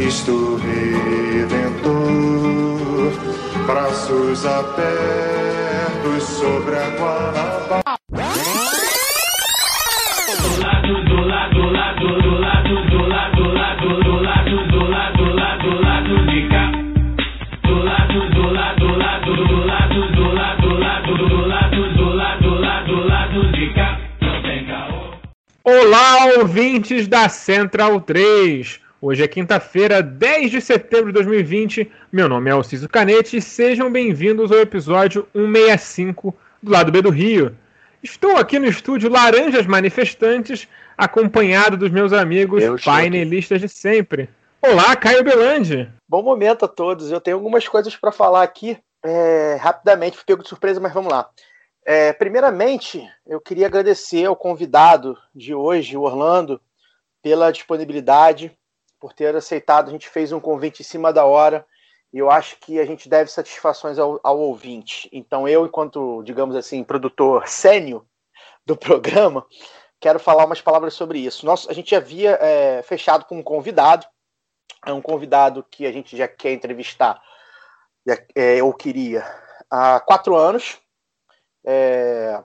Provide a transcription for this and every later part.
Cristo Redentor, braços abertos sobre a Guanabara. Olá, ouvintes da Central 3! Hoje é quinta-feira, 10 de setembro de 2020. Meu nome é Alciso Canete e sejam bem-vindos ao episódio 165 do lado B do Rio. Estou aqui no estúdio Laranjas Manifestantes, acompanhado dos meus amigos painelistas de sempre. Olá, Caio Belandi. Bom momento a todos. Eu tenho algumas coisas para falar aqui. É, rapidamente, fui pego de surpresa, mas vamos lá. É, primeiramente, eu queria agradecer ao convidado de hoje, o Orlando, pela disponibilidade, por ter aceitado. A gente fez um convite em cima da hora e eu acho que a gente deve satisfações ao, ao ouvinte. Então, eu, enquanto, digamos assim, produtor sênior do programa, quero falar umas palavras sobre isso. Nós, a gente havia é, fechado com um convidado, é um convidado que a gente já quer entrevistar, já, é, eu queria, há quatro anos. É,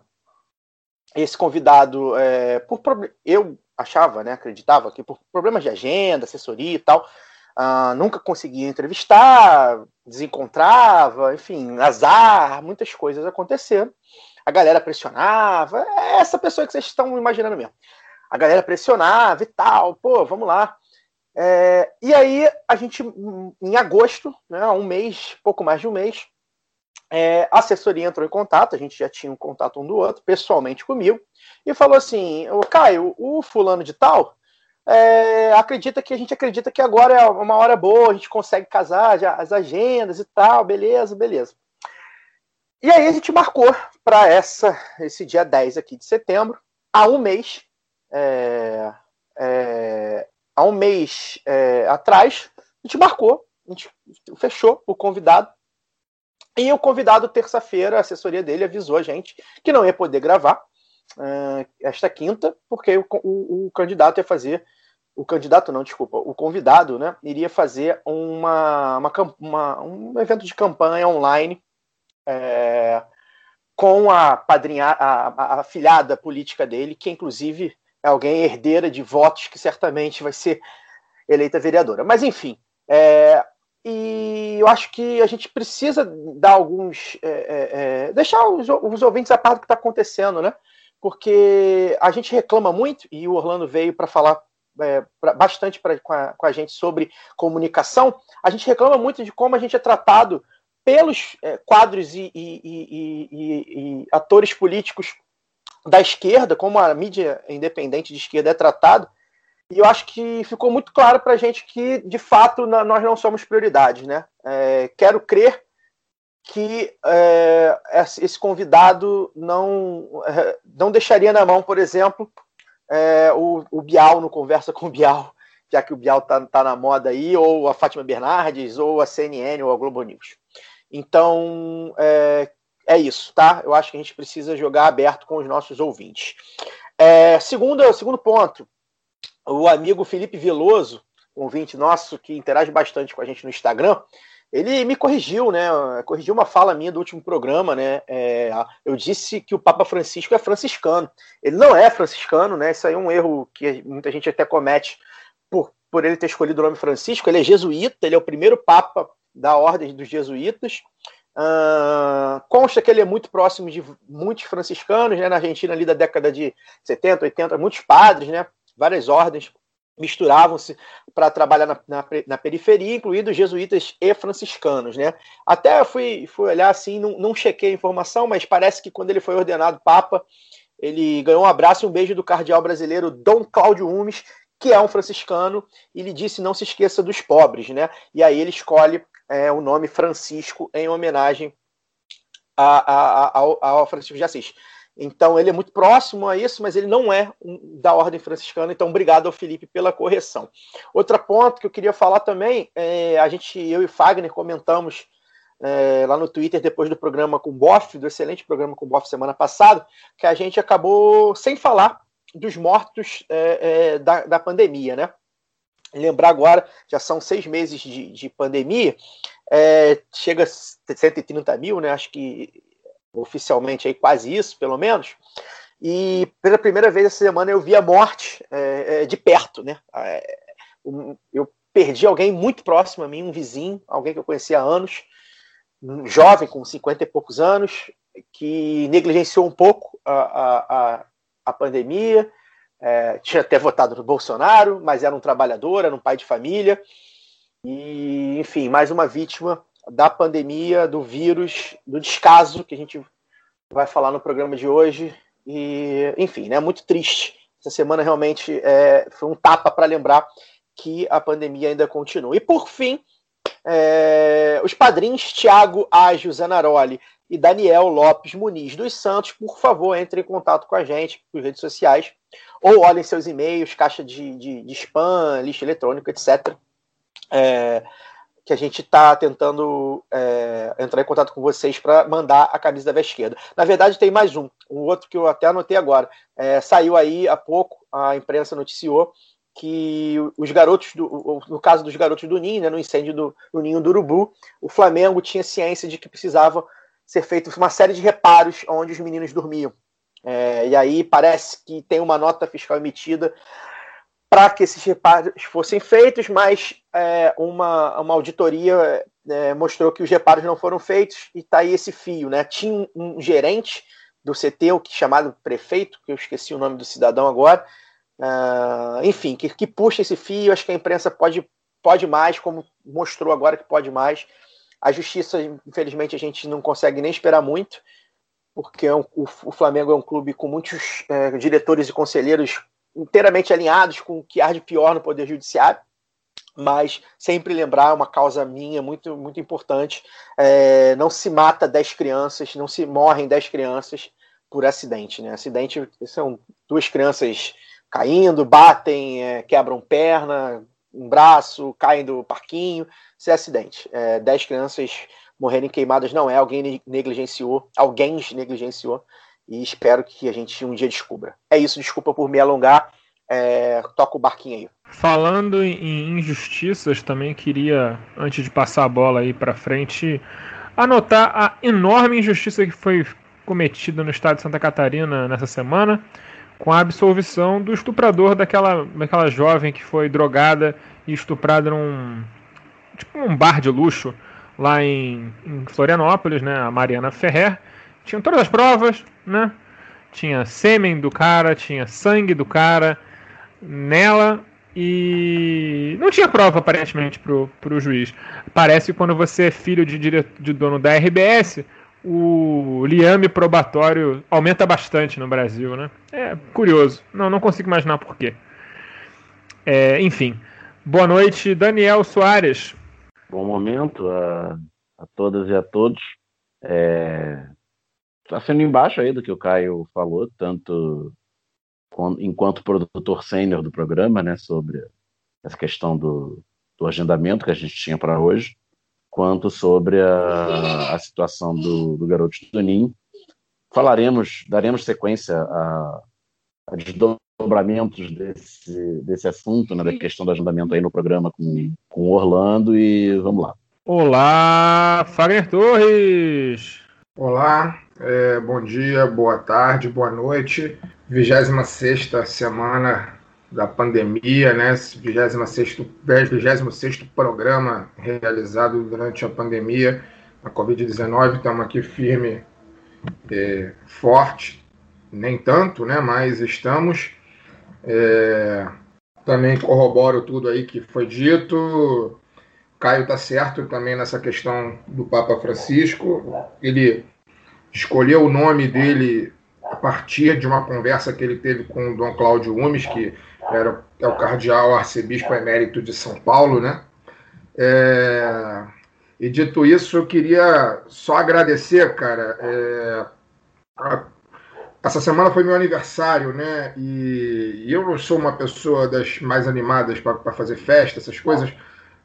esse convidado, é, por eu achava, né, acreditava que por problemas de agenda, assessoria e tal, ah, nunca conseguia entrevistar, desencontrava, enfim, azar, muitas coisas aconteceram. A galera pressionava, é essa pessoa que vocês estão imaginando mesmo. A galera pressionava e tal, pô, vamos lá. É, e aí, a gente, em agosto, né, um mês, pouco mais de um mês, é, a assessoria entrou em contato, a gente já tinha um contato um do outro, pessoalmente comigo, e falou assim: Ô Caio, o fulano de tal é, acredita que a gente acredita que agora é uma hora boa, a gente consegue casar já, as agendas e tal, beleza, beleza. E aí a gente marcou para essa esse dia 10 aqui de setembro, há um mês, é, é, há um mês é, atrás, a gente marcou, a gente fechou o convidado. E o convidado, terça-feira, a assessoria dele avisou a gente que não ia poder gravar uh, esta quinta, porque o, o, o, candidato ia fazer. O candidato, não, desculpa, o convidado né, iria fazer uma, uma, uma um evento de campanha online é, com a padrinha, a, a, a filhada política dele, que inclusive é alguém herdeira de votos que certamente vai ser eleita vereadora. Mas enfim, é, e eu acho que a gente precisa dar alguns. É, é, deixar os, os, ouvintes a par do que está acontecendo, né? Porque a gente reclama muito, e o Orlando veio para falar é, pra, bastante pra, com, a, com, a, gente sobre comunicação. A gente reclama muito de como a gente é tratado pelos é, quadros e, e, e, e, atores políticos da esquerda, como a mídia independente de esquerda é tratado. E eu acho que ficou muito claro para a gente que, de fato, nós não somos prioridade. Né? É, quero crer que é, esse convidado não, é, não deixaria na mão, por exemplo, é, o, o, Bial no Conversa com o Bial, já que o Bial está tá na moda aí, ou a Fátima Bernardes, ou a CNN, ou a Globo News. Então, é, é isso, tá? Eu acho que a gente precisa jogar aberto com os nossos ouvintes. É, segundo, segundo ponto, o amigo Felipe Veloso, um ouvinte nosso que interage bastante com a gente no Instagram, ele me corrigiu, né? Corrigiu uma fala minha do último programa, né? É, eu disse que o Papa Francisco é franciscano. Ele não é franciscano, né? Isso aí é um erro que muita gente até comete por, por ele ter escolhido o nome Francisco. Ele é jesuíta, ele é o primeiro Papa da Ordem dos Jesuítas. Uh, consta que ele é muito próximo de muitos franciscanos, né? Na Argentina, ali da década de 70, 80, muitos padres, né? Várias ordens misturavam-se para trabalhar na, na, na, periferia, incluindo jesuítas e franciscanos, né? Até fui, fui olhar assim, não, não chequei a informação, mas parece que quando ele foi ordenado papa, ele ganhou um abraço e um beijo do cardeal brasileiro Dom Cláudio Umes, que é um franciscano, e lhe disse não se esqueça dos pobres, né? E aí ele escolhe é, o nome Francisco em homenagem a, a, a, ao, ao Francisco de Assis. Então ele é muito próximo a isso, mas ele não é da ordem franciscana. Então obrigado ao Felipe pela correção. Outro ponto que eu queria falar também, é, a gente, eu e Fagner comentamos é, lá no Twitter depois do programa com o Boff, do excelente programa com o Boff semana passada, que a gente acabou sem falar dos mortos é, é, da, da pandemia, né? Lembrar agora, já são seis meses de, de pandemia, é, chega a 130 mil, né? Acho que oficialmente aí quase isso, pelo menos. E pela primeira vez essa semana eu vi a morte é, é de perto, né? É, eu perdi alguém muito próximo a mim, um vizinho, alguém que eu conhecia há anos, um jovem com 50 e poucos anos, que negligenciou um pouco a, a, a pandemia, é, tinha até votado no Bolsonaro, mas era um trabalhador, era um pai de família, e enfim, mais uma vítima da pandemia, do vírus, do descaso que a gente vai falar no programa de hoje. E, enfim, né, muito triste. Essa semana realmente é, foi um tapa para lembrar que a pandemia ainda continua. E por fim, é, os padrinhos Tiago Ágio Zanaroli e Daniel Lopes Muniz dos Santos, por favor, entrem em contato com a gente por redes sociais ou olhem seus e-mails, caixa de, de, de spam, lixo eletrônico, etc. É, que a gente está tentando é, entrar em contato com vocês para mandar a camisa da Veste Esquerda. Na verdade, tem mais um, um outro que eu até anotei agora. É, saiu aí há pouco, a imprensa noticiou que os garotos, do, no caso dos garotos do Ninho, né, no incêndio do, Ninho do Urubu, o Flamengo tinha ciência de que precisava ser feito uma série de reparos onde os meninos dormiam. É, e aí parece que tem uma nota fiscal emitida para que esses reparos fossem feitos, mas é, uma, uma auditoria é, mostrou que os reparos não foram feitos e está aí esse fio. Né? Tinha um gerente do CT, que chamado prefeito, que eu esqueci o nome do cidadão agora, uh, enfim, que, que puxa esse fio, acho que a imprensa pode, pode mais, como mostrou agora que pode mais. A justiça, infelizmente, a gente não consegue nem esperar muito, porque é um, o, o, Flamengo é um clube com muitos é, diretores e conselheiros inteiramente alinhados com o que há de pior no Poder Judiciário, mas sempre lembrar uma causa minha muito, muito importante: é, não se mata 10 crianças, não se morrem 10 crianças por acidente. Né? Acidente são duas crianças caindo, batem, é, quebram perna, um braço, caem do parquinho, isso é acidente. É, 10 crianças morrerem queimadas não é, alguém negligenciou, alguém negligenciou e espero que a gente um dia descubra. É isso, desculpa por me alongar. É, toca o barquinho aí. Falando em injustiças, também queria, antes de passar a bola aí para frente, anotar a enorme injustiça que foi cometida no estado de Santa Catarina nessa semana, com a absolvição do estuprador daquela, daquela jovem que foi drogada e estuprada num tipo um bar de luxo lá em, em Florianópolis, né, a Mariana Ferrer tinham todas as provas, né? Tinha sêmen do cara, tinha sangue do cara nela e não tinha prova aparentemente pro, pro juiz. Parece que quando você é filho de, dire... de dono da RBS, o liame probatório aumenta bastante no Brasil, né? É curioso. Não, não consigo imaginar por quê. É, enfim. Boa noite, Daniel Soares. Bom momento a, a todas e a todos. É, Tá sendo embaixo aí do que o Caio falou, tanto enquanto produtor sênior do programa, né, sobre essa questão do, do agendamento que a gente tinha para hoje, quanto sobre a, a situação do, do garoto do Ninho. Falaremos, daremos sequência a, a desdobramentos desse, desse assunto, né, da questão do agendamento aí no programa com, com Orlando e vamos lá. Olá, Fagner Torres! Olá, é, bom dia, boa tarde, boa noite. 26 semana da pandemia, né? 26, 26 programa realizado durante a pandemia, a Covid-19. Estamos aqui firme, é, forte, nem tanto, né? Mas estamos. É, também corroboro tudo aí que foi dito. Caio está certo também nessa questão do Papa Francisco. Ele escolheu o nome dele a partir de uma conversa que ele teve com o Dom Cláudio Umes, que era, é o cardeal arcebispo emérito de São Paulo, né? É, e dito isso, eu queria só agradecer, cara. É, a, essa semana foi meu aniversário, né? E, e, eu não sou uma pessoa das mais animadas para fazer festa, essas coisas,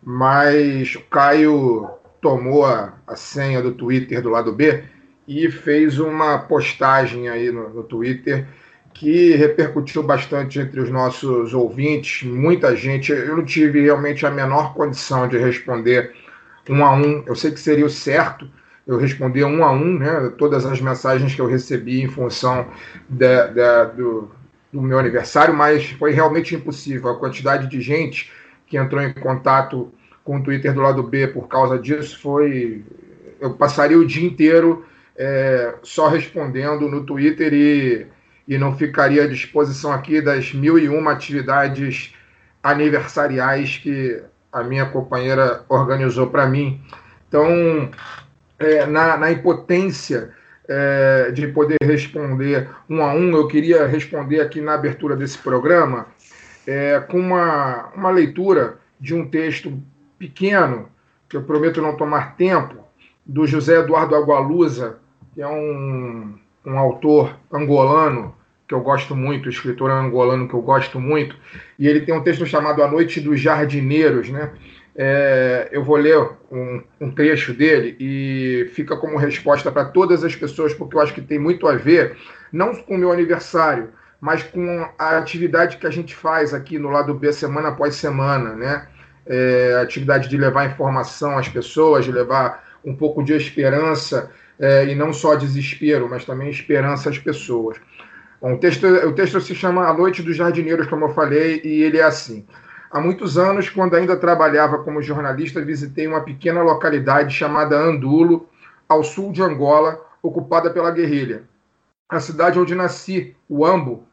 mas o Caio tomou a, a senha do Twitter do lado B e fez uma postagem aí no, no Twitter que repercutiu bastante entre os nossos ouvintes, muita gente. Eu não tive realmente a menor condição de responder um a um. Eu sei que seria o certo eu responder um a um, né, todas as mensagens que eu recebi em função da, da, do, do meu aniversário, mas foi realmente impossível. A quantidade de gente que entrou em contato com o Twitter do lado B por causa disso foi. Eu passaria o dia inteiro é, só respondendo no Twitter e e não ficaria à disposição aqui das mil e uma atividades aniversariais que a minha companheira organizou para mim. Então, é, na, na, impotência é, de poder responder um a um, eu queria responder aqui na abertura desse programa é, com uma, uma leitura de um texto pequeno, que eu prometo não tomar tempo, do José Eduardo Agualusa, que é um, um autor angolano que eu gosto muito, escritor angolano que eu gosto muito, e ele tem um texto chamado A Noite dos Jardineiros, né? É, eu vou ler um, um, trecho dele e fica como resposta para todas as pessoas, porque eu acho que tem muito a ver, não com o meu aniversário, mas com a atividade que a gente faz aqui no lado B semana após semana, né? É, atividade de levar informação às pessoas, de levar um pouco de esperança, é, e não só desespero, mas também esperança às pessoas. Bom, o, texto, o texto se chama A Noite dos Jardineiros, como eu falei, e ele é assim. Há muitos anos, quando ainda trabalhava como jornalista, visitei uma pequena localidade chamada Andulo, ao sul de Angola, ocupada pela guerrilha. A cidade onde nasci, o Ambo,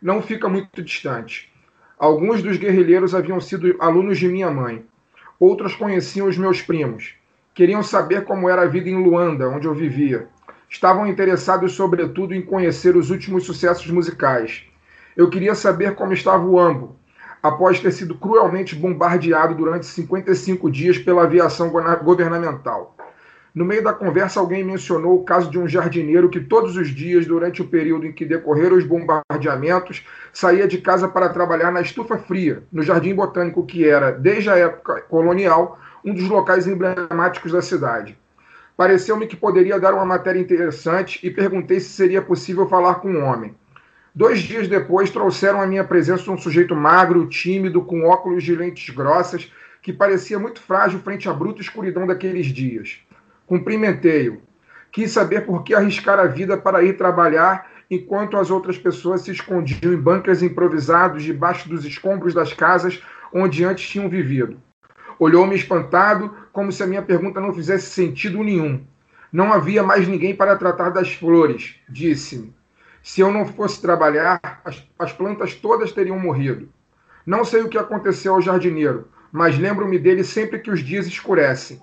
não fica muito distante. Alguns dos guerrilheiros haviam sido alunos de minha mãe. Outros conheciam os meus primos. Queriam saber como era a vida em Luanda, onde eu vivia estavam interessados, sobretudo, em conhecer os últimos sucessos musicais. Eu queria saber como estava o Ambo, após ter sido cruelmente bombardeado durante 55 dias pela aviação governamental. No meio da conversa, alguém mencionou o caso de um jardineiro que todos os dias, durante o período em que decorreram os bombardeamentos, saía de casa para trabalhar na estufa fria, no Jardim Botânico, que era, desde a época colonial, um dos locais emblemáticos da cidade. Pareceu-me que poderia dar uma matéria interessante e perguntei se seria possível falar com um homem. Dois dias depois, trouxeram à minha presença um sujeito magro, tímido, com óculos de lentes grossas, que parecia muito frágil frente à bruta escuridão daqueles dias. Cumprimentei-o. Quis saber por que arriscar a vida para ir trabalhar enquanto as outras pessoas se escondiam em bancas improvisados debaixo dos escombros das casas onde antes tinham vivido. Olhou-me espantado, como se a minha pergunta não fizesse sentido nenhum. Não havia mais ninguém para tratar das flores, disse-me. Se eu não fosse trabalhar, as, as plantas todas teriam morrido. Não sei o que aconteceu ao jardineiro, mas lembro-me dele sempre que os dias escurecem.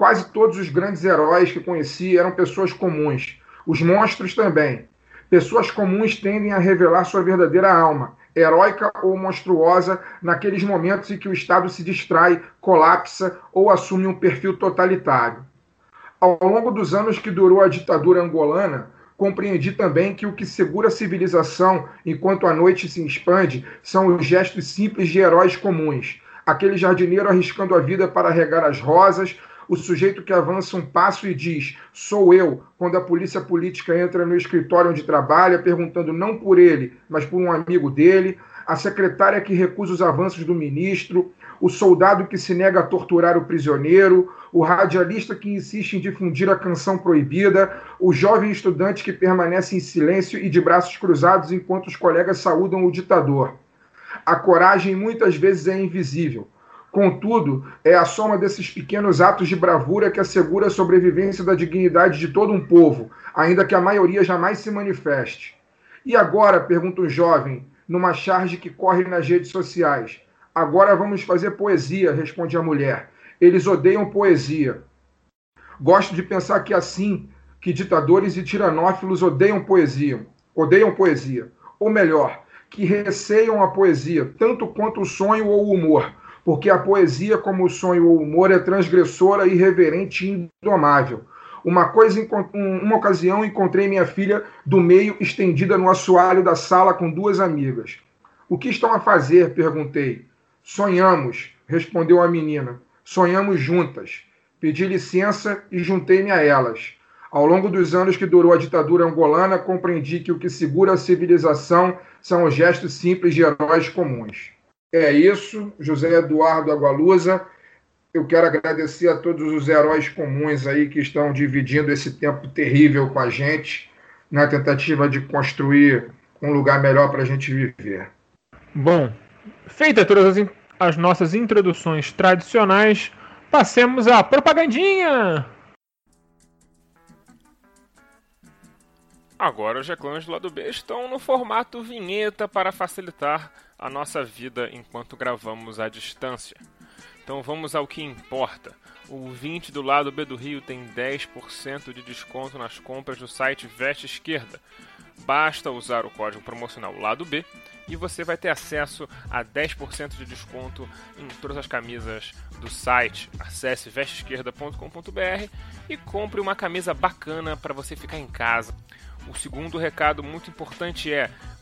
Quase todos os grandes heróis que conheci eram pessoas comuns. Os monstros também. Pessoas comuns tendem a revelar sua verdadeira alma, heróica ou monstruosa naqueles momentos em que o Estado se distrai, colapsa ou assume um perfil totalitário. Ao longo dos anos que durou a ditadura angolana, compreendi também que o que segura a civilização enquanto a noite se expande são os gestos simples de heróis comuns. Aquele jardineiro arriscando a vida para regar as rosas, o sujeito que avança um passo e diz: Sou eu, quando a polícia política entra no escritório onde trabalha, perguntando não por ele, mas por um amigo dele, a secretária que recusa os avanços do ministro, o soldado que se nega a torturar o prisioneiro, o radialista que insiste em difundir a canção proibida, o jovem estudante que permanece em silêncio e de braços cruzados enquanto os colegas saúdam o ditador. A coragem muitas vezes é invisível Contudo, é a soma desses pequenos atos de bravura que assegura a sobrevivência da dignidade de todo um povo, ainda que a maioria jamais se manifeste. E agora, pergunta um jovem, numa charge que corre nas redes sociais. Agora vamos fazer poesia, responde a mulher. Eles odeiam poesia. Gosto de pensar que assim que ditadores e tiranófilos odeiam poesia. Odeiam poesia. Ou melhor, que receiam a poesia, tanto quanto o sonho ou o humor, porque a poesia, como o sonho ou o humor, é transgressora, irreverente e indomável. Uma coisa, uma ocasião, encontrei minha filha do meio estendida no assoalho da sala com duas amigas. O que estão a fazer? perguntei. Sonhamos, respondeu a menina. Sonhamos juntas. Pedi licença e juntei-me a elas. Ao longo dos anos que durou a ditadura angolana, compreendi que o que segura a civilização são os gestos simples de heróis comuns. É isso, José Eduardo Agualusa. Eu quero agradecer a todos os heróis comuns aí que estão dividindo esse tempo terrível com a gente, na tentativa de construir um lugar melhor para a gente viver. Bom, feitas todas as, as nossas introduções tradicionais, passemos à propagandinha! Agora os reclames do lado B estão no formato vinheta para facilitar a nossa vida enquanto gravamos à distância. Então vamos ao que importa. O 20 do lado B do Rio tem 10% de desconto nas compras do site Veste Esquerda. Basta usar o código promocional lado B e você vai ter acesso a 10% de desconto em todas as camisas do site. Acesse vesteesquerda.com.br e compre uma camisa bacana para você ficar em casa. O segundo recado muito importante é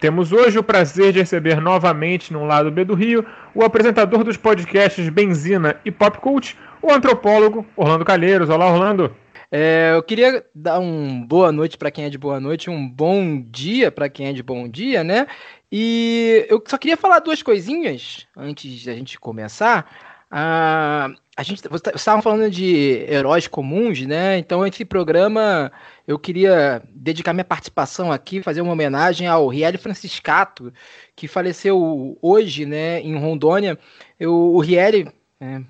Temos hoje o prazer de receber novamente, no lado B do Rio, o apresentador dos podcasts Benzina e Pop Cult, o antropólogo Orlando Calheiros. Olá, Orlando. É, eu queria dar um boa noite para quem é de boa noite, um bom dia para quem é de bom dia, né? E eu só queria falar duas coisinhas antes da gente começar. Ah, a gente você tá, estava falando de heróis comuns, né? Então esse programa eu queria dedicar minha participação aqui, fazer uma homenagem ao Riel Franciscato, que faleceu hoje, né, em Rondônia. Eu, o Riel, é,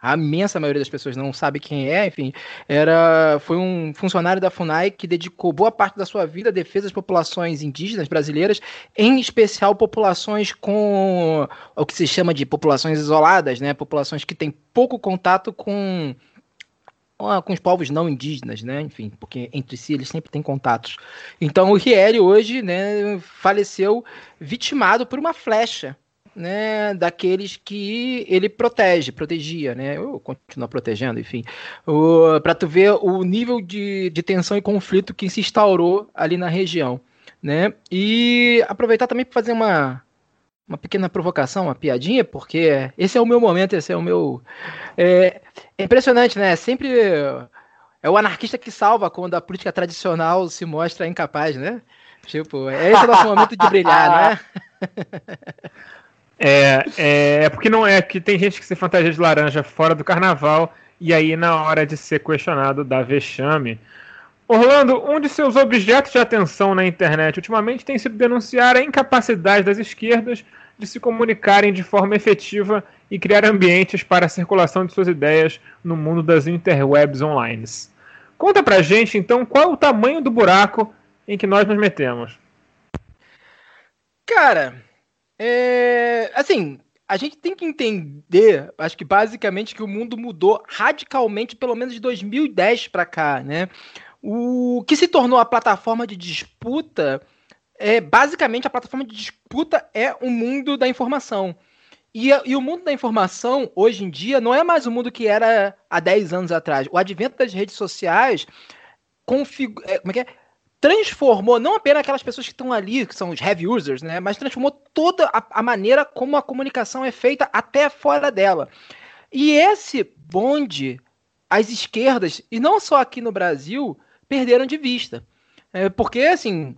a imensa maioria das pessoas não sabe quem é, enfim, era foi um funcionário da FUNAI que dedicou boa parte da sua vida à defesa das populações indígenas brasileiras, em especial populações com o que se chama de populações isoladas, né, populações que têm pouco contato com com os povos não indígenas, né? Enfim, porque entre si eles sempre têm contatos. Então o Riel hoje, né, faleceu vitimado por uma flecha né, daqueles que ele protege, protegia, né? Eu continuo protegendo, enfim. Para tu ver o nível de, de tensão e conflito que se instaurou ali na região, né? E aproveitar também para fazer uma uma pequena provocação, uma piadinha, porque esse é o meu momento, esse é o meu. É, é impressionante, né? Sempre é o anarquista que salva quando a política tradicional se mostra incapaz, né? Tipo, esse é o nosso momento de brilhar, né? É, é, é, porque não é que tem gente que se fantasia de laranja fora do carnaval e aí na hora de ser questionado dá vexame. Orlando, um de seus objetos de atenção na internet ultimamente tem sido denunciar a incapacidade das esquerdas de se comunicarem de forma efetiva e criar ambientes para a circulação de suas ideias no mundo das interwebs online. Conta pra gente então qual é o tamanho do buraco em que nós nos metemos. Cara, é, assim, a gente tem que entender, acho que basicamente que o mundo mudou radicalmente, pelo menos de 2010 para cá, né? O que se tornou a plataforma de disputa é basicamente a plataforma de disputa é o mundo da informação. E, e, o mundo da informação, hoje em dia, não é mais o mundo que era há 10 anos atrás. O advento das redes sociais config... É, é é? transformou não apenas aquelas pessoas que estão ali, que são os heavy users, né, mas transformou toda a, a, maneira como a comunicação é feita até fora dela. E esse bonde as esquerdas, e não só aqui no Brasil, perderam de vista. É, porque, assim,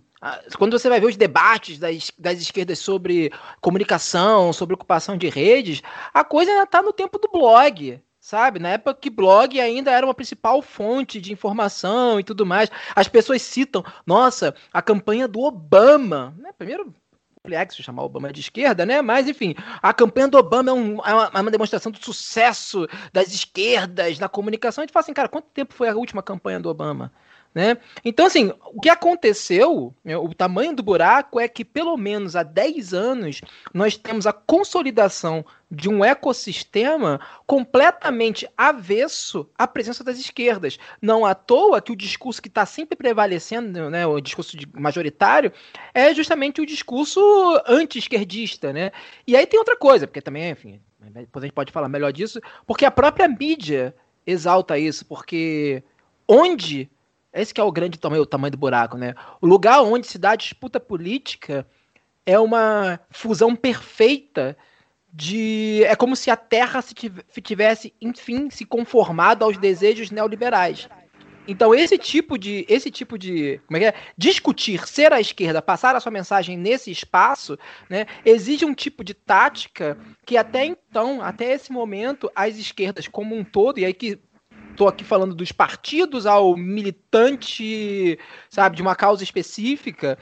quando você vai ver os debates das, das esquerdas sobre comunicação, sobre ocupação de redes, a coisa ainda está no tempo do blog, sabe? Na época que blog ainda era uma principal fonte de informação e tudo mais. As pessoas citam, nossa, a campanha do Obama. Né? Primeiro, complexo chamar Obama de esquerda, né? Mas, enfim, a campanha do Obama é, um, é, uma, é, uma, demonstração do sucesso das esquerdas na comunicação. A gente fala assim, cara, quanto tempo foi a última campanha do Obama? Né? Então, assim, o que aconteceu, né, o tamanho do buraco é que, pelo menos há 10 anos, nós temos a consolidação de um ecossistema completamente avesso à presença das esquerdas. Não à toa que o discurso que está sempre prevalecendo, né, o discurso majoritário, é justamente o discurso anti-esquerdista. Né? E aí tem outra coisa, porque também, enfim, depois a gente pode falar melhor disso, porque a própria mídia exalta isso, porque onde esse que é o grande tamanho, o tamanho do buraco, né? O lugar onde se dá a disputa política é uma fusão perfeita de é como se a Terra se tivesse, enfim, se conformado aos desejos neoliberais. Então esse tipo de esse tipo de como é que é? discutir ser a esquerda, passar a sua mensagem nesse espaço, né, exige um tipo de tática que até então, até esse momento, as esquerdas como um todo e aí que tô aqui falando dos partidos ao militante, sabe, de uma causa específica,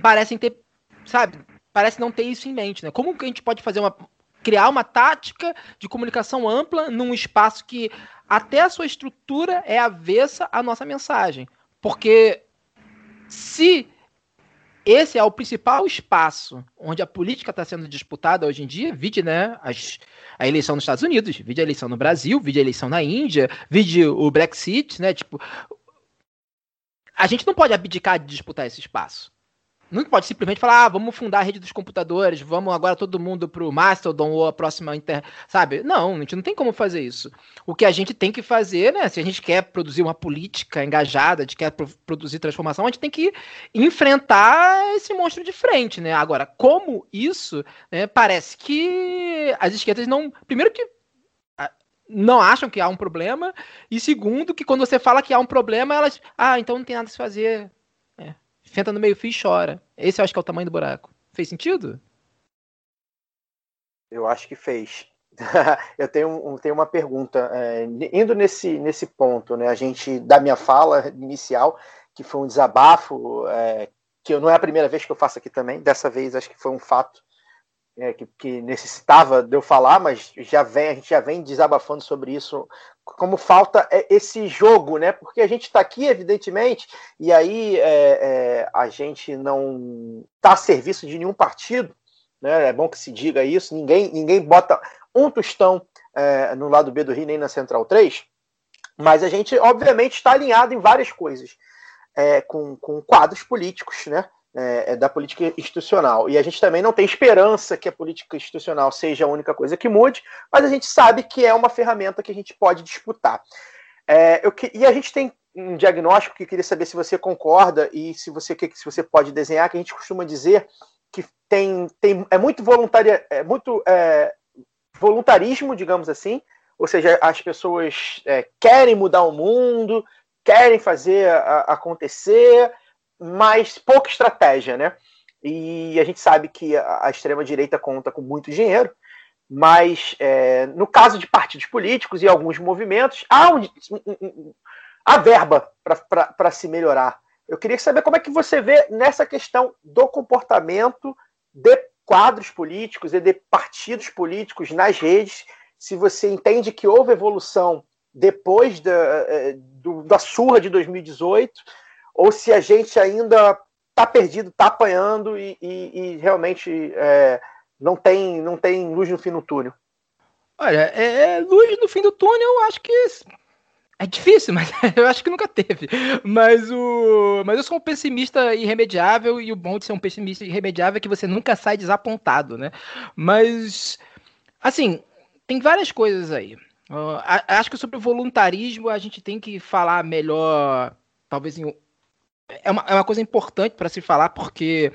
parecem ter, sabe, parece não ter isso em mente, né? Como que a gente pode fazer uma criar uma tática de comunicação ampla num espaço que até a sua estrutura é avessa à nossa mensagem? Porque se esse é o principal espaço onde a política está sendo disputada hoje em dia. Vide, né, as, a eleição nos Estados Unidos, vide a eleição no Brasil, vide a eleição na Índia, vide o Brexit, né? Tipo, a gente não pode abdicar de disputar esse espaço. Não pode simplesmente falar, ah, vamos fundar a rede dos computadores, vamos agora todo mundo pro Mastodon ou a próxima inter... Sabe? Não, a gente não tem como fazer isso. O que a gente tem que fazer, né? Se a gente quer produzir uma política engajada, a gente quer pro produzir transformação, a gente tem que enfrentar esse monstro de frente, né? Agora, como isso, né, parece que as esquerdas não. Primeiro que não acham que há um problema, e segundo, que quando você fala que há um problema, elas. Ah, então não tem nada a se fazer senta no meio fio e chora. Esse eu acho que é o tamanho do buraco. Fez sentido? Eu acho que fez. eu tenho, tenho uma pergunta. É, indo nesse, nesse ponto, né, a gente, da minha fala inicial, que foi um desabafo, é, que não é a primeira vez que eu faço aqui também, dessa vez acho que foi um fato é, que, que, necessitava de eu falar, mas já vem, a gente já vem desabafando sobre isso, como falta é, esse jogo, né? Porque a gente está aqui, evidentemente, e aí é, é, a gente não está a serviço de nenhum partido, né? É bom que se diga isso, ninguém, ninguém bota um tostão é, no lado B do Rio, nem na Central 3, mas a gente, obviamente, está alinhado em várias coisas. É, com, com quadros políticos, né? É, é, da política institucional. E a gente também não tem esperança que a política institucional seja a única coisa que mude, mas a gente sabe que é uma ferramenta que a gente pode disputar. É, eu, e a gente tem um diagnóstico que queria saber se você concorda e se você, se você pode desenhar, que a gente costuma dizer que tem, tem é muito voluntaria, é muito é, voluntarismo, digamos assim, ou seja, as pessoas é, querem mudar o mundo, querem fazer a, acontecer, mas pouca estratégia, né? E a gente sabe que a, extrema-direita conta com muito dinheiro, mas é, no caso de partidos políticos e alguns movimentos, há, um, há verba para se melhorar. Eu queria saber como é que você vê nessa questão do comportamento de quadros políticos e de partidos políticos nas redes, se você entende que houve evolução depois da, do, da surra de 2018 ou se a gente ainda está perdido, está apanhando e, e, e realmente é, não, tem, não tem luz no fim do túnel. Olha, é, é, luz no fim do túnel, eu acho que é difícil, mas eu acho que nunca teve. Mas o, mas eu sou um pessimista irremediável e o bom de ser um pessimista irremediável é que você nunca sai desapontado, né? Mas assim, tem várias coisas aí. Uh, acho que sobre o voluntarismo a gente tem que falar melhor, talvez em é uma, é uma coisa importante para se falar, porque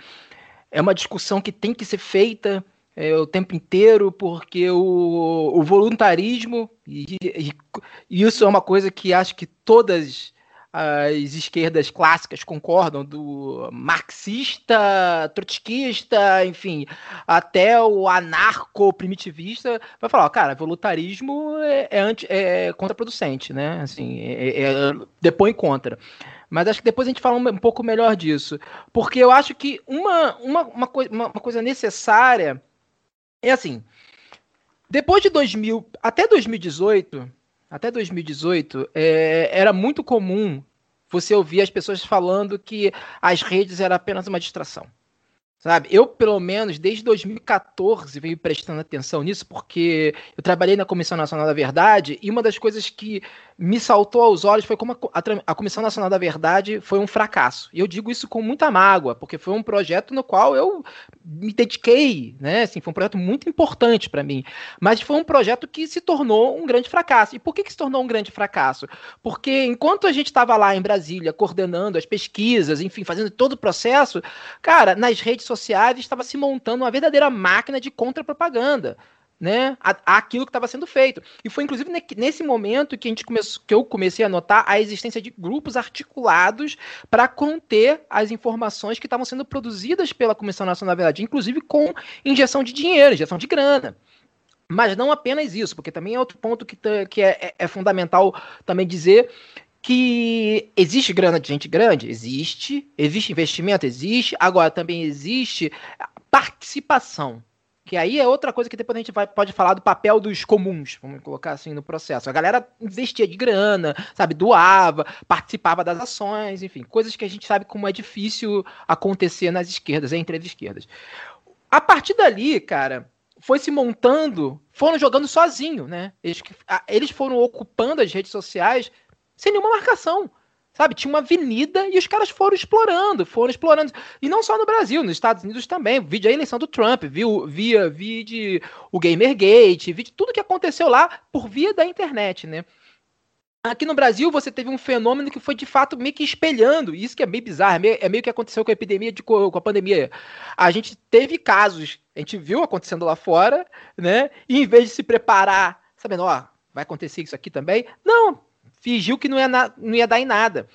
é uma discussão que tem que ser feita é, o tempo inteiro, porque o, o voluntarismo, e, e, e isso é uma coisa que acho que todas as esquerdas clássicas concordam, do marxista, trotskista, enfim, até o anarco-primitivista, vai falar, ó, cara, voluntarismo é, é, anti, é contraproducente, né? Assim, é, é, depõe contra. Mas acho que depois a gente fala um, um, pouco melhor disso. Porque eu acho que uma, uma, uma, coi uma, uma coisa necessária é assim, depois de 2000, até 2018 até 2018, é, era muito comum você ouvir as pessoas falando que as redes eram apenas uma distração. Sabe? Eu, pelo menos, desde 2014 venho prestando atenção nisso, porque eu trabalhei na Comissão Nacional da Verdade e uma das coisas que me saltou aos olhos foi como a, a, Comissão Nacional da Verdade foi um fracasso. E eu digo isso com muita mágoa, porque foi um projeto no qual eu me dediquei, né? Assim, foi um projeto muito importante para mim. Mas foi um projeto que se tornou um grande fracasso. E por que, que se tornou um grande fracasso? Porque enquanto a gente estava lá em Brasília coordenando as pesquisas, enfim, fazendo todo o processo, cara, nas redes sociais estava se montando uma verdadeira máquina de contra-propaganda né, aquilo que estava sendo feito. E foi inclusive nesse momento que a gente começou, que eu comecei a notar a existência de grupos articulados para conter as informações que estavam sendo produzidas pela Comissão Nacional da Verdade, inclusive com injeção de dinheiro, injeção de grana. Mas não apenas isso, porque também é outro ponto que, que é, é, é fundamental também dizer que existe grana de gente grande? Existe. Existe investimento? Existe. Agora, também existe participação que aí é outra coisa que depois a gente vai, pode falar do papel dos comuns, vamos colocar assim no processo. A galera investia de grana, sabe, doava, participava das ações, enfim, coisas que a gente sabe como é difícil acontecer nas esquerdas, entre as esquerdas. A partir dali, cara, foi se montando, foram jogando sozinho, né? Eles, eles foram ocupando as redes sociais sem nenhuma marcação. Sabe, tinha uma avenida e os caras foram explorando, foram explorando. E não só no Brasil, nos Estados Unidos também. Vi a eleição do Trump, viu, via, vi de o Gamergate, vi de tudo que aconteceu lá por via da internet, né? Aqui no Brasil você teve um fenômeno que foi de fato meio que espelhando, isso que é meio bizarro, é meio, é meio que aconteceu com a epidemia, de, com a pandemia. A gente teve casos, a gente viu acontecendo lá fora, né? E em vez de se preparar, sabendo, ó, vai acontecer isso aqui também, não, fingiu que não ia, na, não ia dar em nada.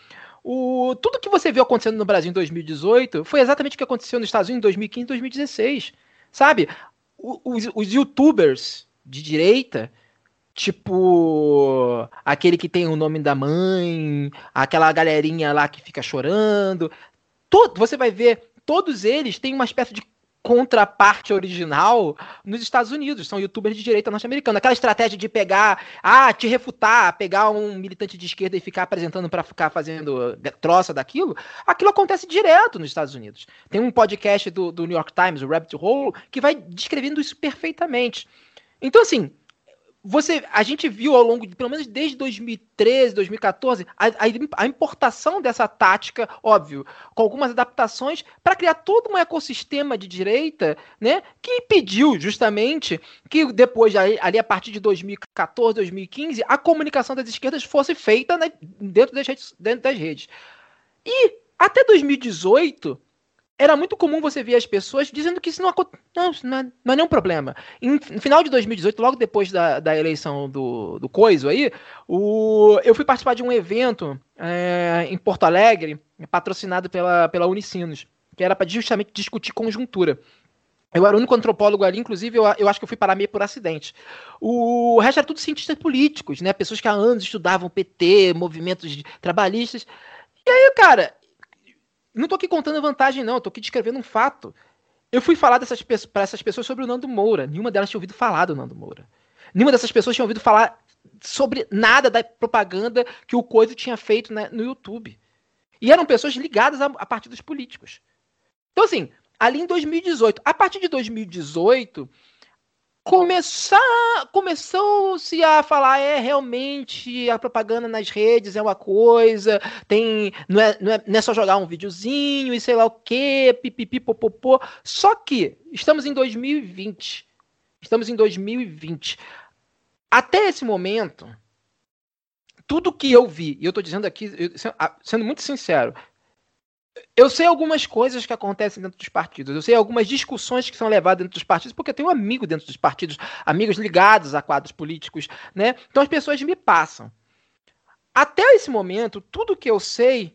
O, tudo que você viu acontecendo no Brasil em 2018 foi exatamente o que aconteceu nos Estados Unidos em 2015 e 2016. Sabe? Os, os youtubers de direita, tipo aquele que tem o nome da mãe, aquela galerinha lá que fica chorando, todo, você vai ver, todos eles têm uma espécie de contraparte original nos Estados Unidos. São youtubers de direita norte-americana. Aquela estratégia de pegar, ah, te refutar, pegar um militante de esquerda e ficar apresentando para ficar fazendo troça daquilo, aquilo acontece direto nos Estados Unidos. Tem um podcast do, do New York Times, o Rabbit Hole, que vai descrevendo isso perfeitamente. Então, assim, você, a gente viu ao longo de, pelo menos desde 2013, 2014, a, a, a importação dessa tática, óbvio, com algumas adaptações, para criar todo um ecossistema de direita, né, que impediu justamente que depois, ali a partir de 2014, 2015, a comunicação das esquerdas fosse feita né, dentro, das redes, dentro das redes. E até 2018, era muito comum você ver as pessoas dizendo que isso não, não, não, é, não é nenhum problema. Em, no final de 2018, logo depois da, da eleição do, do Coiso aí, o, eu fui participar de um evento é, em Porto Alegre, patrocinado pela, pela Unicinos, que era para justamente discutir conjuntura. Eu era o único antropólogo ali, inclusive eu, eu acho que eu fui parar meio por acidente. O, o resto era tudo cientistas políticos, né? Pessoas que há anos estudavam PT, movimentos trabalhistas. E aí, cara, não tô aqui contando vantagem, não, tô aqui descrevendo um fato. Eu fui falar dessas para essas pessoas sobre o Nando Moura. Nenhuma delas tinha ouvido falar do Nando Moura. Nenhuma dessas pessoas tinha ouvido falar sobre nada da propaganda que o Coisa tinha feito né, no YouTube. E eram pessoas ligadas a, a partidos políticos. Então, assim, ali em 2018, a partir de 2018, começar começou-se a falar é realmente a propaganda nas redes é uma coisa tem não é, não é, não é só jogar um videozinho e sei lá o que pipipi popopô. Só que estamos em 2020 estamos em 2020 até esse momento tudo que eu vi e eu estou dizendo aqui sendo muito sincero eu sei algumas coisas que acontecem dentro dos partidos, eu sei algumas discussões que são levadas dentro dos partidos, porque eu tenho um amigo dentro dos partidos, amigos ligados a quadros políticos, né? Então as pessoas me passam. Até esse momento, tudo que eu sei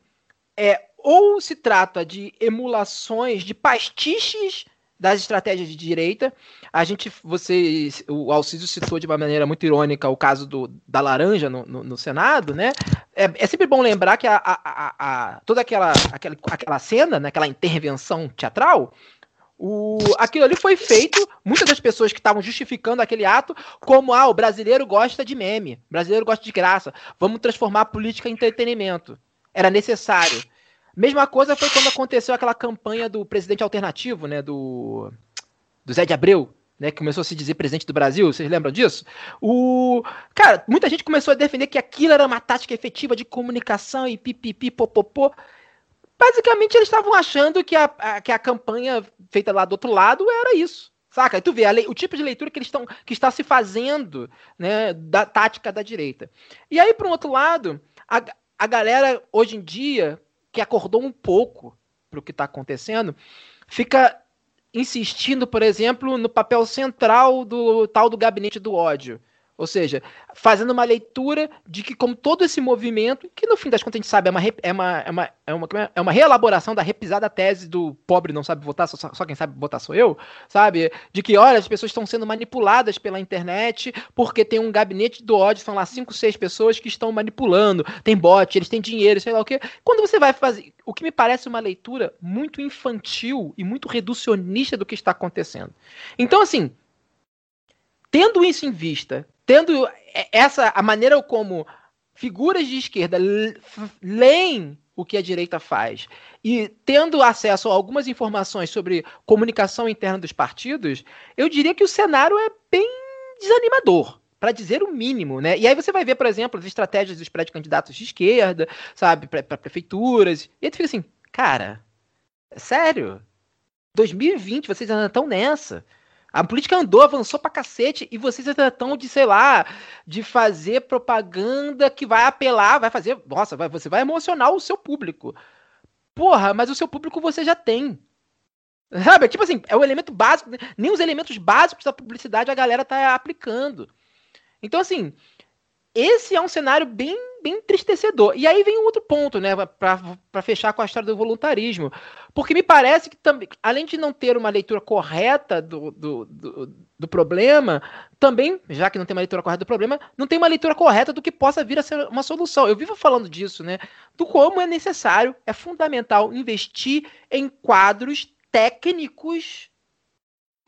é ou se trata de emulações de pastiches das estratégias de direita. A gente, você, o Alciso citou de uma maneira muito irônica o caso do, da laranja no, no, no Senado, né? É, é, sempre bom lembrar que a, a, a, a, toda aquela, aquela, aquela cena, né, aquela intervenção teatral, o, aquilo ali foi feito, muitas das pessoas que estavam justificando aquele ato, como ah, o brasileiro gosta de meme, o brasileiro gosta de graça, vamos transformar a política em entretenimento. Era necessário. Mesma coisa foi quando aconteceu aquela campanha do presidente alternativo, né? Do, do Zé de Abreu, né? Que começou a se dizer presidente do Brasil. Vocês lembram disso? O. Cara, muita gente começou a defender que aquilo era uma tática efetiva de comunicação e pipipi, popopô. Basicamente, eles estavam achando que a, a, que a campanha feita lá do outro lado era isso. Saca? E tu vê lei, o tipo de leitura que eles estão que está se fazendo né, da tática da direita. E aí, por um outro lado, a, a galera hoje em dia que acordou um pouco para o que está acontecendo, fica insistindo, por exemplo, no papel central do tal do gabinete do ódio. Ou seja, fazendo uma leitura de que, como todo esse movimento, que no fim das contas a gente sabe, é uma, é uma, é uma, é uma, é, é uma reelaboração da repisada tese do pobre não sabe votar, só, só quem sabe votar sou eu, sabe? De que, olha, as pessoas estão sendo manipuladas pela internet porque tem um gabinete do ódio, são lá cinco, seis pessoas que estão manipulando, tem bot, eles têm dinheiro, sei lá o quê. Quando você vai fazer. O que me parece uma leitura muito infantil e muito reducionista do que está acontecendo. Então, assim, tendo isso em vista, tendo essa a maneira como figuras de esquerda leem o que a direita faz e tendo acesso a algumas informações sobre comunicação interna dos partidos, eu diria que o cenário é bem desanimador para dizer o mínimo, né? E aí você vai ver, por exemplo, as estratégias dos pré-candidatos de esquerda, sabe, para prefeituras, e aí tu fica assim, cara, sério? 2020 vocês ainda estão nessa? A política andou, avançou pra cacete, e vocês estão de, sei lá, de fazer propaganda que vai apelar, vai fazer. Nossa, vai, você vai emocionar o seu público. Porra, mas o seu público você já tem. Sabe? Tipo assim, é o elemento básico. Nem os elementos básicos da publicidade a galera tá aplicando. Então, assim, esse é um cenário bem, bem entristecedor. E aí vem um outro ponto, né, para fechar com a história do voluntarismo. Porque me parece que, também, além de não ter uma leitura correta do, do, do, do, problema, também, já que não tem uma leitura correta do problema, não tem uma leitura correta do que possa vir a ser uma solução. Eu vivo falando disso, né, do como é necessário, é fundamental investir em quadros técnicos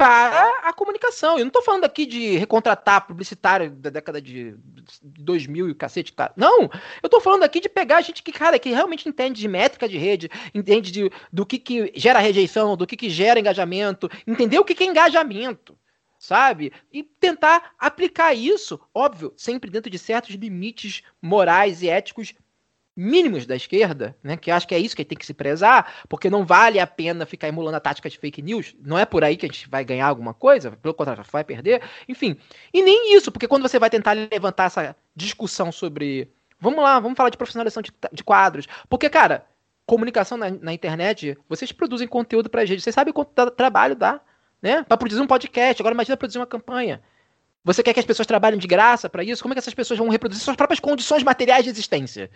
para a comunicação. Eu não estou falando aqui de recontratar publicitário da década de 2000 e o cacete, cara. Não, eu estou falando aqui de pegar gente que, cara, que realmente entende de métrica de rede, entende de, do que, que gera rejeição, do que, que gera engajamento, entender o que, que é engajamento, sabe? E tentar aplicar isso, óbvio, sempre dentro de certos limites morais e éticos mínimos da esquerda, né, que acho que é isso que tem que se prezar, porque não vale a pena ficar emulando a tática de fake news, não é por aí que a gente vai ganhar alguma coisa, pelo contrário, vai perder, enfim. E nem isso, porque quando você vai tentar levantar essa discussão sobre. Vamos lá, vamos falar de profissionalização de, de quadros, porque, cara, comunicação na, na, internet, vocês produzem conteúdo pra gente, vocês sabem quanto trabalho dá, né, pra produzir um podcast, agora imagina produzir uma campanha. Você quer que as pessoas trabalhem de graça para isso? Como é que essas pessoas vão reproduzir suas próprias condições materiais de existência?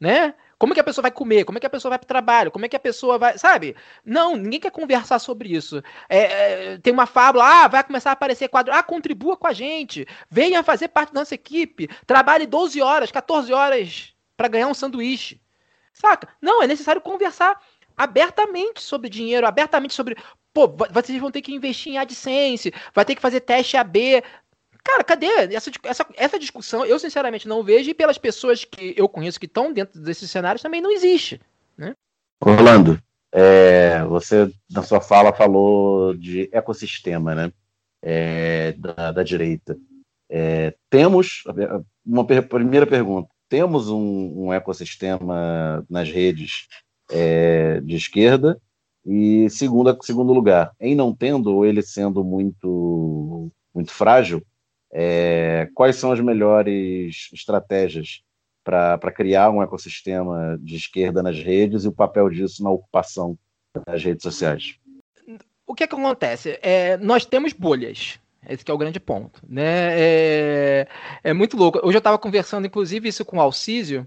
Né? Como é que a pessoa vai comer? Como é que a pessoa vai para o trabalho? Como é que a pessoa vai. Sabe? Não, ninguém quer conversar sobre isso. É, é, tem uma fábula, ah, vai começar a aparecer quadro. Ah, contribua com a gente. Venha fazer parte da nossa equipe. Trabalhe 12 horas, 14 horas para ganhar um sanduíche. Saca? Não, é necessário conversar abertamente sobre dinheiro, abertamente sobre. Pô, vocês vão ter que investir em AdSense, vai ter que fazer teste AB. Cara, cadê essa, essa, essa discussão? Eu, sinceramente, não vejo, e pelas pessoas que eu conheço que estão dentro desses cenários também não existe. Né? Orlando, é, você, na sua fala, falou de ecossistema né? É, da, da, direita. É, temos, uma per primeira pergunta, temos um, um ecossistema nas redes é, de esquerda? E segundo, segundo lugar, em não tendo, ou ele sendo muito, muito frágil, é, quais são as melhores estratégias para criar um ecossistema de esquerda nas redes e o papel disso na ocupação das redes sociais? O que, é que acontece? É, nós temos bolhas. Esse é o grande ponto. Né? É, é muito louco. Hoje eu estava conversando, inclusive, isso com o Alcísio,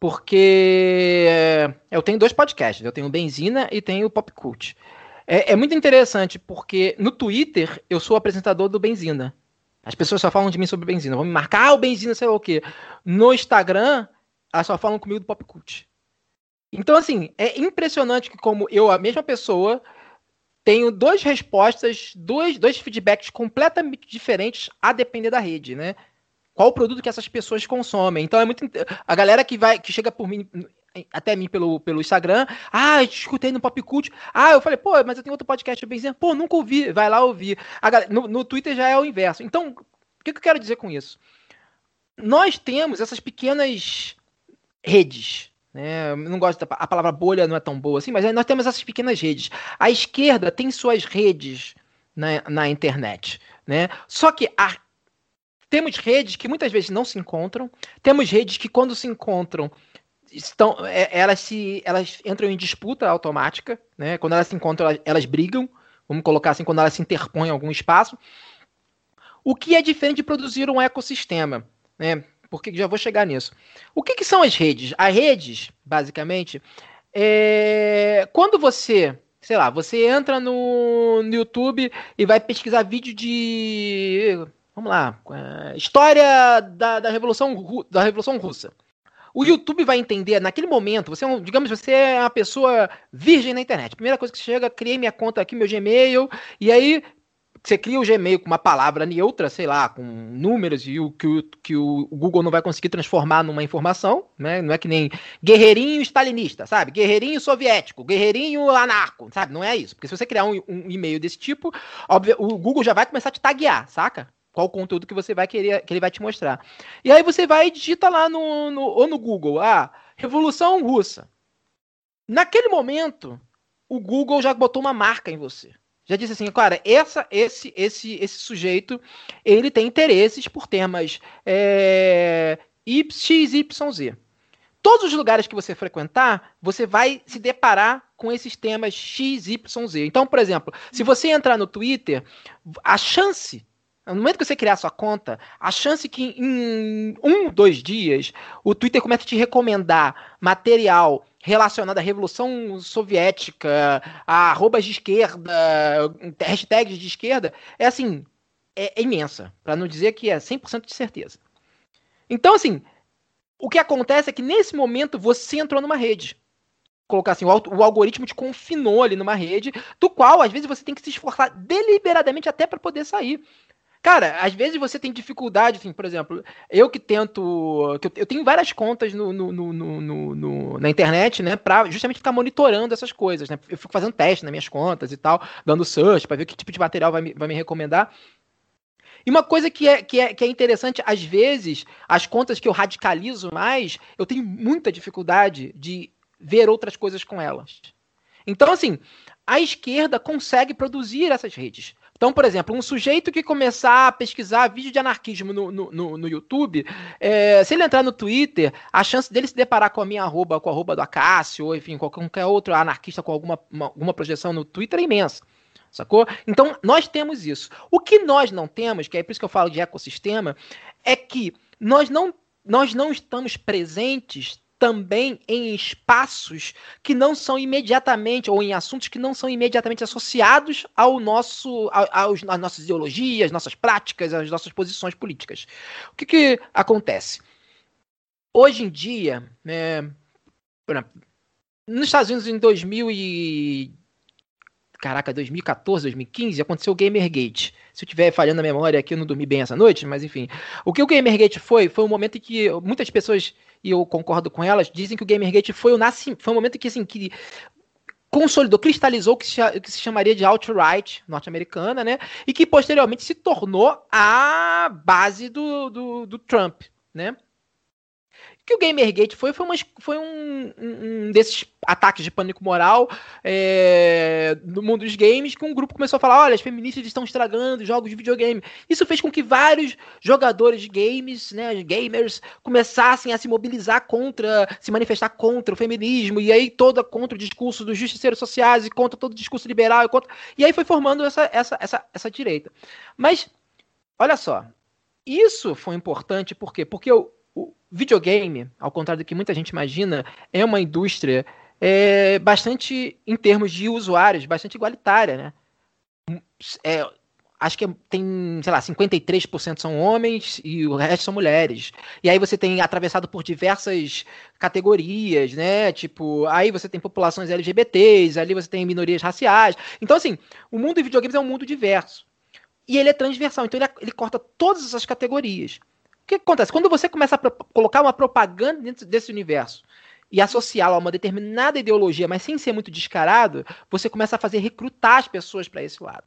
porque eu tenho dois podcasts. Eu tenho o Benzina e tenho o Pop Cult. É, é, muito interessante, porque no Twitter eu sou apresentador do Benzina. As pessoas só falam de mim sobre Benzina. Vão me marcar, ah, o Benzina, sei lá o quê. No Instagram, elas só falam comigo do Pop Cult. Então, assim, é impressionante que como eu, a mesma pessoa, tenho duas respostas, dois, dois feedbacks completamente diferentes a depender da rede, né? Qual o produto que essas pessoas consomem. Então é muito. A galera que vai, que chega por mim, até mim pelo, pelo Instagram, ah, eu escutei no Pop Cult. Ah, eu falei, pô, mas eu tenho outro podcast bem Pô, nunca ouvi, vai lá ouvir. Galera, no, no Twitter já é o inverso. Então, o que, que eu quero dizer com isso? Nós temos essas pequenas redes, né? Não gosto da a palavra bolha não é tão boa assim, mas nós temos essas pequenas redes. A esquerda tem suas redes na, na internet, né? Só que a, temos redes que muitas vezes não se encontram, temos redes que quando se encontram estão, é, elas se, elas entram em disputa automática, né? Quando elas se encontram, elas, elas brigam, vamos colocar assim, quando elas se interpõem em algum espaço. O que é diferente de produzir um ecossistema, né? porque já vou chegar nisso. O que, que são as redes? As redes, basicamente, é... quando você, sei lá, você entra no, no YouTube e vai pesquisar vídeo de, vamos lá, é, história da, da revolução da revolução russa. O YouTube vai entender naquele momento, você é um, digamos, você é uma pessoa virgem na internet. Primeira coisa que chega, criei minha conta aqui, meu Gmail, e aí você cria o Gmail com uma palavra neutra, sei lá, com números e o que, o que o Google não vai conseguir transformar numa informação, né? Não é que nem guerreirinho stalinista, sabe? Guerreirinho soviético, guerreirinho anarco, sabe? Não é isso. Porque se você criar um, um e-mail desse tipo, óbvio, o Google já vai começar a te taguear, saca? Qual o conteúdo que você vai querer, que ele vai te mostrar. E aí você vai e digita lá no, no ou no Google, ah, Revolução Russa. Naquele momento, o Google já botou uma marca em você já disse assim, cara, essa, esse, esse, esse sujeito, ele tem interesses por temas é, X, Y, Z. Todos os lugares que você frequentar, você vai se deparar com esses temas X, Y, Z. Então, por exemplo, se você entrar no Twitter, a chance no momento que você criar sua conta, a chance que em um, dois dias o Twitter comece a te recomendar material relacionado à Revolução Soviética, a arrobas de esquerda, hashtags de esquerda, é assim, é, é imensa. Para não dizer que é 100% de certeza. Então, assim, o que acontece é que nesse momento você entrou numa rede. Colocar assim, o, algoritmo te confinou ali numa rede, do qual às vezes você tem que se esforçar deliberadamente até para poder sair. Cara, às vezes você tem dificuldade, assim, por exemplo, eu que tento. Que eu, tenho várias contas no, no, no, no, na internet, né, pra justamente ficar monitorando essas coisas, né? Eu fico fazendo teste nas minhas contas e tal, dando search para ver que tipo de material vai me, vai me recomendar. E uma coisa que é, que, é, que é interessante, às vezes, as contas que eu radicalizo mais, eu tenho muita dificuldade de ver outras coisas com elas. Então, assim, a esquerda consegue produzir essas redes. Então, por exemplo, um sujeito que começar a pesquisar vídeo de anarquismo no, no, no YouTube, é, se ele entrar no Twitter, a chance dele se deparar com a minha arroba, com a arroba do Acácio, ou enfim, qualquer outro anarquista com alguma, uma, alguma projeção no Twitter é imensa. Sacou? Então, nós temos isso. O que nós não temos, que é por isso que eu falo de ecossistema, é que nós não, nós não estamos presentes também em espaços que não são imediatamente, ou em assuntos que não são imediatamente associados ao nosso, aos, às nossas ideologias, nossas práticas, às nossas posições políticas. O que, que acontece? Hoje em dia, né, nos Estados Unidos em 2000 e caraca, 2014, 2015, aconteceu o Gamergate. Se eu estiver falhando a memória aqui, eu não dormi bem essa noite, mas enfim. O que o Gamergate foi, foi um momento em que muitas pessoas, e eu concordo com elas, dizem que o Gamergate foi o nascimento, foi um momento que, assim, que consolidou, cristalizou o que que se chamaria de alt-right norte-americana, né? E que posteriormente se tornou a base do, do, do Trump, né? Que o Gamergate foi, foi, uma, foi um, um, desses ataques de pânico moral é, no mundo dos games, que um grupo começou a falar: olha, as feministas estão estragando jogos de videogame. Isso fez com que vários jogadores de games, né, gamers, começassem a se mobilizar contra, se manifestar contra o feminismo, e aí toda contra o discurso dos justiceiros sociais, e contra todo o discurso liberal, e, contra... e aí foi formando essa, essa, essa, essa direita. Mas, olha só, isso foi importante por quê? Porque o videogame, ao contrário do que muita gente imagina, é uma indústria é, bastante, em termos de usuários, bastante igualitária, né? É, acho que tem, sei lá, 53% são homens e o resto são mulheres. E aí você tem atravessado por diversas categorias, né? Tipo, aí você tem populações LGBTs, ali você tem minorias raciais. Então, assim, o mundo de videogames é um mundo diverso. E ele é transversal, então ele, ele corta todas essas categorias. O que acontece? Quando você começa a colocar uma propaganda dentro desse universo e associá-la a uma determinada ideologia, mas sem ser muito descarado, você começa a fazer recrutar as pessoas para esse lado.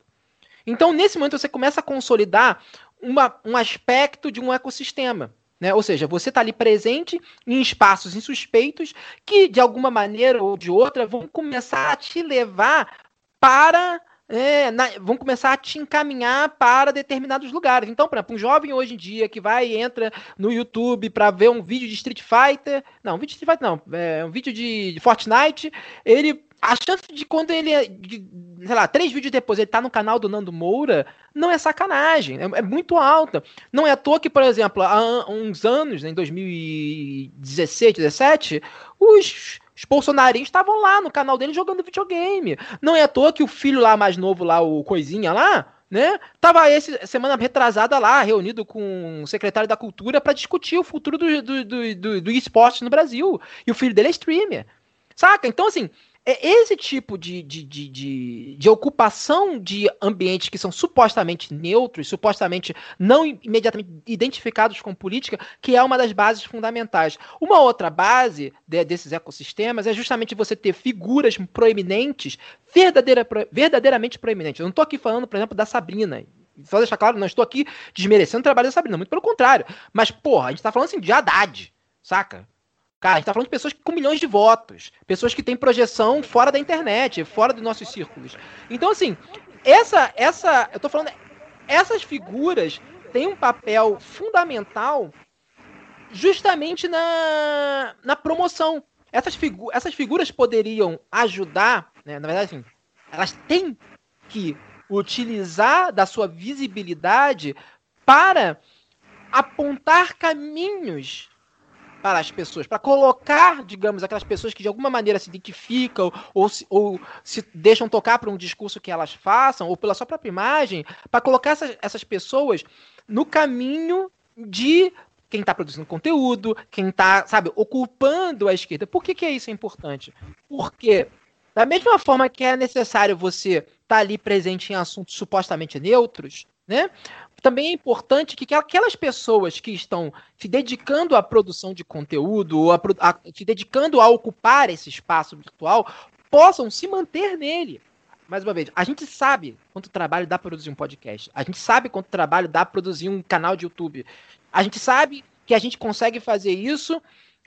Então, nesse momento, você começa a consolidar uma, um aspecto de um ecossistema. Né? Ou seja, você está ali presente em espaços insuspeitos que, de alguma maneira ou de outra, vão começar a te levar para é, na, vão começar a te encaminhar para determinados lugares. Então, por exemplo, um jovem hoje em dia que vai e entra no YouTube para ver um vídeo de Street Fighter, não, um vídeo de Street Fighter não, é, um vídeo de, de Fortnite, ele a chance de quando ele, é, de, sei lá, três vídeos depois ele tá no canal do Nando Moura, não é sacanagem, é, é muito alta. Não é à toa que, por exemplo, há uns anos, né, em 2016, 2017, os os bolsonaristas estavam lá no canal dele jogando videogame. Não é à toa que o filho lá mais novo, lá, o Coisinha lá, né? Tava esse semana retrasada lá, reunido com o secretário da Cultura para discutir o futuro do, do, do, do, do esporte no Brasil. E o filho dele é streamer. Saca? Então, assim, é esse tipo de, de, de, de, de ocupação de ambientes que são supostamente neutros, supostamente não imediatamente identificados com política, que é uma das bases fundamentais. Uma outra base de, desses ecossistemas é justamente você ter figuras proeminentes, verdadeira, verdadeiramente proeminentes. Eu não estou aqui falando, por exemplo, da Sabrina, só deixar claro, não estou aqui desmerecendo o trabalho da Sabrina, muito pelo contrário. Mas, porra, a gente está falando assim de Haddad, saca? Cara, a gente tá falando de pessoas com milhões de votos, pessoas que têm projeção fora da internet, fora dos nossos círculos. Então, assim, essa, essa, eu tô falando, essas figuras têm um papel fundamental justamente na, na promoção. Essas, figu essas figuras poderiam ajudar, né, na verdade, assim, elas têm que utilizar da sua visibilidade para apontar caminhos para as pessoas, para colocar, digamos, aquelas pessoas que de alguma maneira se identificam ou se, ou se deixam tocar por um discurso que elas façam, ou pela sua própria imagem, para colocar essas, essas pessoas no caminho de quem está produzindo conteúdo, quem está, sabe, ocupando a esquerda. Por que, que é isso importante? Porque, da mesma forma que é necessário você estar tá ali presente em assuntos supostamente neutros, né? também é importante que aquelas pessoas que estão se dedicando à produção de conteúdo, a, a, se dedicando a ocupar esse espaço virtual, possam se manter nele. Mais uma vez, a gente sabe quanto trabalho dá para produzir um podcast. A gente sabe quanto trabalho dá para produzir um canal de YouTube. A gente sabe que a gente consegue fazer isso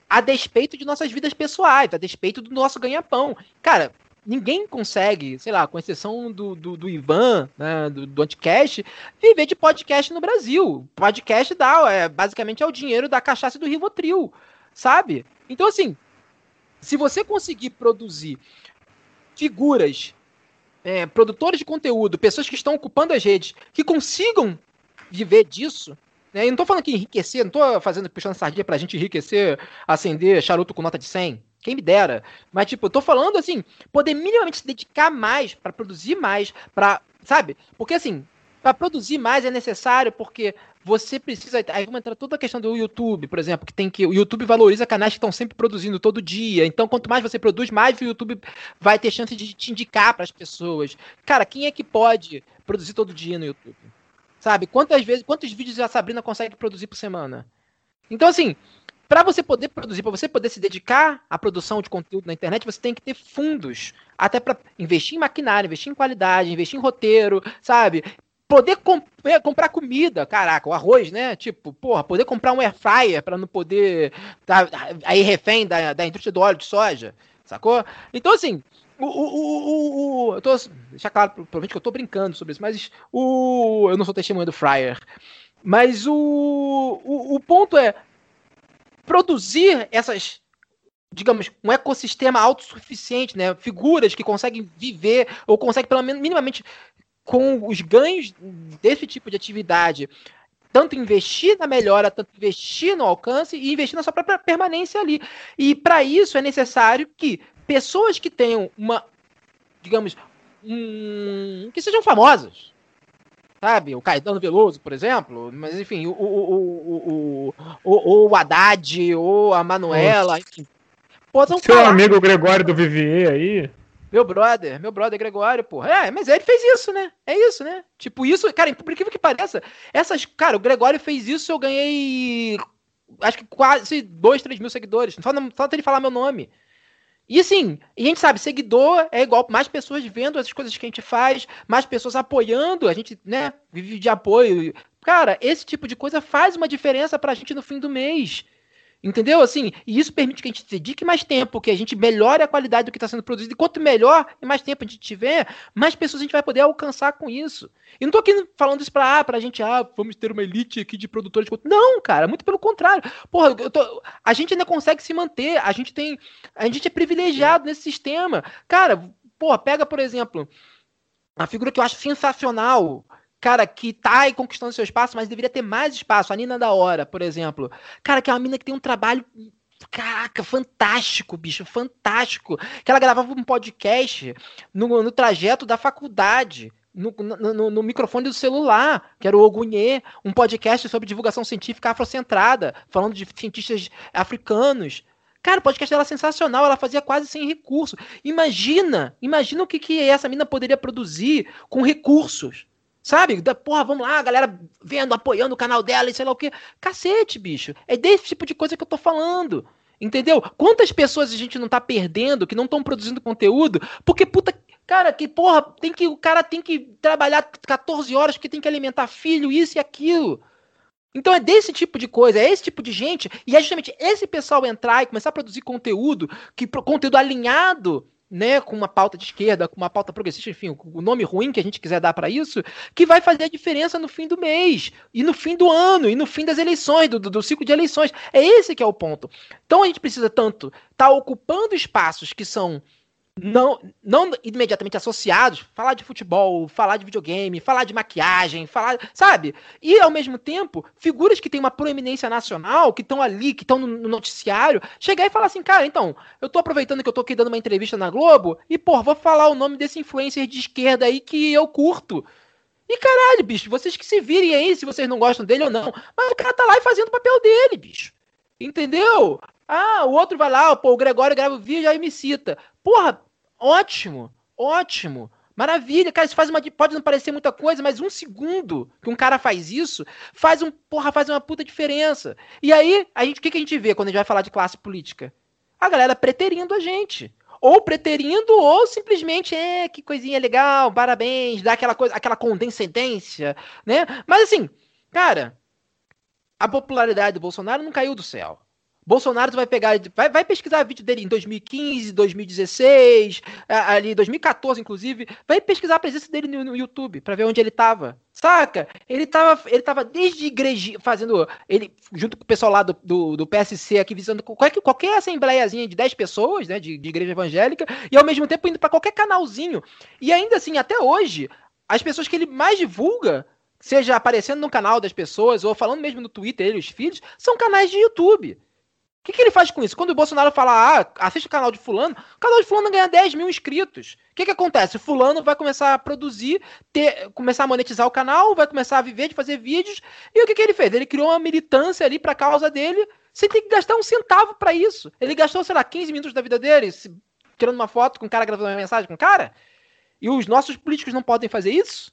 a despeito de nossas vidas pessoais, a despeito do nosso ganha-pão. Cara, ninguém consegue, sei lá, com exceção do, do, do Ivan, né, do, do Anticast, viver de podcast no Brasil. Podcast dá, é, basicamente é o dinheiro da cachaça do Rivotril, sabe? Então, assim, se você conseguir produzir figuras, é, produtores de conteúdo, pessoas que estão ocupando as redes, que consigam viver disso, né? Eu não estou falando que enriquecer, não estou fazendo puxando sardinha pra gente enriquecer, acender charuto com nota de 100, quem me dera. Mas, tipo, eu tô falando assim, poder minimamente se dedicar mais para produzir mais, para Sabe? Porque assim, para produzir mais é necessário porque você precisa. Aí vamos entrar toda a questão do YouTube, por exemplo, que tem que. O YouTube valoriza canais que estão sempre produzindo todo dia. Então, quanto mais você produz, mais o YouTube vai ter chance de te indicar para as pessoas. Cara, quem é que pode produzir todo dia no YouTube? Sabe? Quantas vezes, quantos vídeos a Sabrina consegue produzir por semana? Então, assim, para você poder produzir, para você poder se dedicar à produção de conteúdo na internet, você tem que ter fundos, até para investir em maquinário, investir em qualidade, investir em roteiro, sabe? Poder é, comprar comida, caraca, o arroz, né? Tipo, porra, poder comprar um air fryer para não poder tá aí refém da, da indústria do óleo de soja, sacou? Então, assim, o, o, o, o, eu tô, deixa claro, provavelmente que eu tô brincando sobre isso, mas o, eu não sou testemunha do fryer. Mas o, o, o ponto é produzir essas digamos, um ecossistema autossuficiente, né? Figuras que conseguem viver ou conseguem, pelo menos, minimamente, com os ganhos desse tipo de atividade, tanto investir na melhora, tanto investir no alcance e investir na sua própria permanência ali. E para isso é necessário que pessoas que tenham uma, digamos, um, que sejam famosas, sabe? O Caetano Veloso, por exemplo, mas enfim, o, o, o, o, o, Haddad, ou a Manuela, enfim, Possam Seu falar. amigo Gregório do Vivier aí. Meu brother, meu brother Gregório, porra. É, mas ele fez isso, né? É isso, né? Tipo, isso, cara, por incrível que pareça, essas. Cara, o Gregório fez isso, eu ganhei. Acho que quase 2, 3 mil seguidores. Só, não, só ele falar meu nome. E assim, a gente sabe, seguidor é igual mais pessoas vendo as coisas que a gente faz, mais pessoas apoiando, a gente, né, vive de apoio. Cara, esse tipo de coisa faz uma diferença pra gente no fim do mês. Entendeu? Assim, e isso permite que a gente dedique mais tempo, que a gente melhore a qualidade do que está sendo produzido. E quanto melhor e mais tempo a gente tiver, mais pessoas a gente vai poder alcançar com isso. E não tô aqui falando isso pra, ah, pra gente, ah, vamos ter uma elite aqui de produtores de conteúdo. Não, cara, muito pelo contrário. Porra, tô, a gente ainda consegue se manter, a gente tem. A gente é privilegiado nesse sistema. Cara, porra, pega, por exemplo, a figura que eu acho sensacional cara, que tá aí conquistando seu espaço, mas deveria ter mais espaço. A Nina da Hora, por exemplo. Cara, que é uma mina que tem um trabalho. Caraca, fantástico, bicho, fantástico. Que ela gravava um podcast no, no trajeto da faculdade. No, no, no, microfone do celular, que era o Ogunhê, um podcast sobre divulgação científica afrocentrada, falando de cientistas africanos. Cara, o podcast dela é sensacional, ela fazia quase sem recurso. Imagina, imagina o que, que essa mina poderia produzir com recursos. Sabe? Da, porra, vamos lá, a galera vendo, apoiando o canal dela e sei lá o quê. Cacete, bicho. É desse tipo de coisa que eu tô falando. Entendeu? Quantas pessoas a gente não tá perdendo que não estão produzindo conteúdo? Porque, puta, cara, que porra, tem que, o cara tem que trabalhar 14 horas porque tem que alimentar filho, isso e aquilo. Então é desse tipo de coisa, é esse tipo de gente, e é justamente esse pessoal entrar e começar a produzir conteúdo, que conteúdo alinhado né, com uma pauta de esquerda, com uma pauta progressista, enfim, o nome ruim que a gente quiser dar para isso, que vai fazer a diferença no fim do mês, e no fim do ano, e no fim das eleições, do, do ciclo de eleições. É esse que é o ponto. Então a gente precisa tanto estar tá ocupando espaços que são não, não imediatamente associados, falar de futebol, falar de videogame, falar de maquiagem, falar, sabe? E ao mesmo tempo, figuras que têm uma proeminência nacional, que estão ali, que estão no, no, noticiário, chegar e falar assim, cara, então, eu tô aproveitando que eu tô aqui dando uma entrevista na Globo e, pô, vou falar o nome desse influencer de esquerda aí que eu curto. E caralho, bicho, vocês que se virem aí se vocês não gostam dele ou não. Mas o cara tá lá e fazendo o papel dele, bicho. Entendeu? Ah, o outro vai lá, pô, o Gregório grava o vídeo e aí me cita. Porra, ótimo, ótimo. Maravilha, cara, isso faz uma. Pode não parecer muita coisa, mas um segundo que um cara faz isso, faz um. Porra, faz uma puta diferença. E aí, a gente, o que, que a gente vê quando a gente vai falar de classe política? A galera preterindo a gente. Ou preterindo, ou simplesmente, é, que coisinha legal, parabéns, dá aquela coisa, aquela condescendência, né? Mas assim, cara, a popularidade do Bolsonaro não caiu do céu. Bolsonaro vai pegar, vai, vai pesquisar vídeo dele em 2015, 2016, ali 2014 inclusive, vai pesquisar a presença dele no, no YouTube para ver onde ele tava. Saca? Ele tava, ele tava desde igreja fazendo, ele junto com o pessoal lá do, do, do PSC aqui visitando qualquer, qualquer assembleiazinha de 10 pessoas, né, de, de igreja evangélica, e ao mesmo tempo indo para qualquer canalzinho. E ainda assim, até hoje, as pessoas que ele mais divulga seja aparecendo no canal das pessoas ou falando mesmo no Twitter, ele e os filhos, são canais de YouTube. O que, que, ele faz com isso? Quando o Bolsonaro fala, ah, assiste o canal de fulano, o canal de fulano ganha 10 mil inscritos. O que, que acontece? Fulano vai começar a produzir, ter, começar a monetizar o canal, vai começar a viver de fazer vídeos. E o que, que ele fez? Ele criou uma militância ali pra causa dele, sem ter que gastar um centavo para isso. Ele gastou, sei lá, 15 minutos da vida dele, se, tirando uma foto com o cara gravando uma mensagem com o cara. E os nossos políticos não podem fazer isso?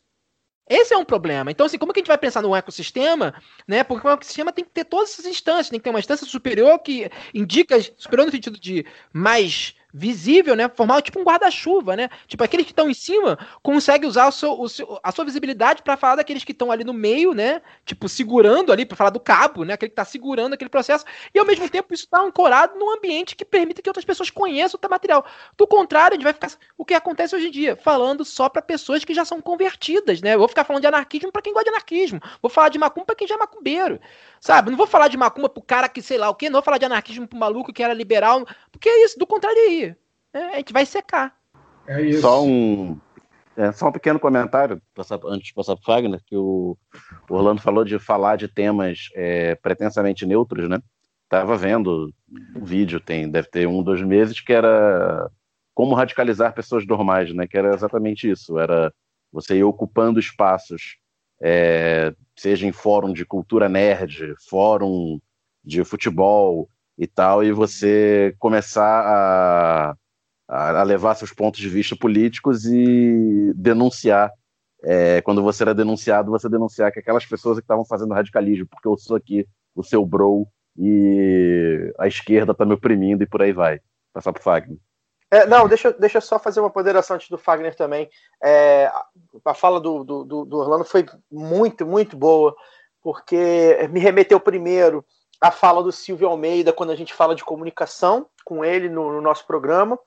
Esse é um problema. Então, assim, como que a gente vai pensar no ecossistema, né? Porque o ecossistema tem que ter todas essas instâncias, tem que ter uma instância superior que indica, superior no sentido de mais visível, né? Formar tipo um guarda-chuva, né? Tipo, aqueles que estão em cima conseguem usar o seu, o seu, a sua visibilidade para falar daqueles que estão ali no meio, né? Tipo, segurando ali, para falar do cabo, né? Aquele que tá segurando aquele processo. E ao mesmo tempo isso está ancorado num ambiente que permite que outras pessoas conheçam o material. Do contrário, a gente vai ficar o que acontece hoje em dia, falando só para pessoas que já são convertidas, né? Eu vou ficar falando de anarquismo para quem gosta de anarquismo. Vou falar de macumba para quem já é macumbeiro. Sabe? Não vou falar de macumba pro cara que sei lá o quê, não vou falar de anarquismo pro maluco que era liberal, porque é isso, do contrário aí. É, a gente vai secar. É isso. Só um, é, só um pequeno comentário, antes de passar para o Fagner, que o o Orlando falou de falar de temas é, pretensamente neutros, né? Tava vendo um vídeo, tem, deve ter um, dois meses, que era como radicalizar pessoas normais, né? Que era exatamente isso, era você ir ocupando espaços, é, seja em fórum de cultura nerd, fórum de futebol e tal, e você começar a, a, levar seus pontos de vista políticos e denunciar. É, quando você era denunciado, você denunciar que aquelas pessoas que estavam fazendo radicalismo, porque eu sou aqui o seu bro e a esquerda tá me oprimindo e por aí vai. Passar pro Fagner. É, não, deixa, deixa eu só fazer uma ponderação antes do Fagner também. É, a- fala do, do, do- do Orlando foi muito, muito boa, porque me remeteu primeiro à fala do Silvio Almeida quando a gente fala de comunicação com ele no, no nosso programa.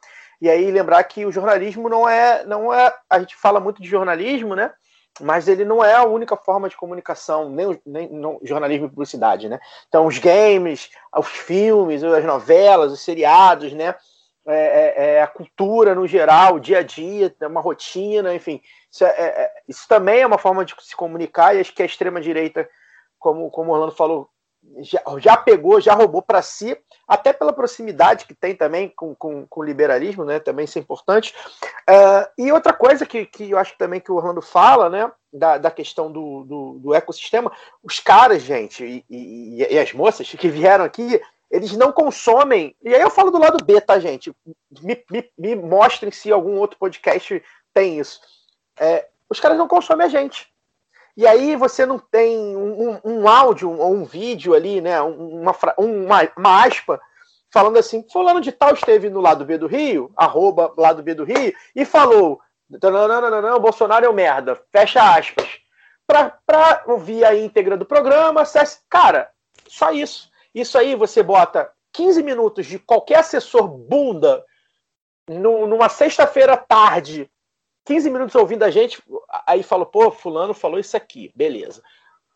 E aí lembrar que o jornalismo não é, não é. A gente fala muito de jornalismo, né? Mas ele não é a única forma de comunicação, nem, nem não, jornalismo e publicidade, né? Então, os games, os filmes, as novelas, os seriados, né? É, é, é a cultura no geral, o dia a dia, é uma rotina, enfim. Isso, é- é- isso também é uma forma de se comunicar, e acho que a extrema-direita, como, como o Orlando falou, já, já pegou, já roubou para si, até pela proximidade que tem também com, com, com o liberalismo, né? Também isso é importante. Ah, e outra coisa que, que eu acho também que o Orlando fala, né? Da, da questão do, do, do ecossistema, os caras, gente, e, e- e as moças que vieram aqui, eles não consomem. E aí eu falo do lado B, tá, gente? Me, me, me mostrem se algum outro podcast tem isso. É, os caras não consomem a gente. E aí você não tem um, um- um áudio ou um vídeo ali, né? Uma, uma, uma aspa falando assim, fulano de tal esteve no lado B do Rio, arroba lado B do Rio, e falou, não, não, não, não, não, Bolsonaro é um merda, fecha aspas. Pra, pra ouvir a íntegra do programa, acesse, cara, só isso. Isso aí você bota 15 minutos de qualquer assessor bunda nu- numa sexta-feira tarde, 15 minutos ouvindo a gente, aí fala, pô, fulano falou isso aqui, beleza.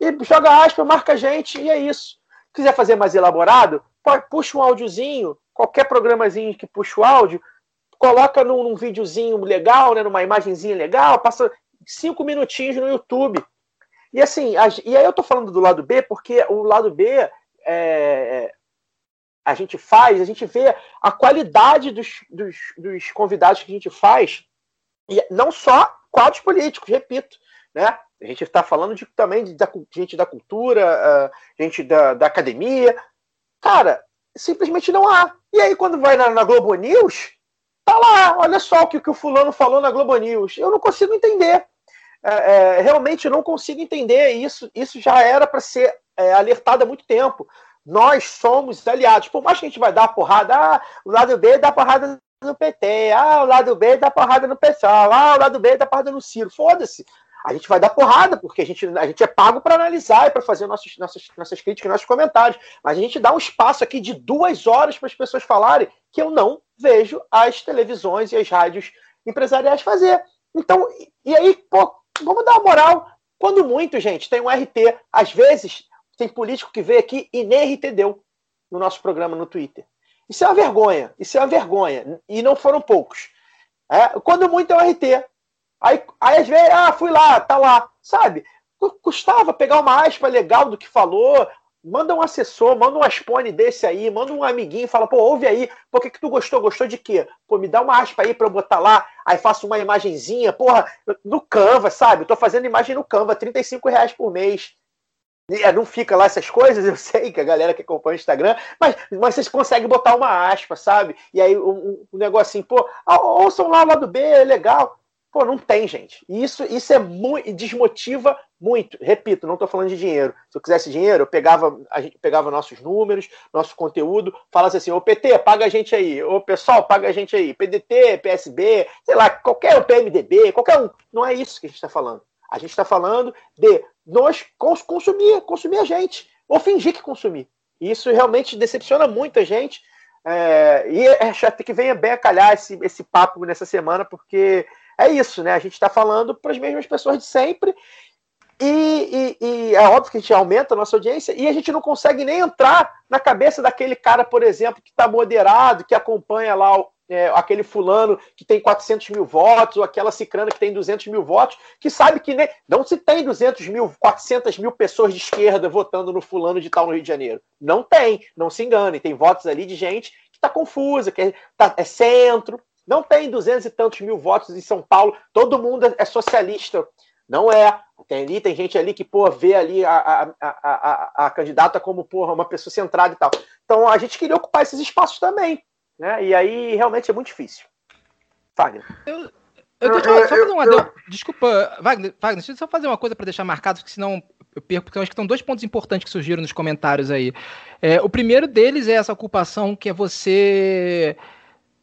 E joga aspa, marca a gente, e é isso. Quiser fazer mais elaborado, puxa um áudiozinho, qualquer programazinho que puxa o áudio, coloca num, num videozinho legal, né, numa imagenzinha legal, passa cinco minutinhos no YouTube. E assim, a- e aí eu tô falando do lado B, porque o lado B é, a gente faz, a gente vê a qualidade dos, dos, dos convidados que a gente faz, e não só quadros políticos, repito, né? A gente está falando de, também de, gente da cultura, ah, gente da, da academia. Cara, simplesmente não há. E aí, quando vai na, na Globo News, tá lá, olha só o que, que o fulano falou na Globo News. Eu não consigo entender. É, é, realmente não consigo entender isso. Isso já era para ser é, alertado há muito tempo. Nós somos aliados. Por mais que a gente vai dar porrada, ah, o lado B dá porrada no PT, ah, o lado B dá porrada no pessoal, ah, o lado B dá porrada no Ciro. Foda-se. A gente vai dar porrada, porque a gente, a gente é pago para analisar e para fazer nossos, nossas, nossas críticas, nossos comentários. Mas a gente dá um espaço aqui de duas horas para as pessoas falarem que eu não vejo as televisões e as rádios empresariais fazer. Então, e, aí, pô, vamos dar uma moral. Quando muito, gente, tem um RT. Às vezes, tem político que veio aqui e nem RT deu no nosso programa no Twitter. Isso é uma vergonha. Isso é uma vergonha. E não foram poucos. É, quando muito é um RT. Aí, aí às vezes, ah, fui lá, tá lá. Sabe? Custava pegar uma aspa legal do que falou, manda um assessor, manda um aspone desse aí, manda um amiguinho fala, pô, ouve aí, por que, que tu gostou? Gostou de quê? Pô, me dá uma aspa aí pra eu botar lá, aí faço uma imagenzinha, porra, no Canva, sabe? Eu tô fazendo imagem no Canva, 35 reais por mês. É, não fica lá essas coisas, eu sei que a galera que acompanha o Instagram, mas, mas vocês conseguem botar uma aspa, sabe? E aí um, um negocinho, pô, ouçam lá o lado B, é legal. Pô, não tem, gente. Isso, isso é muito. desmotiva muito. Repito, não estou falando de dinheiro. Se eu quisesse dinheiro, eu pegava, a gente pegava nossos números, nosso conteúdo, falasse assim, ô PT, paga a gente aí, ô pessoal, paga a gente aí, PDT, PSB, sei lá, qualquer PMDB, qualquer um. Não é isso que a gente está falando. A gente está falando de nós consumir, consumir a gente, ou fingir que consumir. Isso realmente decepciona muita gente. É, e é chato que venha bem a calhar esse, esse papo nessa semana, porque é isso, né? A gente está falando para as mesmas pessoas de sempre. E, e, e, é óbvio que a gente aumenta a nossa audiência e a gente não consegue nem entrar na cabeça daquele cara, por exemplo, que está moderado, que acompanha lá o, é, aquele fulano que tem 400 mil votos, ou aquela cicrana que tem 200 mil votos, que sabe que nem, não se tem 200 mil, 400 mil pessoas de esquerda votando no fulano de tal no Rio de Janeiro. Não tem, não se engane. Tem votos ali de gente que está confusa, que é, tá, é centro, não tem duzentos e tantos mil votos em São Paulo, todo mundo é socialista. Não é. Tem ali, tem gente ali que, pô, vê ali a, a, a, a, a candidata como, porra, uma pessoa centrada e tal. Então a gente queria ocupar esses espaços também. Né? E aí realmente é muito difícil. Fagner. Eu, eu, deixa eu, só fazer uma. Eu, Desculpa, Wagner, Wagner, deixa eu só fazer uma coisa para deixar marcado, porque senão eu perco, porque eu acho que são dois pontos importantes que surgiram nos comentários aí. É, o primeiro deles é essa ocupação que é você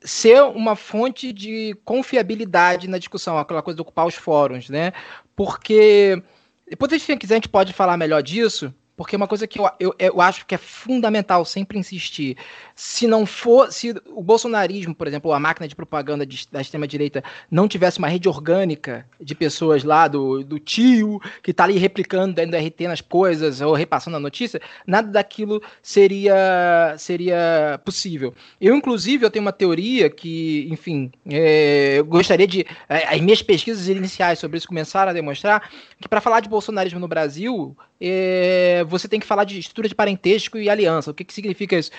ser uma fonte de confiabilidade na discussão, aquela coisa de ocupar os fóruns, né? Porque depois, se quiser, a gente pode falar melhor disso, porque uma coisa que eu, eu, eu acho que é fundamental sempre insistir. Se não for, se o bolsonarismo, por exemplo, a máquina de propaganda de, da extrema-direita não tivesse uma rede orgânica de pessoas lá, do, do tio, que está ali replicando dentro do RT nas coisas ou repassando a notícia, nada daquilo seria, seria possível. Eu, inclusive, eu tenho uma teoria que, enfim, é, eu gostaria de. É, as minhas pesquisas iniciais sobre isso começaram a demonstrar que para falar de bolsonarismo no Brasil, é, você tem que falar de estrutura de parentesco e aliança. O que, que significa isso?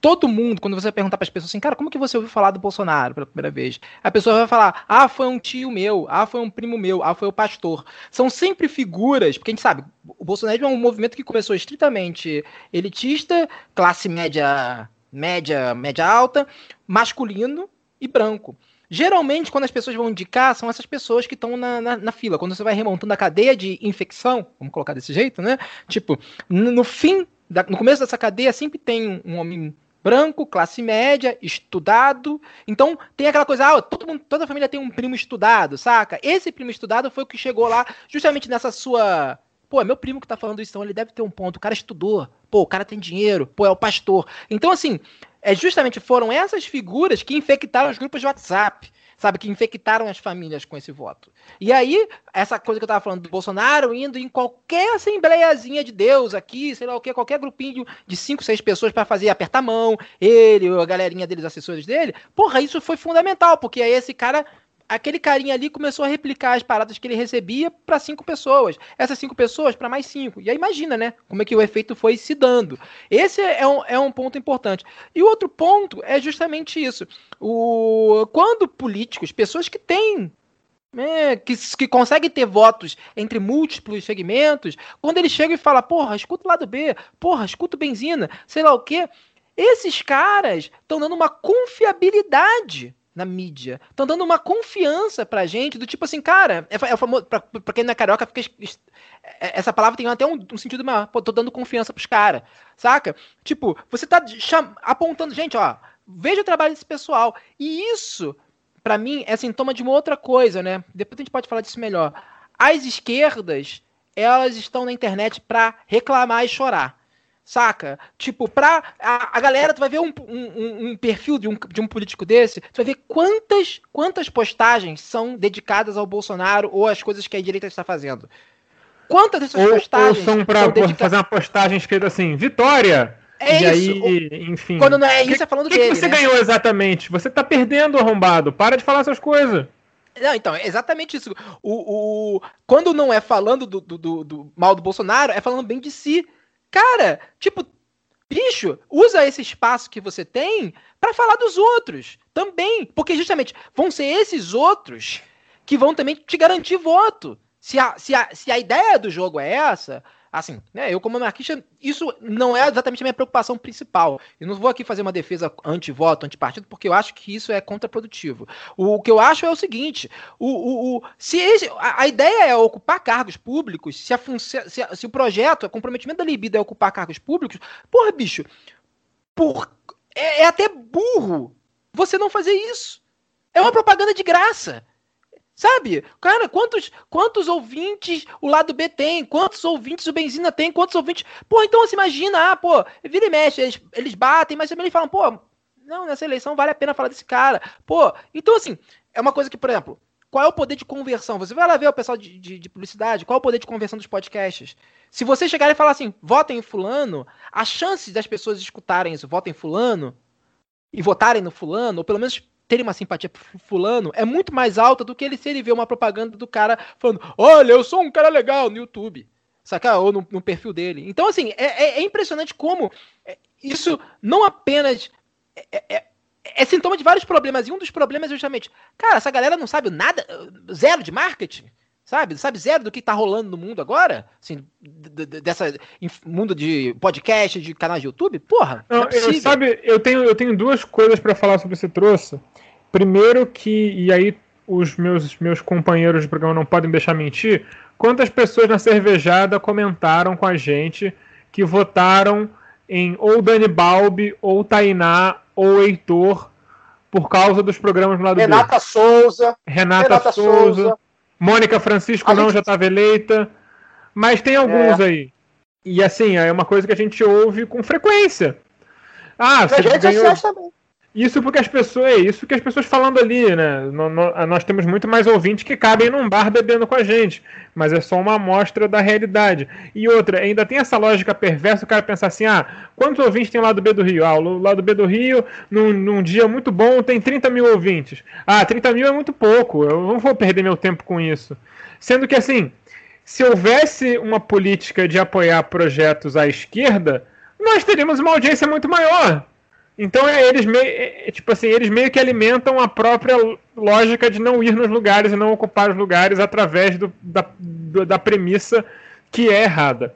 Todo mundo, quando você perguntar para as pessoas assim, cara, como que você ouviu falar do Bolsonaro pela primeira vez? A pessoa vai falar, ah, foi um tio meu, ah, foi um primo meu, ah, foi o pastor. São sempre figuras, porque a gente sabe, o bolsonarismo é um movimento que começou estritamente elitista, classe média, média, média alta, masculino e branco. Geralmente, quando as pessoas vão indicar, são essas pessoas que estão na, na, na, fila. Quando você vai remontando a cadeia de infecção, vamos colocar desse jeito, né? Tipo, no fim, da, no começo dessa cadeia, sempre tem um homem branco, classe média, estudado. Então tem aquela coisa, ah, todo mundo, toda a família tem um primo estudado, saca? Esse primo estudado foi o que chegou lá justamente nessa sua. Pô, é meu primo que tá falando isso, então ele deve ter um ponto. O cara estudou, pô, o cara tem dinheiro, pô, é o pastor. Então, assim, é justamente foram essas figuras que infectaram os grupos de WhatsApp, sabe, que infectaram as famílias com esse voto. E aí, essa coisa que eu tava falando do Bolsonaro indo em qualquer assembleiazinha de Deus aqui, sei lá o que, qualquer grupinho de cinco, seis pessoas para fazer apertar a mão, ele, a galerinha deles, assessores dele, porra, isso foi fundamental, porque aí esse cara aquele carinha ali começou a replicar as paradas que ele recebia para cinco pessoas. Essas cinco pessoas para mais cinco. E aí imagina, né? Como é que o efeito foi se dando. Esse é um, é um ponto importante. E o outro ponto é justamente isso. O, quando políticos, pessoas que têm é, que, que conseguem ter votos entre múltiplos segmentos, quando eles chegam e falam, porra, escuta o lado B, porra, escuta o benzina, sei lá o quê, esses caras estão dando uma confiabilidade na mídia. Estão dando uma confiança pra gente, do tipo assim, cara, é, é famoso, pra, pra quem não é carioca, fica, é, essa palavra tem até um, um sentido maior, pô, tô dando confiança pros caras, saca? Tipo, você tá cham, apontando, gente, ó, veja o trabalho desse pessoal. E isso, para mim, é sintoma de uma outra coisa, né? Depois a gente pode falar disso melhor. As esquerdas, elas estão na internet pra reclamar e chorar. Saca? Tipo, pra. A, a galera, tu vai ver um, um, um, perfil de um, de um político desse, tu vai ver quantas, quantas postagens são dedicadas ao Bolsonaro ou às coisas que a direita está fazendo. Quantas dessas ou, postagens. Ou são pra dedicadas... fazer uma postagem escrita assim, Vitória! É e isso. aí, enfim. Quando não é isso, que, é falando que dele. O que você né? ganhou exatamente? Você tá perdendo, arrombado. Para de falar essas coisas. Não, então, é exatamente isso. O, o, quando não é falando do, do, do, do mal do Bolsonaro, é falando bem de si. Cara, tipo, bicho, usa esse espaço que você tem para falar dos outros também. Porque justamente vão ser esses outros que vão também te garantir voto. Se a, se a, se a ideia do jogo é essa, Assim, né? Eu, como anarquista, isso não é exatamente a minha preocupação principal. Eu não vou aqui fazer uma defesa anti-voto, anti-partido, porque eu acho que isso é contraprodutivo. O, o que eu acho é o seguinte: o, o, o se esse, a, a, ideia é ocupar cargos públicos, se, a se, a, se o projeto, o comprometimento da libido é ocupar cargos públicos, porra, bicho, por, é, é até burro você não fazer isso. É uma propaganda de graça. Sabe? Cara, quantos, quantos ouvintes o lado B tem? Quantos ouvintes o Benzina tem? Quantos ouvintes. Pô, então você imagina, ah, pô, vira e mexe, eles, eles batem, mas também eles falam, pô, não, nessa eleição vale a pena falar desse cara. Pô, então assim, é uma coisa que, por exemplo, qual é o poder de conversão? Você vai lá ver o pessoal de, de, de publicidade, qual é o poder de conversão dos podcasts? Se você chegar e falar assim, votem em fulano, a chance das pessoas escutarem isso, votem em fulano, e votarem no fulano, ou pelo menos terem uma simpatia por fulano é muito mais alta do que ele se ele vê uma propaganda do cara falando, olha, eu sou um cara legal no YouTube. Saca? Ou no, no perfil dele. Então, assim, é, é, é impressionante como é, isso não apenas é, é, é, sintoma de vários problemas. E um dos problemas é justamente, cara, essa galera não sabe nada, zero de marketing. Sabe? Sabe zero do que tá rolando no mundo agora? Assim, dessa mundo de podcast, de canal de YouTube? Porra, não, não é eu, sabe, eu tenho, eu tenho duas coisas para falar sobre esse troço. Primeiro que, e aí os meus, meus companheiros de programa não podem deixar mentir, quantas pessoas na cervejada comentaram com a gente que votaram em ou Dani Balbi, ou Tainá, ou Heitor, por causa dos programas do lado Renata B. Souza. Renata, Renata Souza. Souza. Mônica Francisco a não gente... já estava eleita. Mas tem alguns é. aí. E assim, é uma coisa que a gente ouve com frequência. Ah, você ganhou... também. Isso porque as pessoas. É isso que as pessoas falando ali, né? nós temos muito mais ouvintes que cabem num bar bebendo com a gente. Mas é só uma amostra da realidade. E outra, ainda tem essa lógica perversa, o cara pensar assim, ah, quantos ouvintes tem o lado B do Rio? Ah, o lado B do Rio, num, num dia muito bom, tem 30 mil ouvintes. Ah, 30 mil é muito pouco. Eu não vou perder meu tempo com isso. Sendo que assim, se houvesse uma política de apoiar projetos à esquerda, nós teríamos uma audiência muito maior então é, eles meio, é, é, tipo assim, eles meio que alimentam a própria lógica de não ir nos lugares e não ocupar os lugares através do, da, do, da premissa que é errada.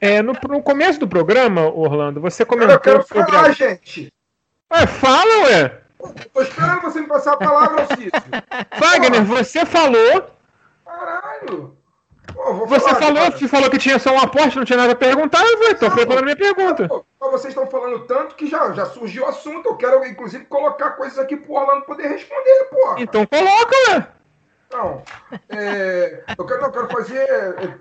É, no, no, começo do programa, Orlando, você comentou Eu quero sobre falar, a... gente. Ué, fala, ué. Tô esperando você me passar a palavra, Alcísio. Wagner, você falou. Caralho. Pô, você falar, falou, você falou que tinha só um aporte, não tinha nada a perguntar, eu estou preparando minha pergunta. Pô, vocês estão falando tanto que já, já surgiu o assunto. Eu quero, inclusive, colocar coisas aqui pro Orlando poder responder, porra. Então coloca, né? Não, é, eu, quero, eu quero fazer.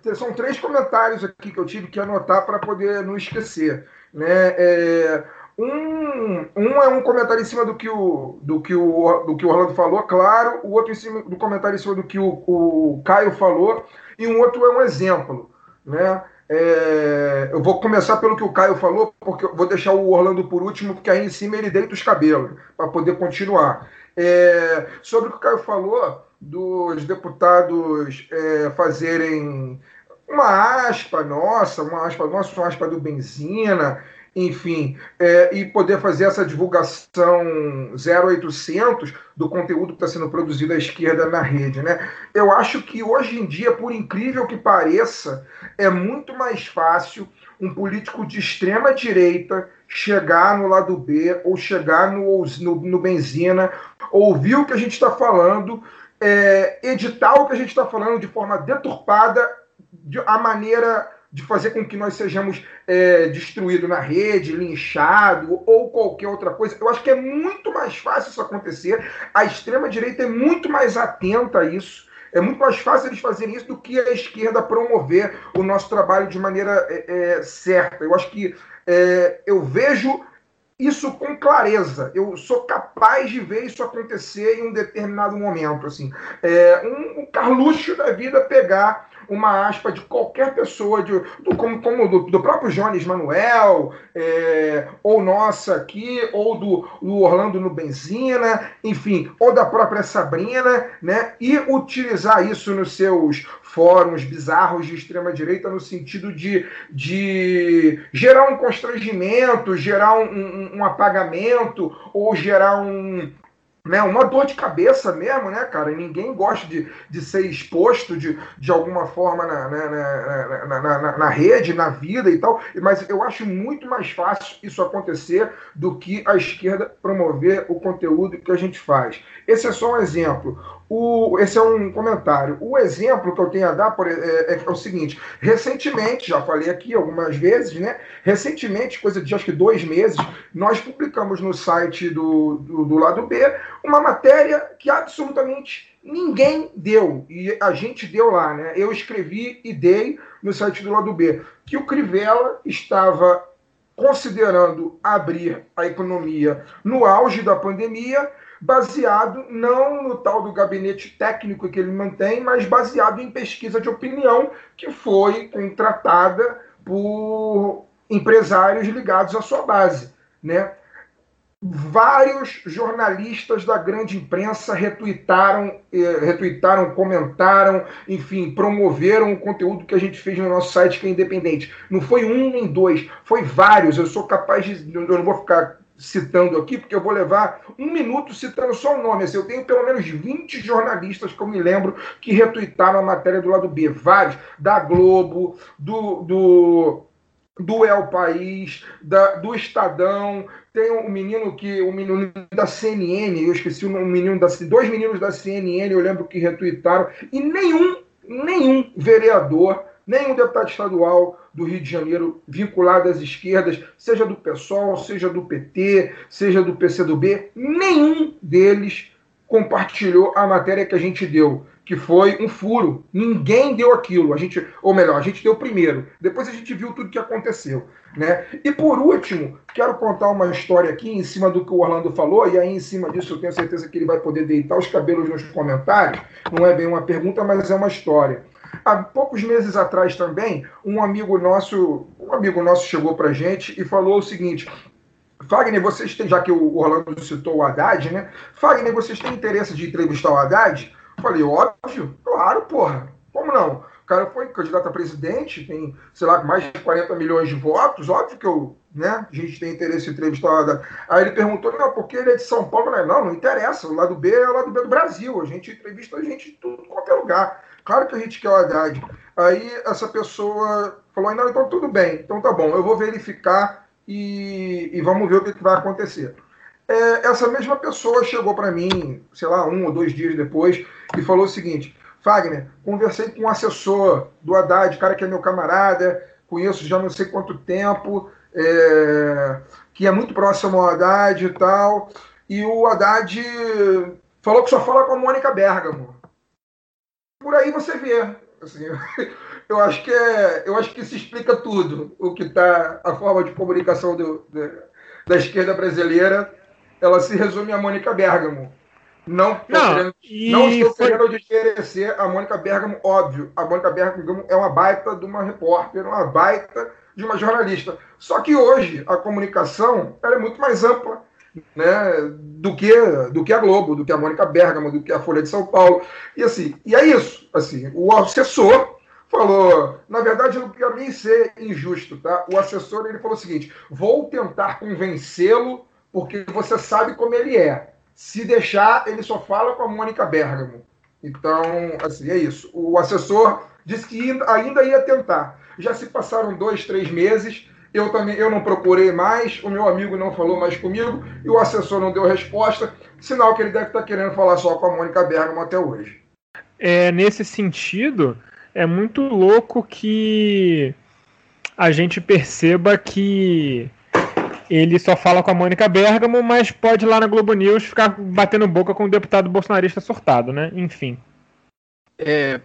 É, são três comentários aqui que eu tive que anotar para poder não esquecer. Né? É, um, um é um comentário em cima do que o, do que o, do que o Orlando falou, claro. O outro em cima do comentário em cima do que o, o Caio falou. E um outro é um exemplo. Né? É, eu vou começar pelo que o Caio falou, porque vou deixar o Orlando por último, porque aí em cima ele deita os cabelos, para poder continuar. É, sobre o que o Caio falou dos deputados é, fazerem uma aspa nossa, uma aspa nossa, uma aspa do Benzina, enfim, é, e poder fazer essa divulgação 0800 do conteúdo que está sendo produzido à esquerda na rede. Né? Eu acho que hoje em dia, por incrível que pareça, é muito mais fácil um político de extrema direita chegar no lado B ou chegar no, no, no Benzina, ouvir o que a gente está falando, é, editar o que a gente está falando de forma deturpada, de, a maneira de fazer com que nós sejamos é, destruídos na rede, linchado ou qualquer outra coisa. Eu acho que é muito mais fácil isso acontecer. A extrema-direita é muito mais atenta a isso. É muito mais fácil eles fazerem isso do que a esquerda promover o nosso trabalho de maneira é, é, certa. Eu acho que é, eu vejo isso com clareza. Eu sou capaz de ver isso acontecer em um determinado momento. Assim, é, um, um Carluxo da vida pegar uma aspa de qualquer pessoa, de, do, como, como do, do, próprio Jones Manuel, é, ou nossa aqui, ou do, do, Orlando no Benzina, enfim, ou da própria Sabrina, né? E utilizar isso nos seus fóruns bizarros de extrema-direita no sentido de, de gerar um constrangimento, gerar um, um, um apagamento, ou gerar um, né, uma dor de cabeça mesmo, né, cara? Ninguém gosta de, de ser exposto de, de alguma forma na, na, na, na, na rede, na vida e tal, mas eu acho muito mais fácil isso acontecer do que a esquerda promover o conteúdo que a gente faz. Esse é só um exemplo. O, esse é um comentário. O exemplo que eu tenho a dar é, é, é, o seguinte: recentemente, já falei aqui algumas vezes, né? Recentemente, coisa de acho que dois meses, nós publicamos no site do, do, do lado B uma matéria que absolutamente ninguém deu. E a gente deu lá, né? Eu escrevi e dei no site do lado B que o Crivella estava considerando abrir a economia no auge da pandemia baseado não no tal do gabinete técnico que ele mantém, mas baseado em pesquisa de opinião que foi contratada por empresários ligados à sua base, né? Vários jornalistas da grande imprensa retuitaram, eh, retuitaram, comentaram, enfim, promoveram o conteúdo que a gente fez no nosso site que é independente. Não foi um nem dois, foi vários. Eu sou capaz de. Eu não vou ficar citando aqui, porque eu vou levar um minuto citando só o nome. Assim, eu tenho pelo menos 20 jornalistas que eu me lembro que retuitaram a matéria do lado B. Vários, da Globo, do, do, do El País, da, do Estadão. Tem um menino que. um menino da CNN, eu esqueci um menino da. Dois meninos da CNN, eu lembro que retuitaram, e nenhum, nenhum vereador nenhum deputado estadual do Rio de Janeiro vinculado às esquerdas, seja do PSOL, seja do PT, seja do PCdoB, nenhum deles compartilhou a matéria que a gente deu, que foi um furo. Ninguém deu aquilo. A gente, ou melhor, a gente deu primeiro. Depois a gente viu tudo que aconteceu, né? E por último, quero contar uma história aqui em cima do que o Orlando falou e aí em cima disso eu tenho certeza que ele vai poder deitar os cabelos nos comentários. Não é bem uma pergunta, mas é uma história. Há poucos meses atrás também, um amigo nosso, um amigo nosso chegou para gente e falou o seguinte: Fagner, vocês têm, já que o Orlando citou o Haddad, né? Fagner, vocês têm interesse de entrevistar o Haddad? Eu falei, óbvio, claro, porra. Como não? O cara foi candidato a presidente, tem, sei lá, mais de 40 milhões de votos, óbvio que eu, né, a gente tem interesse em entrevistar o Haddad. Aí ele perguntou, não, porque ele é de São Paulo? Não, não, não interessa, o lado B é o lado B do Brasil, a gente entrevista a gente de tudo qualquer lugar. Claro que a gente quer o Haddad. Aí essa pessoa falou, não, então tudo bem, então tá bom, eu vou verificar e, e vamos ver o que, que vai acontecer. É, essa mesma pessoa chegou para mim, sei lá, um ou dois dias depois, e falou o seguinte: Fagner, conversei com um assessor do Haddad, cara que é meu camarada, conheço já não sei quanto tempo, é, que é muito próximo ao Haddad e tal, e o Haddad falou que só fala com a Mônica Bergamo por aí você vê. Assim, eu acho que é, eu acho que se explica tudo o que está a forma de comunicação do, do, da esquerda brasileira. Ela se resume a Mônica Bergamo. Não, não, querendo, não estou foi... querendo desmerecer a Mônica Bergamo, óbvio. A Mônica Bergamo é uma baita de uma repórter, uma baita de uma jornalista. Só que hoje a comunicação é muito mais ampla né, do que do que a Globo, do que a Mônica Bergamo, do que a Folha de São Paulo. E assim, e é isso. Assim, o assessor falou, na verdade, não quero nem ser injusto, tá? O assessor ele falou o seguinte: vou tentar convencê-lo porque você sabe como ele é. Se deixar, ele só fala com a Mônica Bergamo. Então, assim, é isso. O assessor disse que ainda ia tentar. Já se passaram dois, três meses eu também eu não procurei mais, o meu amigo não falou mais comigo e o assessor não deu resposta, sinal que ele deve estar querendo falar só com a Mônica Bergamo até hoje. É, nesse sentido, é muito louco que a gente perceba que ele só fala com a Mônica Bergamo, mas pode lá na Globo News ficar batendo boca com o deputado bolsonarista surtado, né? Enfim. É,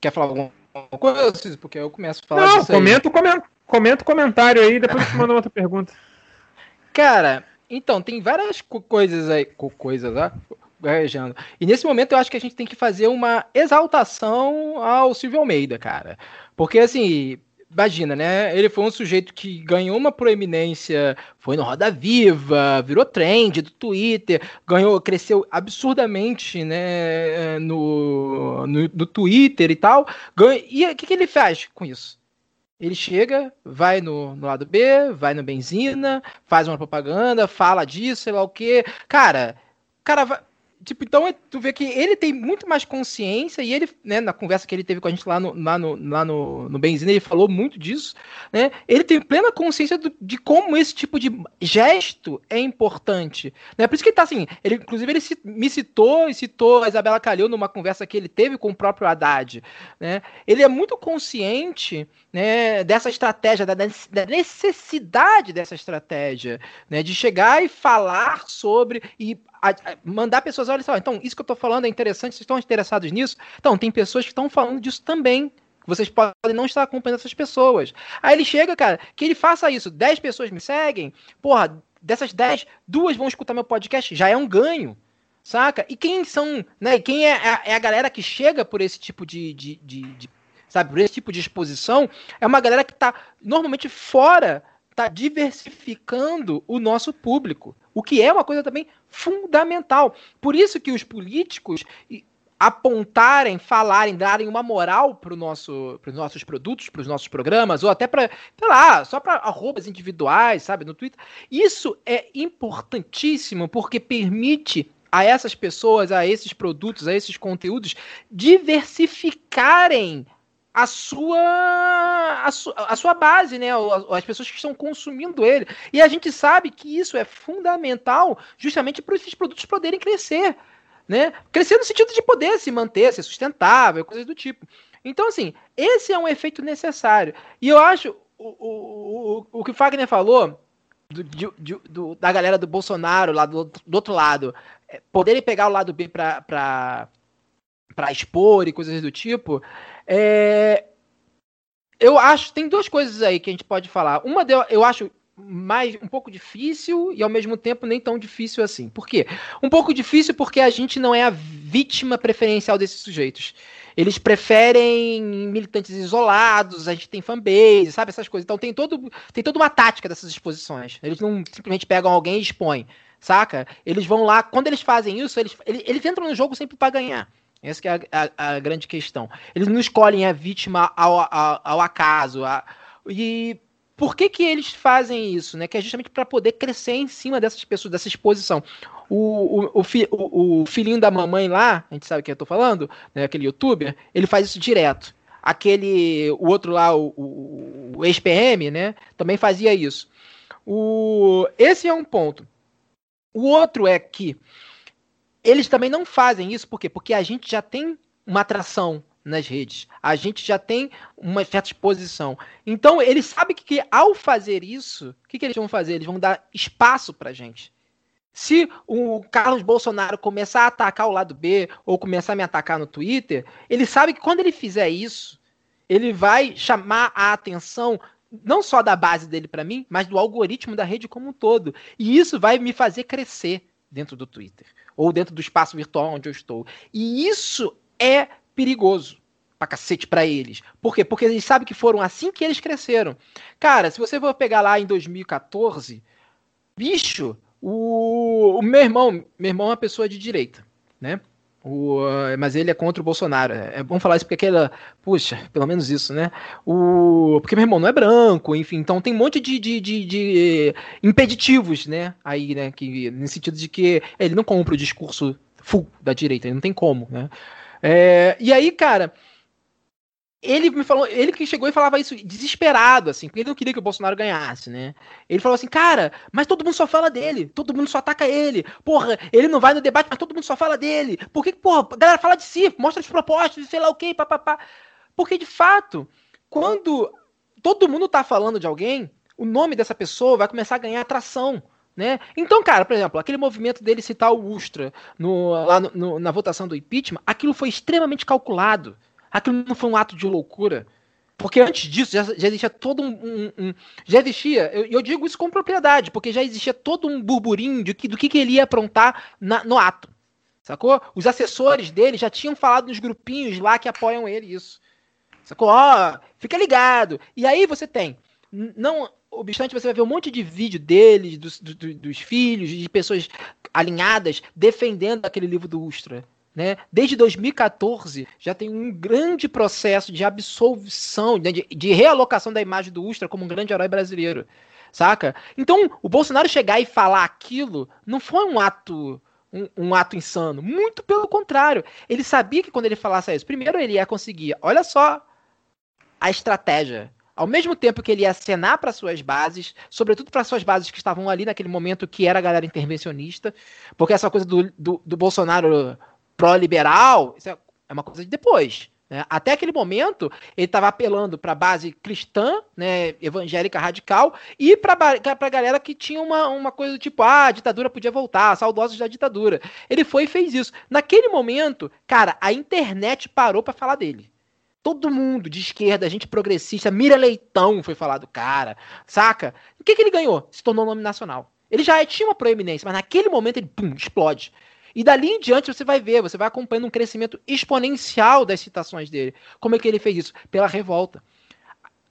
quer falar alguma coisa, Porque eu começo a falar Não, comenta, comenta, Comenta o comentário aí, depois eu te mando outra pergunta. Cara, então, tem várias co coisas aí. Co coisas, lá. Gaguejando. E nesse momento eu acho que a gente tem que fazer uma exaltação ao Silvio Almeida, cara. Porque assim, imagina, né? Ele foi um sujeito que ganhou uma proeminência, foi no Roda Viva, virou trend do Twitter, ganhou, cresceu absurdamente, né? No, no, no Twitter e tal. E o que, que ele faz com isso? Ele chega, vai no, no, lado B, vai no Benzina, faz uma propaganda, fala disso, sei lá o quê. Cara, cara vai. Tipo, então é- tu vê que ele tem muito mais consciência e ele, né, na conversa que ele teve com a gente lá no, lá no, lá no, no Benzina, ele falou muito disso, né? Ele tem plena consciência do- de como esse tipo de gesto é importante, né? Por isso que ele tá assim, ele, inclusive ele me citou e citou a Isabela Calil numa conversa que ele teve com o próprio Haddad, né? Ele é muito consciente, né, dessa estratégia, da, da necessidade dessa estratégia, né, de chegar e falar sobre e a- a- mandar pessoas, olha só, então isso que eu tô falando é interessante, vocês estão interessados nisso? Então, tem pessoas que estão falando disso também. Vocês podem não estar acompanhando essas pessoas. Aí ele chega, cara, que ele faça isso. 10 pessoas me seguem, porra, dessas 10, duas vão escutar meu podcast, já é um ganho. Saca? E quem são, né? Quem é, a- é a galera que chega por esse tipo de, de, de- de- sabe, por esse tipo de exposição, é uma galera que tá normalmente fora, tá diversificando o nosso público, o que é uma coisa também fundamental. Por isso que os políticos apontarem, falarem, darem uma moral para nosso, os nossos produtos, para os nossos programas, ou até para, sei lá, só para arrobas individuais, sabe, no Twitter. Isso é importantíssimo porque permite a essas pessoas, a esses produtos, a esses conteúdos diversificarem a sua, a sua, a sua base, né? As pessoas que estão consumindo ele. E a gente sabe que isso é fundamental justamente para esses produtos poderem crescer. Né? Crescer no sentido de poder se manter, ser sustentável, coisas do tipo. Então, assim, esse é um efeito necessário. E eu acho o, o, o, o que o Fagner falou do, de- do- da galera do Bolsonaro lá do, do outro lado, é, poderem pegar o lado B para expor e coisas do tipo, é, eu acho tem duas coisas aí que a gente pode falar. Uma de- eu acho mais um pouco difícil e ao mesmo tempo nem tão difícil assim. Por quê? Um pouco difícil porque a gente não é a vítima preferencial desses sujeitos. Eles preferem militantes isolados, a gente tem fanbase, sabe? Essas coisas. Então tem, todo, tem toda uma tática dessas exposições. Eles não simplesmente pegam alguém e expõem, saca? Eles vão lá, quando eles fazem isso, eles, eles, eles entram no jogo sempre para ganhar. Essa é a, a- a grande questão. Eles não escolhem a vítima ao, ao, ao acaso. a- e por que, que eles fazem isso? Né? Que é justamente para poder crescer em cima dessas pessoas, dessa exposição. O, o, o, fi- o- o filhinho da mamãe lá, a gente sabe quem eu tô falando, né? aquele youtuber, ele faz isso direto. Aquele, o outro lá, o, o, o ex-PM, né? Também fazia isso. O, esse é um ponto. O outro é que eles também não fazem isso, por quê? Porque a gente já tem uma atração nas redes. A gente já tem uma certa exposição. Então, eles sabem que, que ao fazer isso, o que, que eles vão fazer? Eles vão dar espaço pra gente. Se o Carlos Bolsonaro começar a atacar o lado B ou começar a me atacar no Twitter, ele sabe que quando ele fizer isso, ele vai chamar a atenção não só da base dele pra mim, mas do algoritmo da rede como um todo. E isso vai me fazer crescer dentro do Twitter ou dentro do espaço virtual onde eu estou. E isso é perigoso pra cacete pra eles. Por quê? Porque eles sabem que foram assim que eles cresceram. Cara, se você for pegar lá em 2014, bicho, o, o meu irmão, meu irmão é uma pessoa de direita, né? O, eh, mas ele é contra o Bolsonaro. É bom falar isso porque aquela. Puxa, pelo menos isso, né? O, porque meu irmão não é branco, enfim, então tem um monte de, de, de, de impeditivos, né? Aí, né? Que, nesse sentido de que ele não compra o discurso full da direita, ele não tem como, né? É, e aí, cara, ele me falou, ele que chegou e falava isso desesperado, assim, porque ele não queria que o Bolsonaro ganhasse, né? Ele falou assim, cara, mas todo mundo só fala dele, todo mundo só ataca ele, porra, ele não vai no debate, mas todo mundo só fala dele, por que, porra, a galera fala de si, mostra as propostas, sei lá o que, papapá. Porque, de fato, quando todo mundo tá falando de alguém, o nome dessa pessoa vai começar a ganhar atração. Né? Então, cara, por exemplo, aquele movimento dele citar o Ustra no, lá no- no- na votação do impeachment, aquilo foi extremamente calculado. Aquilo não foi um ato de loucura. Porque antes disso já, já existia todo um. um- um- já existia, eu, eu digo isso com propriedade, porque já existia todo um burburinho de que, do que, que ele ia aprontar na- no ato. Sacou? Os assessores dele já tinham falado nos grupinhos lá que apoiam ele isso. Sacou? Ó, fica ligado. E aí você tem. Não obstante, você vai ver um monte de vídeo dele, dos, do- do- dos filhos, de pessoas alinhadas defendendo aquele livro do Ustra. Né? Desde 2014 já tem um grande processo de absolvição, né, de, de realocação da imagem do Ustra como um grande herói brasileiro. Saca? Então, o Bolsonaro chegar e falar aquilo não foi um ato um, um ato insano. Muito pelo contrário. Ele sabia que quando ele falasse isso, primeiro ele ia conseguir. Olha só a estratégia. Ao mesmo tempo que ele ia acenar para suas bases, sobretudo para suas bases que estavam ali naquele momento, que era a galera intervencionista, porque essa coisa do, do, do Bolsonaro pró-liberal, isso é é uma coisa de depois. Né? Até aquele momento, ele estava apelando para a base cristã, né, evangélica radical, e para a galera que tinha uma, uma coisa do tipo, ah, a ditadura podia voltar, saudosos da ditadura. Ele foi e fez isso. Naquele momento, cara, a internet parou para falar dele. Todo mundo de esquerda, gente progressista, Mira Leitão foi falar do cara, saca? O que, que ele ganhou? Se tornou nome nacional. Ele já tinha uma proeminência, mas naquele momento ele, pum, explode. E dali em diante você vai ver, você vai acompanhando um crescimento exponencial das citações dele. Como é que ele fez isso? Pela revolta.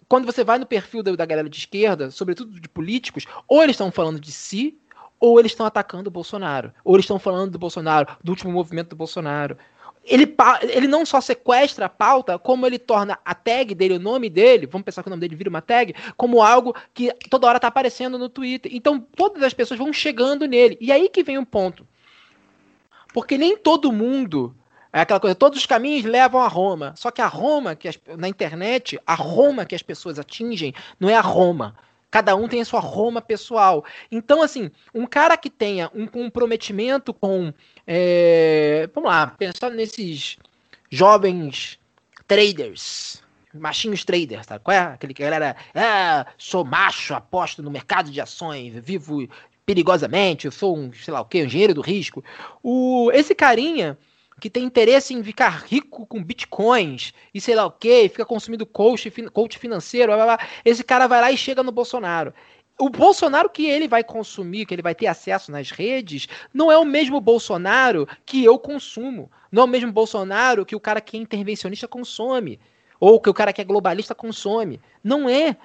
Quando você vai no perfil da, galera de esquerda, sobretudo de políticos, ou eles estão falando de si, ou eles estão atacando o Bolsonaro. Ou eles estão falando do Bolsonaro, do último movimento do Bolsonaro. Ele, ele não só sequestra a pauta, como ele torna a tag dele, o nome dele, vamos pensar que o nome dele vira uma tag, como algo que toda hora está aparecendo no Twitter. Então todas as pessoas vão chegando nele. E aí que vem um ponto. Porque nem todo mundo. É aquela coisa, todos os caminhos levam a Roma. Só que a Roma, que as, na internet, a Roma que as pessoas atingem, não é a Roma. Cada um tem a sua Roma pessoal. Então, assim, um cara que tenha um comprometimento com. É, vamos lá, pensando nesses jovens traders, machinhos traders, tá? Qual é? Aquele que a galera. Ah, sou macho, aposto no mercado de ações, vivo perigosamente, eu sou um, sei lá o que, um engenheiro do risco. O, esse carinha que tem interesse em ficar rico com bitcoins e sei lá o que, fica consumindo coach, coach financeiro, blá, blá, esse cara vai lá e chega no Bolsonaro. O Bolsonaro que ele vai consumir, que ele vai ter acesso nas redes, não é o mesmo Bolsonaro que eu consumo. Não é o mesmo Bolsonaro que o cara que é intervencionista consome. Ou que o cara que é globalista consome. Não é.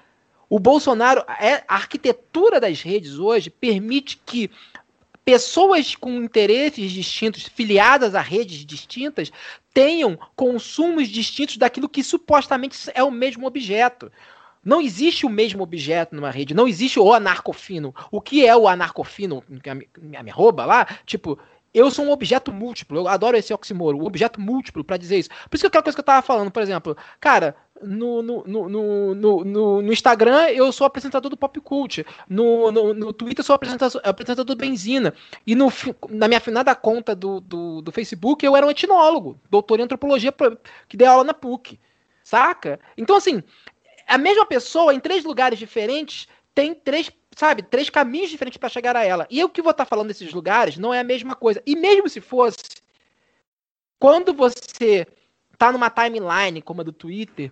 O Bolsonaro, é, a arquitetura das redes hoje permite que pessoas com interesses distintos, filiadas a redes distintas, tenham consumos distintos daquilo que supostamente é o mesmo objeto. Não existe o mesmo objeto numa rede, não existe o anarcofino. O que é o anarcofino, a me rouba lá? Tipo, eu sou um objeto múltiplo. Eu adoro esse oxímoro, um objeto múltiplo para dizer isso. Por isso que aquela coisa que eu tava falando, por exemplo, cara, no, no, no, no, no, Instagram eu sou apresentador do Pop Cult. No, no, no Twitter eu sou apresentador, apresentador do Benzina. E no, na minha afinada conta do, do, do Facebook eu era um etnólogo, doutor em antropologia, que dei aula na PUC. Saca? Então, assim, a mesma pessoa em três lugares diferentes tem três sabe, três caminhos diferentes para chegar a ela. E eu que vou estar tá falando desses lugares não é a mesma coisa. E mesmo se fosse, quando você tá numa timeline como a do Twitter,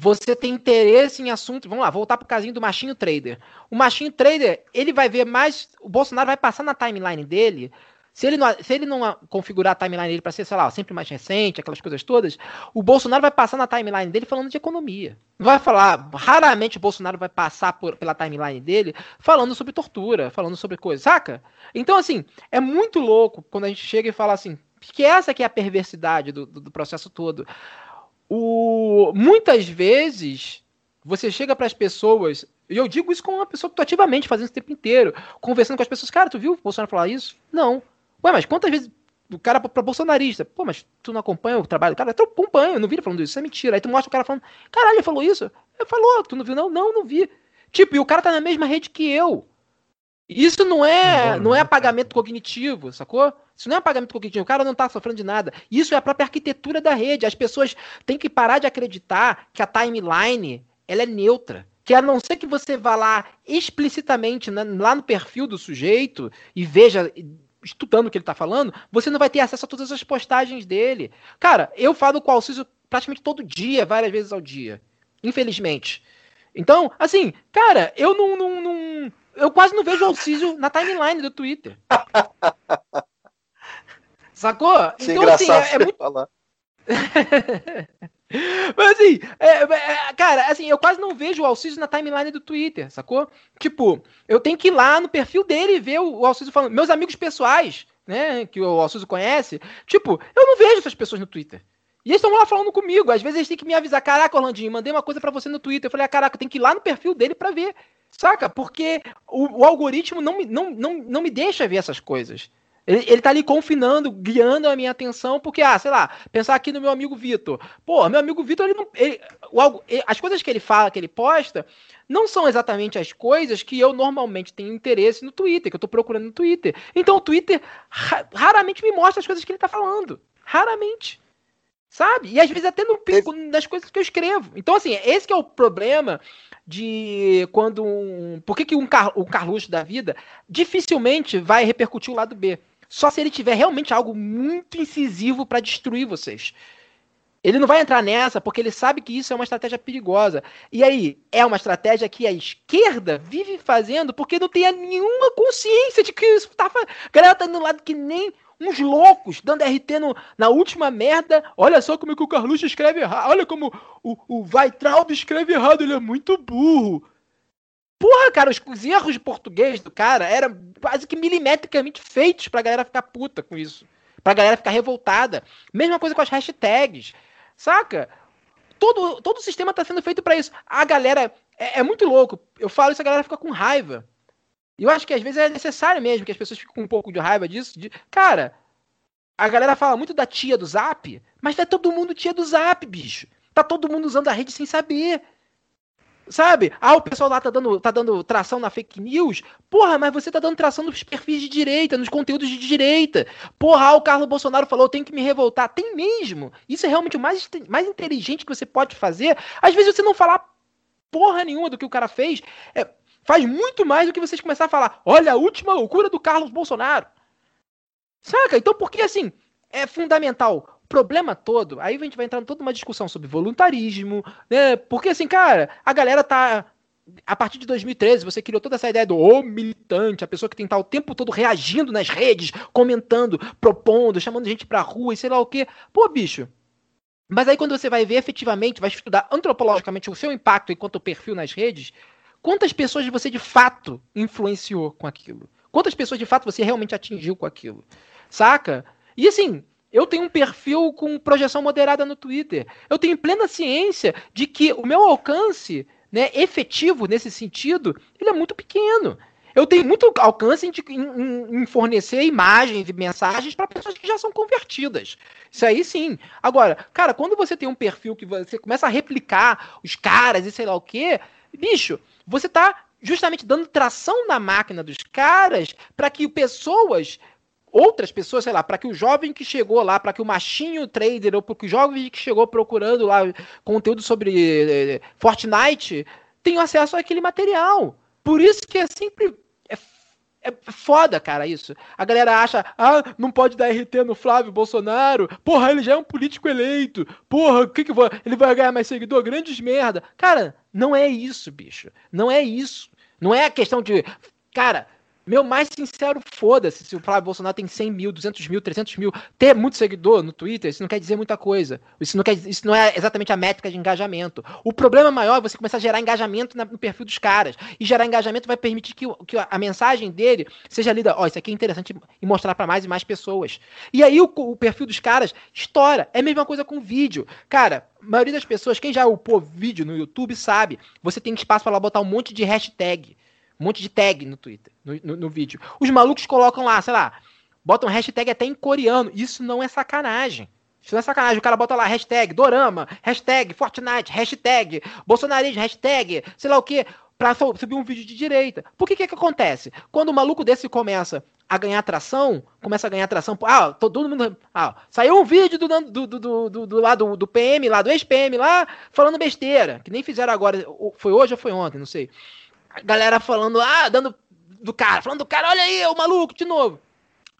você tem interesse em assuntos. Vamos lá, voltar pro casinho do machinho trader. O machinho trader, ele vai ver mais. O Bolsonaro vai passar na timeline dele se ele não, se ele não configurar a timeline dele para ser, sei lá, sempre mais recente, aquelas coisas todas, o Bolsonaro vai passar na timeline dele falando de economia. Vai falar, raramente o Bolsonaro vai passar por, pela timeline dele falando sobre tortura, falando sobre coisas, saca? Então, assim, é muito louco quando a gente chega e fala assim, que essa que é a perversidade do, do, do processo todo. O, muitas vezes você chega para as pessoas, e eu digo isso com uma pessoa que tô ativamente fazendo isso o tempo inteiro, conversando com as pessoas, cara, tu viu o Bolsonaro falar isso? Não. Ué, mas quantas vezes o cara pra bolsonarista, pô, mas tu não acompanha o trabalho do cara? Eu acompanho, eu não vi ele falando isso, isso é mentira. Aí tu mostra o cara falando, caralho, ele falou isso? Ele falou, tu não viu? Não, não, não vi. Tipo, e o cara tá na mesma rede que eu. Isso não é, não, é apagamento cognitivo, sacou? Isso não é apagamento cognitivo, o cara não tá sofrendo de nada. Isso é a própria arquitetura da rede. As pessoas têm que parar de acreditar que a timeline ela é neutra. Que a não ser que você vá lá explicitamente, né, lá no perfil do sujeito e veja estudando o que ele tá falando, você não vai ter acesso a todas as postagens dele. Cara, eu falo com o Alciso praticamente todo dia, várias vezes ao dia. Infelizmente. Então, assim, cara, eu não. não, não eu quase não vejo o Alciso na timeline do Twitter. Sacou? Isso é então, é assim, é, é muito. Mas assim, é, é, cara, assim, eu quase não vejo o Alciso na timeline do Twitter, sacou? Tipo, eu tenho que ir lá no perfil dele e ver o, o Alciso falando. Meus amigos pessoais, né, que o Alciso conhece, tipo, eu não vejo essas pessoas no Twitter. E eles estão lá falando comigo. Às vezes eles têm que me avisar: caraca, Orlandinho, mandei uma coisa para você no Twitter. Eu falei: ah, caraca, tem que ir lá no perfil dele para ver. Saca? Porque o, o, algoritmo não me, não, não, não me deixa ver essas coisas. Ele, ele tá ali confinando, guiando a minha atenção, porque, ah, sei lá, pensar aqui no meu amigo Vitor. Pô, meu amigo Vitor, ele não. Ele, o as coisas que ele fala, que ele posta, não são exatamente as coisas que eu normalmente tenho interesse no Twitter, que eu tô procurando no Twitter. Então o Twitter ra- raramente me mostra as coisas que ele tá falando. Raramente. Sabe? E às vezes até no pico das coisas que eu escrevo. Então, assim, esse que é o problema de quando um. Por que, que um, Car... um Carluxo da vida dificilmente vai repercutir o lado B? Só se ele tiver realmente algo muito incisivo para destruir vocês. Ele não vai entrar nessa porque ele sabe que isso é uma estratégia perigosa. E aí, é uma estratégia que a esquerda vive fazendo porque não tem nenhuma consciência de que isso tá. A galera tá indo lado que nem uns loucos, dando RT no- na última merda. Olha só como é que o Carluxo escreve errado. Olha como o, o Weitraub escreve errado, ele é muito burro. Porra, cara, os, os erros de português do cara eram quase que milimetricamente feitos pra galera ficar puta com isso. Pra galera ficar revoltada. Mesma coisa com as hashtags. Saca? Todo, todo o sistema tá sendo feito pra isso. A galera. É, é muito louco. Eu falo isso, a galera fica com raiva. E eu acho que às vezes é necessário mesmo que as pessoas fiquem com um pouco de raiva disso. de- Cara, a galera fala muito da tia do Zap, mas tá todo mundo tia do Zap, bicho. Tá todo mundo usando a rede sem saber. Sabe? Ah, o pessoal lá tá dando, tá dando tração na fake news. Porra, mas você tá dando tração nos perfis de direita, nos conteúdos de direita. Porra, ah, o Carlos Bolsonaro falou, tenho que me revoltar. Tem mesmo. Isso é realmente o mais, mais inteligente que você pode fazer. Às vezes você não falar porra nenhuma do que o cara fez. é, faz muito mais do que vocês começar a falar. Olha a última loucura do Carlos Bolsonaro. Saca? Então, porque assim, é fundamental. O problema todo, aí a gente vai entrar em toda uma discussão sobre voluntarismo, né? Porque assim, cara, a galera tá. A partir de 2013, você criou toda essa ideia do militante, a pessoa que tem que estar o tempo todo reagindo nas redes, comentando, propondo, chamando gente pra rua e sei lá o quê. Pô, bicho. Mas aí quando você vai ver efetivamente, vai estudar antropologicamente o seu impacto enquanto perfil nas redes, quantas pessoas você de fato influenciou com aquilo? Quantas pessoas de fato você realmente atingiu com aquilo? Saca? E assim, eu tenho um perfil com projeção moderada no Twitter. Eu tenho plena ciência de que o meu alcance, né, efetivo nesse sentido, ele é muito pequeno. Eu tenho muito alcance em, em- em fornecer imagens e mensagens para pessoas que já são convertidas. Isso aí sim. Agora, cara, quando você tem um perfil que você começa a replicar os caras e sei lá o quê, bicho, você tá justamente dando tração na máquina dos caras para que pessoas outras pessoas, sei lá, para que o jovem que chegou lá, para que o machinho trader ou para que o jovem que chegou procurando lá conteúdo sobre eh, Fortnite tenha acesso àquele material. Por isso que é sempre é, foda, cara, isso. A galera acha, ah, não pode dar RT no Flávio Bolsonaro. Porra, ele já é um político eleito. Porra, o que que vai, ele vai ganhar mais seguidor? Grandes merda. Cara, não é isso, bicho. Não é isso. Não é a questão de, cara, meu mais sincero foda-se se o Flávio Bolsonaro tem 100 mil, 200 mil, 300 mil. Ter muito seguidor no Twitter, isso não quer dizer muita coisa. Isso não, quer, isso não é exatamente a métrica de engajamento. O problema maior é você começar a gerar engajamento na- no perfil dos caras. E gerar engajamento vai permitir que, que a mensagem dele seja lida. Ó, isso aqui é interessante e mostrar para mais e mais pessoas. E aí o, o perfil dos caras estoura. É a mesma coisa com vídeo. Cara, a maioria das pessoas, quem já upou vídeo no YouTube sabe, você tem espaço para lá botar um monte de hashtag. Um monte de tag no Twitter, no, no- no vídeo. Os malucos colocam lá, sei lá, botam hashtag até em coreano. Isso não é sacanagem. Isso não é sacanagem. O cara bota lá hashtag Dorama, hashtag Fortnite, hashtag Bolsonarismo, hashtag sei lá o que, pra subir um vídeo de direita. Por que que que acontece? Quando o maluco desse começa a ganhar atração, começa a ganhar atração, ah, todo mundo, ah, saiu um vídeo do, do, do, do, do, lá do, do PM, lá do ex-PM lá, falando besteira, que nem fizeram agora, foi hoje ou foi ontem, não sei galera falando, ah, dando do cara, falando do cara, olha aí, o maluco, de novo.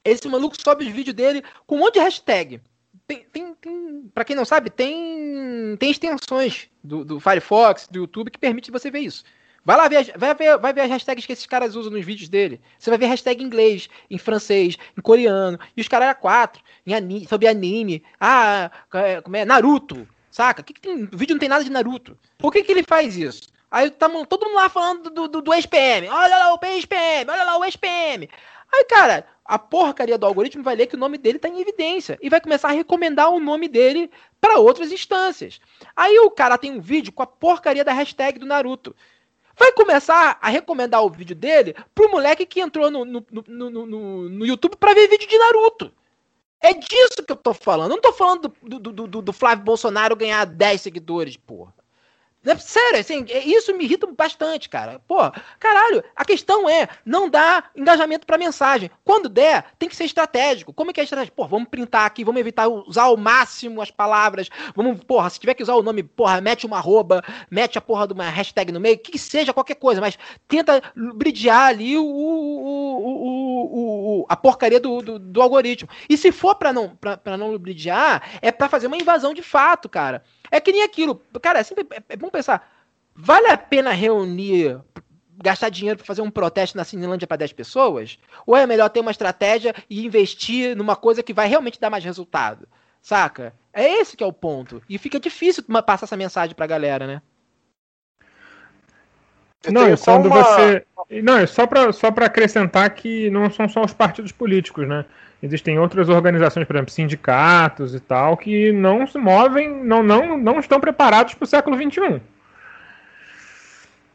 Esse maluco sobe os vídeos dele com um monte de hashtag. Tem, tem, tem pra quem não sabe, tem, tem extensões do, do Firefox, do YouTube, que permite você ver isso. Vai lá ver, vai ver, vai ver as hashtags que esses caras usam nos vídeos dele. Você vai ver hashtag em inglês, em francês, em coreano. E os caras é quatro, em ani, sobre anime. Ah, é, como é? Naruto. Saca? Que que tem, o vídeo não tem nada de Naruto. Por que, que ele faz isso? Aí tamo, todo mundo lá falando do, do, do ex-PM. Olha lá o ex-PM, olha lá o ex-PM. Aí, cara, a porcaria do algoritmo vai ler que o nome dele tá em evidência e vai começar a recomendar o nome dele para outras instâncias. Aí o cara tem um vídeo com a porcaria da hashtag do Naruto. vai começar a recomendar o vídeo dele pro moleque que entrou no, no, no, no, no, YouTube pra ver vídeo de Naruto. É disso que eu tô falando. Eu não tô falando do, do, do, do Flávio Bolsonaro ganhar 10 seguidores, porra. É sério, assim, é- isso me irrita bastante, cara. Pô, caralho, a questão é não dar engajamento pra mensagem. Quando der, tem que ser estratégico. Como é que é estratégico? Pô, vamos printar aqui, vamos evitar usar ao máximo as palavras. Vamos, porra, se tiver que usar o nome, porra, mete uma arroba, mete a porra de uma hashtag no meio, que seja qualquer coisa, mas tenta bridear ali o- o- o- a porcaria do, do, do algoritmo. E se for pra não, pra, pra não bridear, é pra fazer uma invasão de fato, cara. É que nem aquilo. Cara, é, sempre, é, é bom pensar. Vale a pena reunir, gastar dinheiro pra fazer um protesto na Cinelândia pra 10 pessoas? Ou é melhor ter uma estratégia e investir numa coisa que vai realmente dar mais resultado? Saca? É esse que é o ponto. E fica difícil passar essa mensagem pra galera, né? Eu Não, quando uma- você. Não, é só para só pra acrescentar que não são só os partidos políticos, né? Existem outras organizações, por exemplo, sindicatos e tal, que não se movem, não, não, não estão preparados para o século XXI.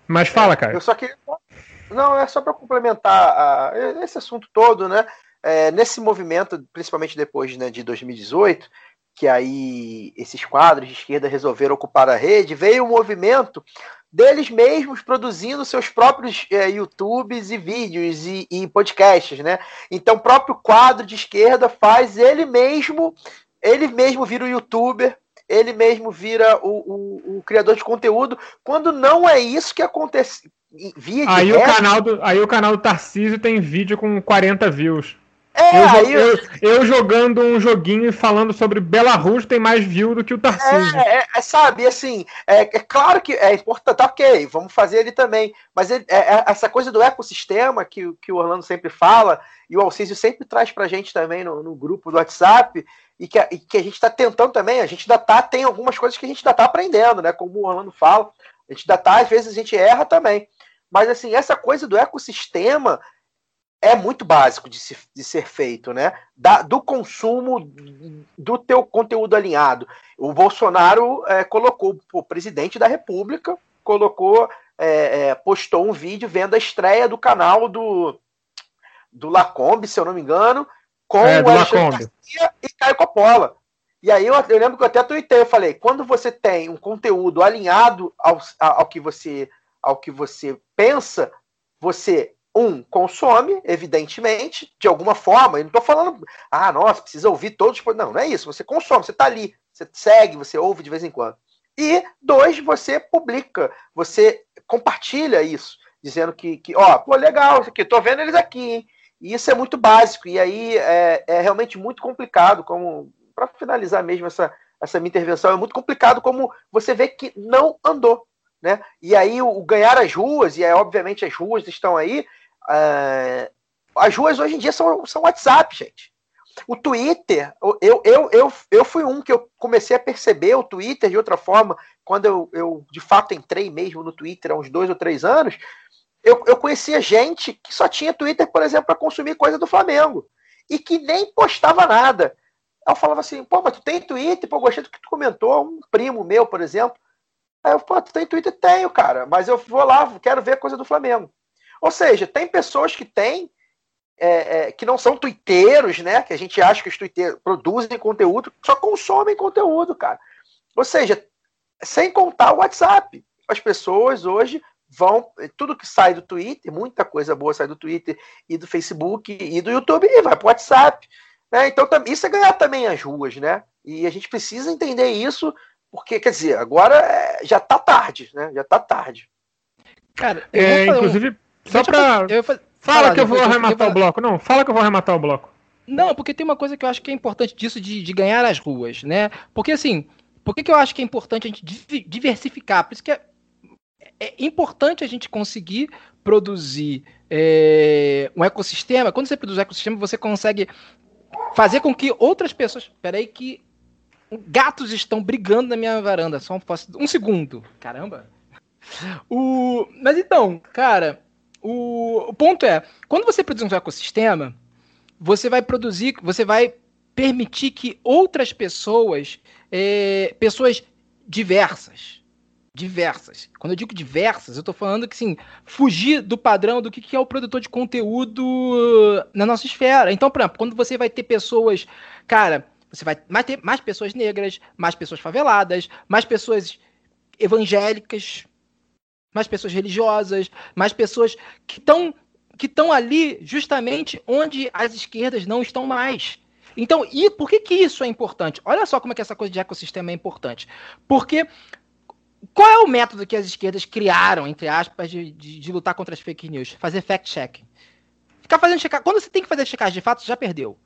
Mas fala, cara. Eu só queria. Não, é só para complementar a- esse assunto todo, né? É, nesse movimento, principalmente depois né, de 2018, que aí esses quadros de esquerda resolveram ocupar a rede, veio o movimento deles mesmos produzindo seus próprios é, YouTubes e vídeos e, e podcasts, né? Então, o próprio quadro de esquerda faz ele mesmo, ele mesmo vira o youtuber, ele mesmo vira o, o- o criador de conteúdo, quando não é isso que acontece. Via Aí o, canal do, aí o canal do Tarcísio tem vídeo com 40 views. É, eu, aí eu- eu jogando um joguinho e falando sobre Belarus tem mais view do que o Tarcísio. É, é, é, sabe, assim, é, é claro que é importante, tá ok, vamos fazer ele também, mas ele- é- é essa coisa do ecossistema que, o- que o Orlando sempre fala, e o Alcísio sempre traz pra gente também no, no grupo do WhatsApp, e que, a, e que a gente tá tentando também, a gente ainda tá, tem algumas coisas que a gente ainda tá aprendendo, né, como o Orlando fala, a gente ainda tá, às vezes a gente erra também, mas assim, essa coisa do ecossistema é muito básico de, se- de ser feito, né? Da- do consumo do teu conteúdo alinhado. O Bolsonaro é, colocou o presidente da República, colocou, é, é, postou um vídeo vendo a estreia do canal do, do Lacombe, se eu não me engano, com É, o Alexandre. Garcia e Caio Coppola. E aí eu, eu lembro que eu até tuitei, eu falei, quando você tem um conteúdo alinhado ao, ao que você ao que você pensa, você um consome, evidentemente, de alguma forma. Eu não estou falando, ah, nossa, precisa ouvir todos. os pod-". Não, não é isso. Você consome, você está ali, você segue, você ouve de vez em quando. E dois, você publica, você compartilha isso, dizendo que, que ó, pô, legal, isso aqui, tô vendo eles aqui, hein? E isso é muito básico, e aí é, é realmente muito complicado, como para finalizar mesmo essa, essa minha intervenção, é muito complicado como você vê que não andou. Né? E aí o, o ganhar as ruas, e obviamente as ruas estão aí, é, as ruas hoje em dia são, são WhatsApp, gente. O Twitter, eu, eu, eu, eu fui um que eu comecei a perceber o Twitter de outra forma, quando eu, eu de fato entrei mesmo no Twitter há uns dois ou três anos, eu, eu conhecia gente que só tinha Twitter, por exemplo, para consumir coisa do Flamengo, e que nem postava nada. Eu falava assim, pô, mas tu tem Twitter? Pô, gostei do que tu comentou, um primo meu, por exemplo. Aí eu, pô, tu tem Twitter? Tenho, cara, mas eu vou lá, quero ver coisa do Flamengo. Ou seja, tem pessoas que têm, é, é, que não são twitteiros, né? Que a gente acha que os twitteiros produzem conteúdo, só consomem conteúdo, cara. Ou seja, sem contar o WhatsApp. As pessoas hoje vão, tudo que sai do Twitter, muita coisa boa sai do Twitter e do Facebook e do YouTube e vai para o WhatsApp. Né? Então isso é ganhar também as ruas, né? E a gente precisa entender isso, porque, quer dizer, agora é, já tá tarde, né? Já tá tarde. Cara, eu É, fazer um- inclusive, só Deixa eu fazer- pra. eu fazer- Fala falar, que eu vou eu arrematar queria o bloco. Não, fala que eu vou arrematar o bloco. Não, porque tem uma coisa que eu acho que é importante disso de, de ganhar as ruas, né? Porque assim, por que, que eu acho que é importante a gente diversificar? Por isso que é, é importante a gente conseguir produzir é, um ecossistema. Quando você produz um ecossistema, você consegue fazer com que outras pessoas. Peraí, que gatos estão brigando na minha varanda. Só um, um segundo. Caramba. O, mas então, cara, o, o ponto é: quando você produz um ecossistema, você vai produzir, você vai permitir que outras pessoas, é, pessoas diversas, Diversas. Quando eu digo diversas, eu tô falando que, sim, fugir do padrão do que, que é o produtor de conteúdo na nossa esfera. Então, por exemplo, quando você vai ter pessoas, cara, você vai ter mais pessoas negras, mais pessoas faveladas, mais pessoas evangélicas, mais pessoas religiosas, mais pessoas que estão que estão ali justamente onde as esquerdas não estão mais. Então, e por que, que isso é importante? Olha só como é que essa coisa de ecossistema é importante. Porque qual é o método que as esquerdas criaram, entre aspas, de, de, de lutar contra as fake news? Fazer fact-check. Ficar fazendo checar. Quando você tem que fazer checagem de fato, você já perdeu.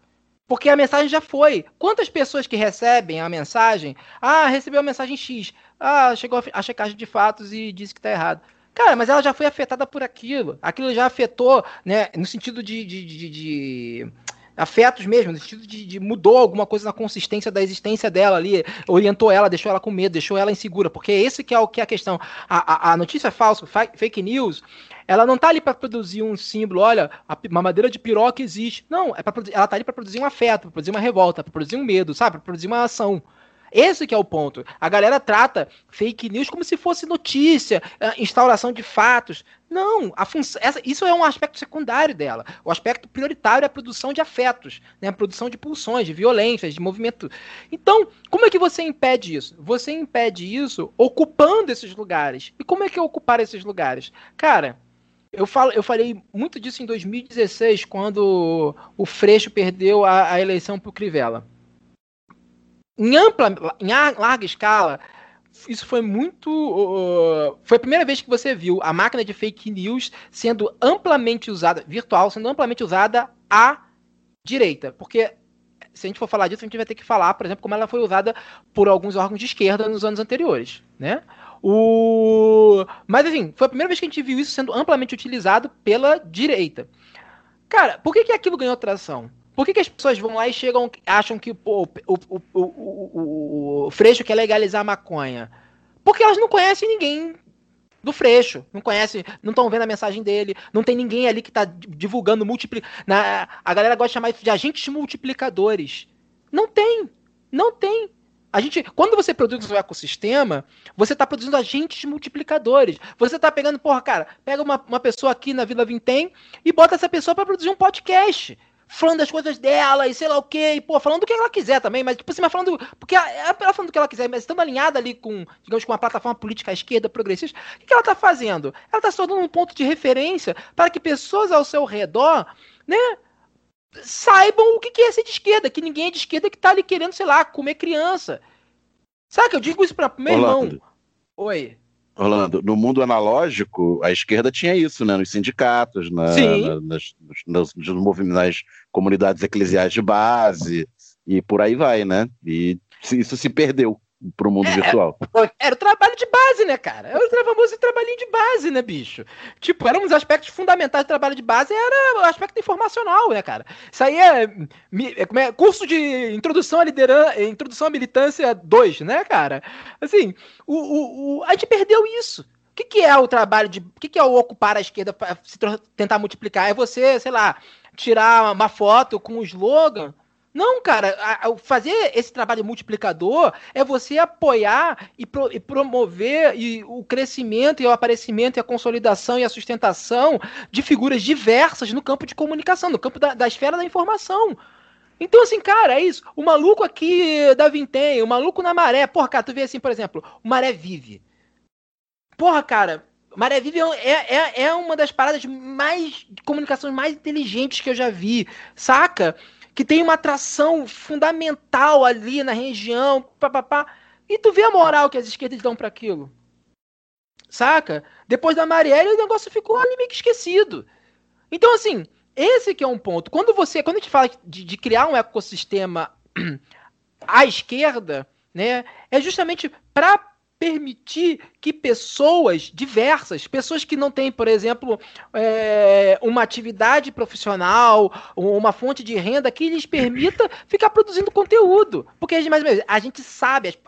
Porque a mensagem já foi. Quantas pessoas que recebem a mensagem? Ah, recebeu a mensagem X. Ah, chegou a checagem de fatos e disse que está errado. Cara, mas ela já foi afetada por aquilo. Aquilo já afetou, né? No sentido de, de, de, de afetos mesmo, no sentido de, de, mudou alguma coisa na consistência da existência dela ali, orientou ela, deixou ela com medo, deixou ela insegura, porque esse que é o que é a questão. A, a, a notícia falsa, fake news, ela não tá ali para produzir um símbolo, olha, a mamadeira de piroca existe. Não, é para ela tá ali para produzir um afeto, para produzir uma revolta, para produzir um medo, sabe? Para produzir uma ação. Esse que é o ponto. A galera trata fake news como se fosse notícia, eh, instauração de fatos. Não, essa, isso é um aspecto secundário dela. O aspecto prioritário é a produção de afetos, né? a produção de pulsões, de violências, de movimento. Então, como é que você impede isso? Você impede isso ocupando esses lugares. E como é que é ocupar esses lugares? Cara, eu, falo, eu falei muito disso em 2016, quando o Freixo perdeu a, a eleição para o Crivella em ampla, em larga escala, isso foi muito. Uh, foi a primeira vez que você viu a máquina de fake news sendo amplamente usada, virtual, sendo amplamente usada à direita. Porque se a gente for falar disso, a gente vai ter que falar, por exemplo, como ela foi usada por alguns órgãos de esquerda nos anos anteriores, né? O... Mas, assim, foi a primeira vez que a gente viu isso sendo amplamente utilizado pela direita. Cara, por que, que aquilo ganhou tração? Por que, que as pessoas vão lá e chegam, acham que pô, o, o, o, o, o Freixo quer legalizar a maconha? Porque elas não conhecem ninguém do Freixo, não conhecem, não estão vendo a mensagem dele, não tem ninguém ali que está divulgando multipli... Na, a galera gosta de chamar isso de agentes multiplicadores. Não tem, não tem. A gente, quando você produz um ecossistema, você está produzindo agentes multiplicadores. Você está pegando, porra, cara, pega uma, uma pessoa aqui na Vila Vintém e bota essa pessoa para produzir um podcast falando das coisas dela e sei lá o que, e, pô, falando do que ela quiser também, mas tipo assim, mas falando. Porque ela, ela falando do que ela quiser, mas estando alinhada ali com, digamos, com uma plataforma política esquerda, progressista, o que, que ela tá fazendo? Ela tá se tornando um ponto de referência para que pessoas ao seu redor, né? Saibam o que, que é ser de esquerda, que ninguém é de esquerda que tá ali querendo, sei lá, comer criança. Sabe que eu digo isso para meu Olá, irmão? Oi. Orlando, no mundo analógico, a esquerda tinha isso, né? Nos sindicatos, na, na, nas, nos, nos movimentos, nas comunidades eclesiais de base, e por aí vai, né? E isso se perdeu pro mundo é, virtual. Era o trabalho de base, né, cara? Era o famoso trabalhinho de base, né, bicho? Tipo, eram os aspectos fundamentais do trabalho de base, era o aspecto informacional, né, cara? Isso aí é, é, é curso de introdução à liderança, introdução à militância 2, né, cara? Assim, o, o, o, a gente perdeu isso. O que, que é o trabalho de. O que, que é o ocupar a esquerda para tentar multiplicar? É você, sei lá, tirar uma foto com um slogan não, cara, a, a, fazer esse trabalho multiplicador é você apoiar e, pro, e promover e o crescimento e o aparecimento e a consolidação e a sustentação de figuras diversas no campo de comunicação, no campo da, da esfera da informação. Então, assim, cara, é isso. O maluco aqui da Vintém, o maluco na maré. Porra, cara, tu vê assim, por exemplo, o Maré Vive. Porra, cara, Maré Vive é, é, é uma das paradas mais. de comunicação mais inteligentes que eu já vi, saca? Que tem uma atração fundamental ali na região, papapá. E tu vê a moral que as esquerdas dão para aquilo. Saca? Depois da Marielle, o negócio ficou ali meio que esquecido. Então, assim, esse que é um ponto. Quando você, quando a gente fala de, de criar um ecossistema à esquerda, né, é justamente para permitir que pessoas diversas, pessoas que não têm, por exemplo, é, uma atividade profissional, uma fonte de renda que lhes permita ficar produzindo conteúdo. Porque, mais ou menos, a gente sabe,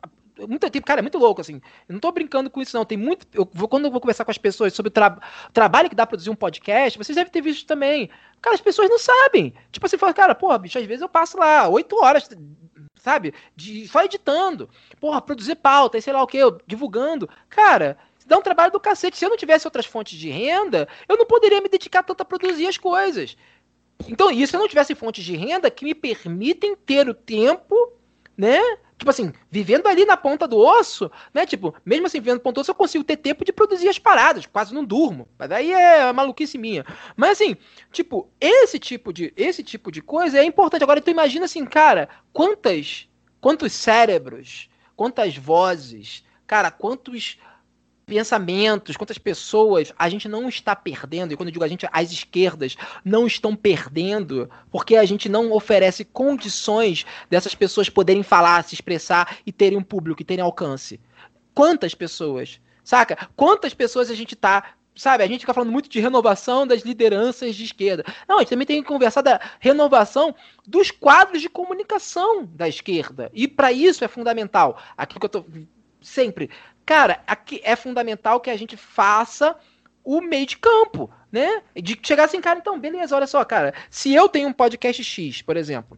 muito tempo, cara, é muito louco, assim. Eu não tô brincando com isso, não. Tem muito. Eu vou, quando eu vou conversar com as pessoas sobre o tra trabalho que dá pra produzir um podcast, vocês devem ter visto também. Cara, as pessoas não sabem. Tipo assim, fala, cara, porra, bicho, às vezes eu passo lá oito horas sabe? De, só editando. Porra, produzir pauta e sei lá o que, divulgando. Cara, dá um trabalho do cacete. Se eu não tivesse outras fontes de renda, eu não poderia me dedicar tanto a produzir as coisas. Então, e se eu não tivesse fontes de renda que me permitem ter o tempo, né? Tipo assim, vivendo ali na ponta do osso, né? Tipo, mesmo assim, vivendo na ponta do osso, eu consigo ter tempo de produzir as paradas, quase não durmo. Mas aí é maluquice minha. Mas assim, tipo, esse tipo de, esse tipo de coisa é importante. Agora, tu imagina assim, cara, quantas, quantos cérebros, quantas vozes, cara, quantos pensamentos, quantas pessoas a gente não está perdendo, e quando eu digo a gente, as esquerdas não estão perdendo, porque a gente não oferece condições dessas pessoas poderem falar, se expressar e terem um público, e terem alcance. Quantas pessoas? Saca? Quantas pessoas a gente está sabe, a gente fica falando muito de renovação das lideranças de esquerda. Não, a gente também tem que conversar da renovação dos quadros de comunicação da esquerda. E para isso é fundamental. Aquilo que eu tô sempre Cara, aqui é fundamental que a gente faça o meio de campo, né? De chegar assim, cara, então, beleza, olha só, cara. Se eu tenho um podcast X, por exemplo,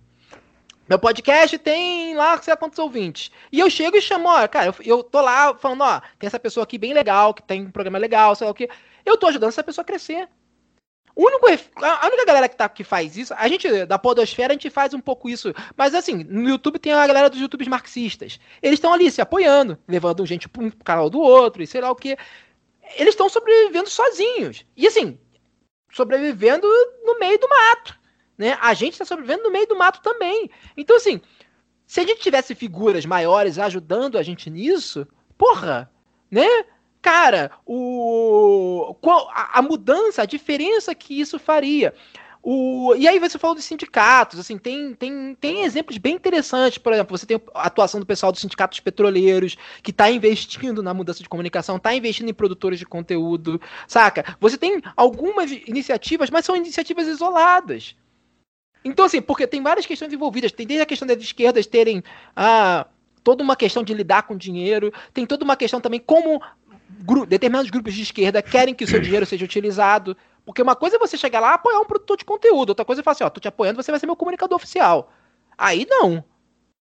meu podcast tem lá, sei lá quantos ouvintes. E eu chego e chamo, ó, cara, eu, eu tô lá falando, ó, tem essa pessoa aqui bem legal, que tem um programa legal, sei lá o quê. Eu tô ajudando essa pessoa a crescer. Único, a única galera que, tá, que faz isso, a gente, da Podosfera, a gente faz um pouco isso. Mas assim, no YouTube tem a galera dos YouTubes marxistas. Eles estão ali se apoiando, levando gente para um canal do outro e sei lá o que. Eles estão sobrevivendo sozinhos. E assim, sobrevivendo no meio do mato. Né? A gente está sobrevivendo no meio do mato também. Então, assim, se a gente tivesse figuras maiores ajudando a gente nisso, porra, né? Cara, o, qual, a, a mudança, a diferença que isso faria. O, e aí você falou dos sindicatos, assim, tem, tem, tem exemplos bem interessantes, por exemplo, você tem a atuação do pessoal dos sindicatos petroleiros, que está investindo na mudança de comunicação, está investindo em produtores de conteúdo, saca? Você tem algumas iniciativas, mas são iniciativas isoladas. Então, assim, porque tem várias questões envolvidas, tem desde a questão das esquerdas terem ah, toda uma questão de lidar com dinheiro, tem toda uma questão também como gru determinados grupos de esquerda querem que o seu dinheiro seja utilizado. Porque uma coisa é você chegar lá e apoiar um produtor de conteúdo, outra coisa é falar assim, ó, tô te apoiando, você vai ser meu comunicador oficial. Aí não.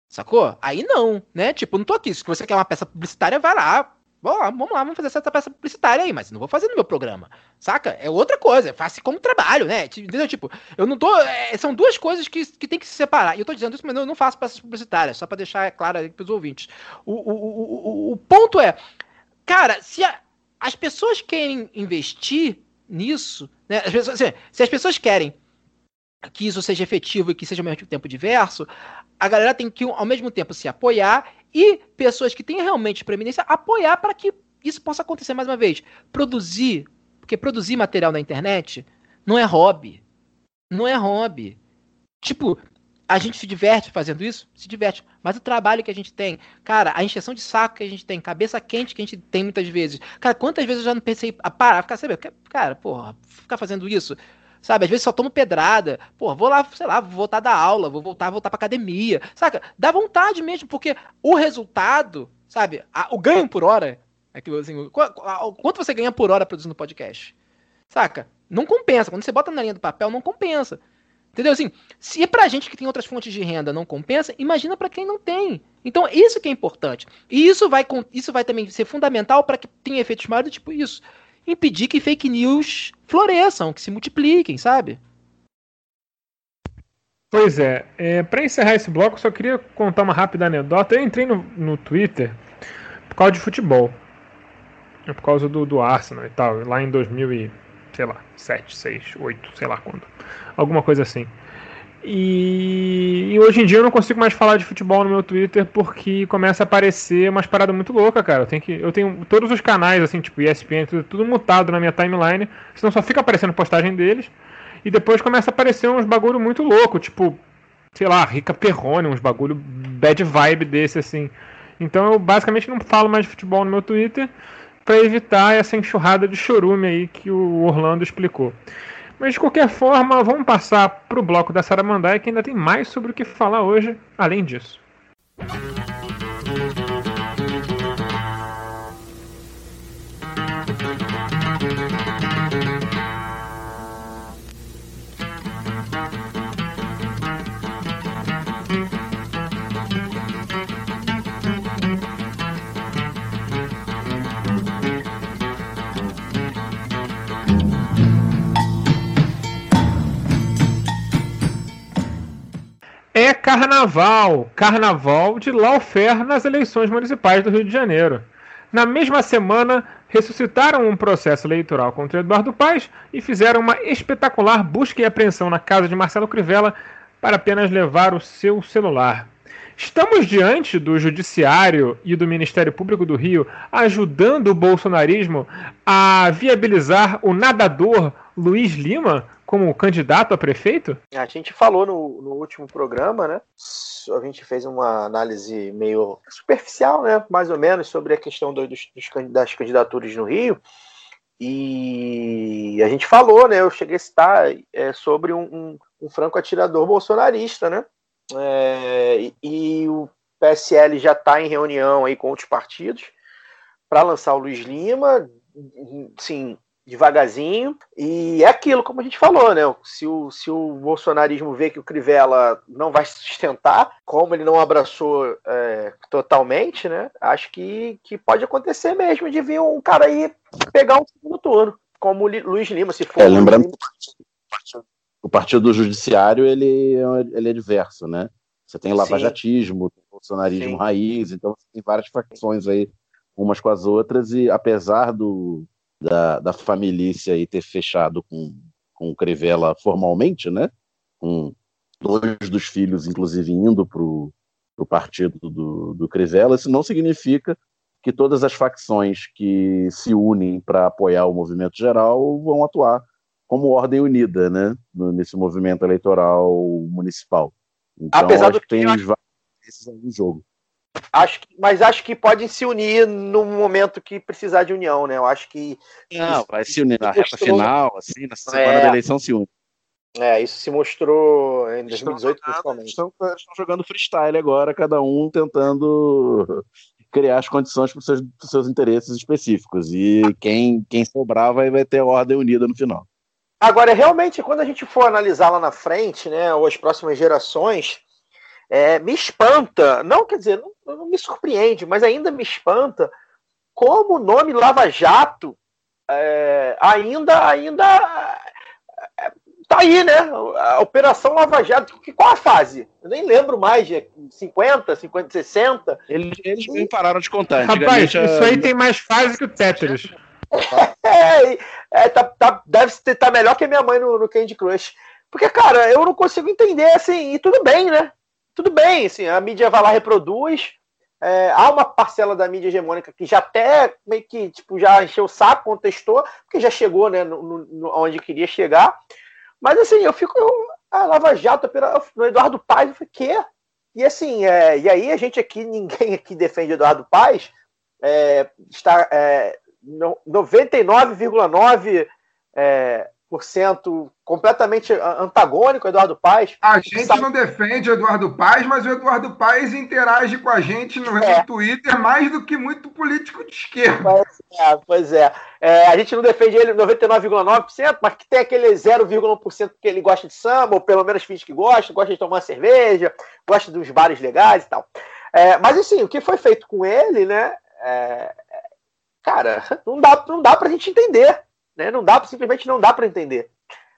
Sacou? Aí não, né? Tipo, não tô aqui. Se você quer uma peça publicitária, vai lá. Vamos lá, vamos lá, vamos fazer essa peça publicitária aí, mas não vou fazer no meu programa. Saca? É outra coisa, faça como trabalho, né? Entendeu? Tipo, eu não tô. É, são duas coisas que, que tem que se separar. E eu tô dizendo isso, mas eu não faço peças publicitárias, só para deixar claro aí pros ouvintes. O, o, o, o, o ponto é, Cara, se a, as pessoas querem investir nisso, né? As pessoas, assim, se as pessoas querem que isso seja efetivo e que seja ao mesmo tempo diverso, a galera tem que, ao mesmo tempo, se apoiar e pessoas que têm realmente preeminência apoiar para que isso possa acontecer mais uma vez. Produzir, porque produzir material na internet não é hobby. Não é hobby. Tipo, a gente se diverte fazendo isso? Se diverte. Mas o trabalho que a gente tem, cara, a injeção de saco que a gente tem, cabeça quente que a gente tem muitas vezes. Cara, quantas vezes eu já não pensei a parar, ficar sabendo, cara, porra, ficar fazendo isso. Sabe, às vezes só tomo pedrada. Pô, vou lá, sei lá, vou voltar da aula, vou voltar, voltar pra academia. Saca? Dá vontade mesmo, porque o resultado, sabe, a, o ganho por hora, é que, assim, quanto você ganha por hora produzindo podcast? Saca? Não compensa. Quando você bota na linha do papel, não compensa. Entendeu? Assim, se é pra gente que tem outras fontes de renda não compensa, imagina para quem não tem. Então, isso que é importante. E isso vai, isso vai também ser fundamental para que tenha efeitos maiores, tipo isso. Impedir que fake news floresçam, que se multipliquem, sabe? Pois é. é para encerrar esse bloco, só queria contar uma rápida anedota. Eu entrei no, no Twitter por causa de futebol. Por causa do, do Arsenal e tal, lá em 2000 e, sei lá, 7, 6, 8, sei lá quando alguma coisa assim. E, e, hoje em dia eu não consigo mais falar de futebol no meu Twitter porque começa a aparecer umas paradas muito loucas, cara. Eu tenho, que, eu tenho todos os canais, assim, tipo ESPN, tudo, tudo mutado na minha timeline, senão só fica aparecendo postagem deles. E depois começa a aparecer uns bagulho muito louco, tipo, sei lá, Rica Perrone, uns bagulho bad vibe desse, assim. Então eu basicamente não falo mais de futebol no meu Twitter para evitar essa enxurrada de chorume aí que o Orlando explicou. Mas de qualquer forma, vamos passar para o bloco da Saramandai, que ainda tem mais sobre o que falar hoje, além disso. Carnaval, carnaval de lawfare nas eleições municipais do Rio de Janeiro. Na mesma semana, ressuscitaram um processo eleitoral contra Eduardo Paes e fizeram uma espetacular busca e apreensão na casa de Marcelo Crivella para apenas levar o seu celular. Estamos diante do Judiciário e do Ministério Público do Rio ajudando o bolsonarismo a viabilizar o nadador Luiz Lima como candidato a prefeito? A gente falou no, no último programa, né? A gente fez uma análise meio superficial, né? Mais ou menos, sobre a questão do, dos, dos, das candidaturas no Rio. E a gente falou, né? Eu cheguei a citar é, sobre um, um, um franco atirador bolsonarista, né? É, e, e o PSL já está em reunião aí com outros partidos para lançar o Luiz Lima, sim, devagarzinho. E é aquilo, como a gente falou, né? Se o, se o bolsonarismo vê que o Crivella não vai se sustentar, como ele não abraçou é, totalmente, né? Acho que, que pode acontecer mesmo de vir um cara aí pegar um segundo turno, como o Luiz Lima, se for. É, lembrando o partido do judiciário ele, ele é diverso, né? Você tem lavajatismo, tem bolsonarismo Sim. raiz, então você tem várias facções aí, umas com as outras, e apesar do, da, da família aí ter fechado com, com o Crivella formalmente, né? Com dois dos filhos, inclusive, indo para o partido do, do Crivella, isso não significa que todas as facções que se unem para apoiar o movimento geral vão atuar como ordem unida, né, nesse movimento eleitoral municipal. Então, Apesar do que tem vários aí em jogo. Acho que, mas acho que podem se unir no momento que precisar de união, né? Eu acho que. Não, vai se unir na reta final, assim, na semana é, da eleição se une. É, isso se mostrou em 2018, principalmente. Estão, estão jogando freestyle agora, cada um tentando criar as condições para os seus, seus, interesses específicos. E quem, quem sobrar vai, vai ter a ordem unida no final. Agora, realmente, quando a gente for analisar lá na frente, né, ou as próximas gerações, é, me espanta, não quer dizer, não, não, me surpreende, mas ainda me espanta como o nome Lava Jato é, ainda ainda é, tá aí, né? A Operação Lava Jato, que, qual a fase? Eu nem lembro mais, de 50, 50, 60. Eles, eles nem pararam de contar. Rapaz, isso aí tem mais fase que o Tetris. é, é, tá, tá, deve estar tá melhor que a minha mãe no, no Candy Crush. Porque, cara, eu não consigo entender, assim, e tudo bem, né? Tudo bem, assim, a mídia vai lá, reproduz. É, há uma parcela da mídia hegemônica que já até meio que tipo, já encheu o saco, contestou, porque já chegou né, no, no, onde queria chegar. Mas assim, eu fico. Eu, a Lava Jato no Eduardo Paes, eu falei, quê? E assim, é, e aí a gente aqui, ninguém aqui defende Eduardo Paes, é, está, é, 99,9% é, completamente antagônico ao Eduardo Paes. A gente sabe... não defende o Eduardo Paes, mas o Eduardo Paes interage com a gente no, é. Twitter mais do que muito político de esquerda. Pois é, pois é. é a gente não defende ele 99,9%, mas que tem aquele 0,1% que ele gosta de samba, ou pelo menos finge que gosta, gosta de tomar cerveja, gosta dos bares legais e tal. É, mas assim, o que foi feito com ele, né? É, cara, não dá, não dá pra gente entender. Né? Não dá, simplesmente não dá para entender.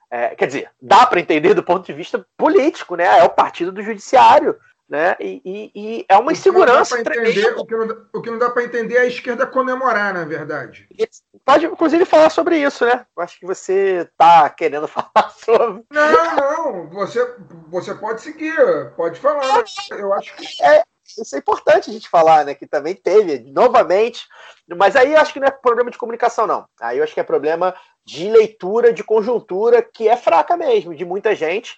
É, quer dizer, dá para entender do ponto de vista político, né? É o partido do judiciário, né? E, e, e é uma insegurança. O que, entender, o, que não, o que não dá para entender é a esquerda comemorar, na verdade. Pode, inclusive, falar sobre isso, né? Eu acho que você está querendo falar sobre. Não, não. Você, você pode seguir, pode falar. Eu acho que. É, isso é importante a gente falar, né? Que também teve, novamente. Mas aí eu acho que não é problema de comunicação, não. Aí eu acho que é problema de leitura, de conjuntura, que é fraca mesmo, de muita gente,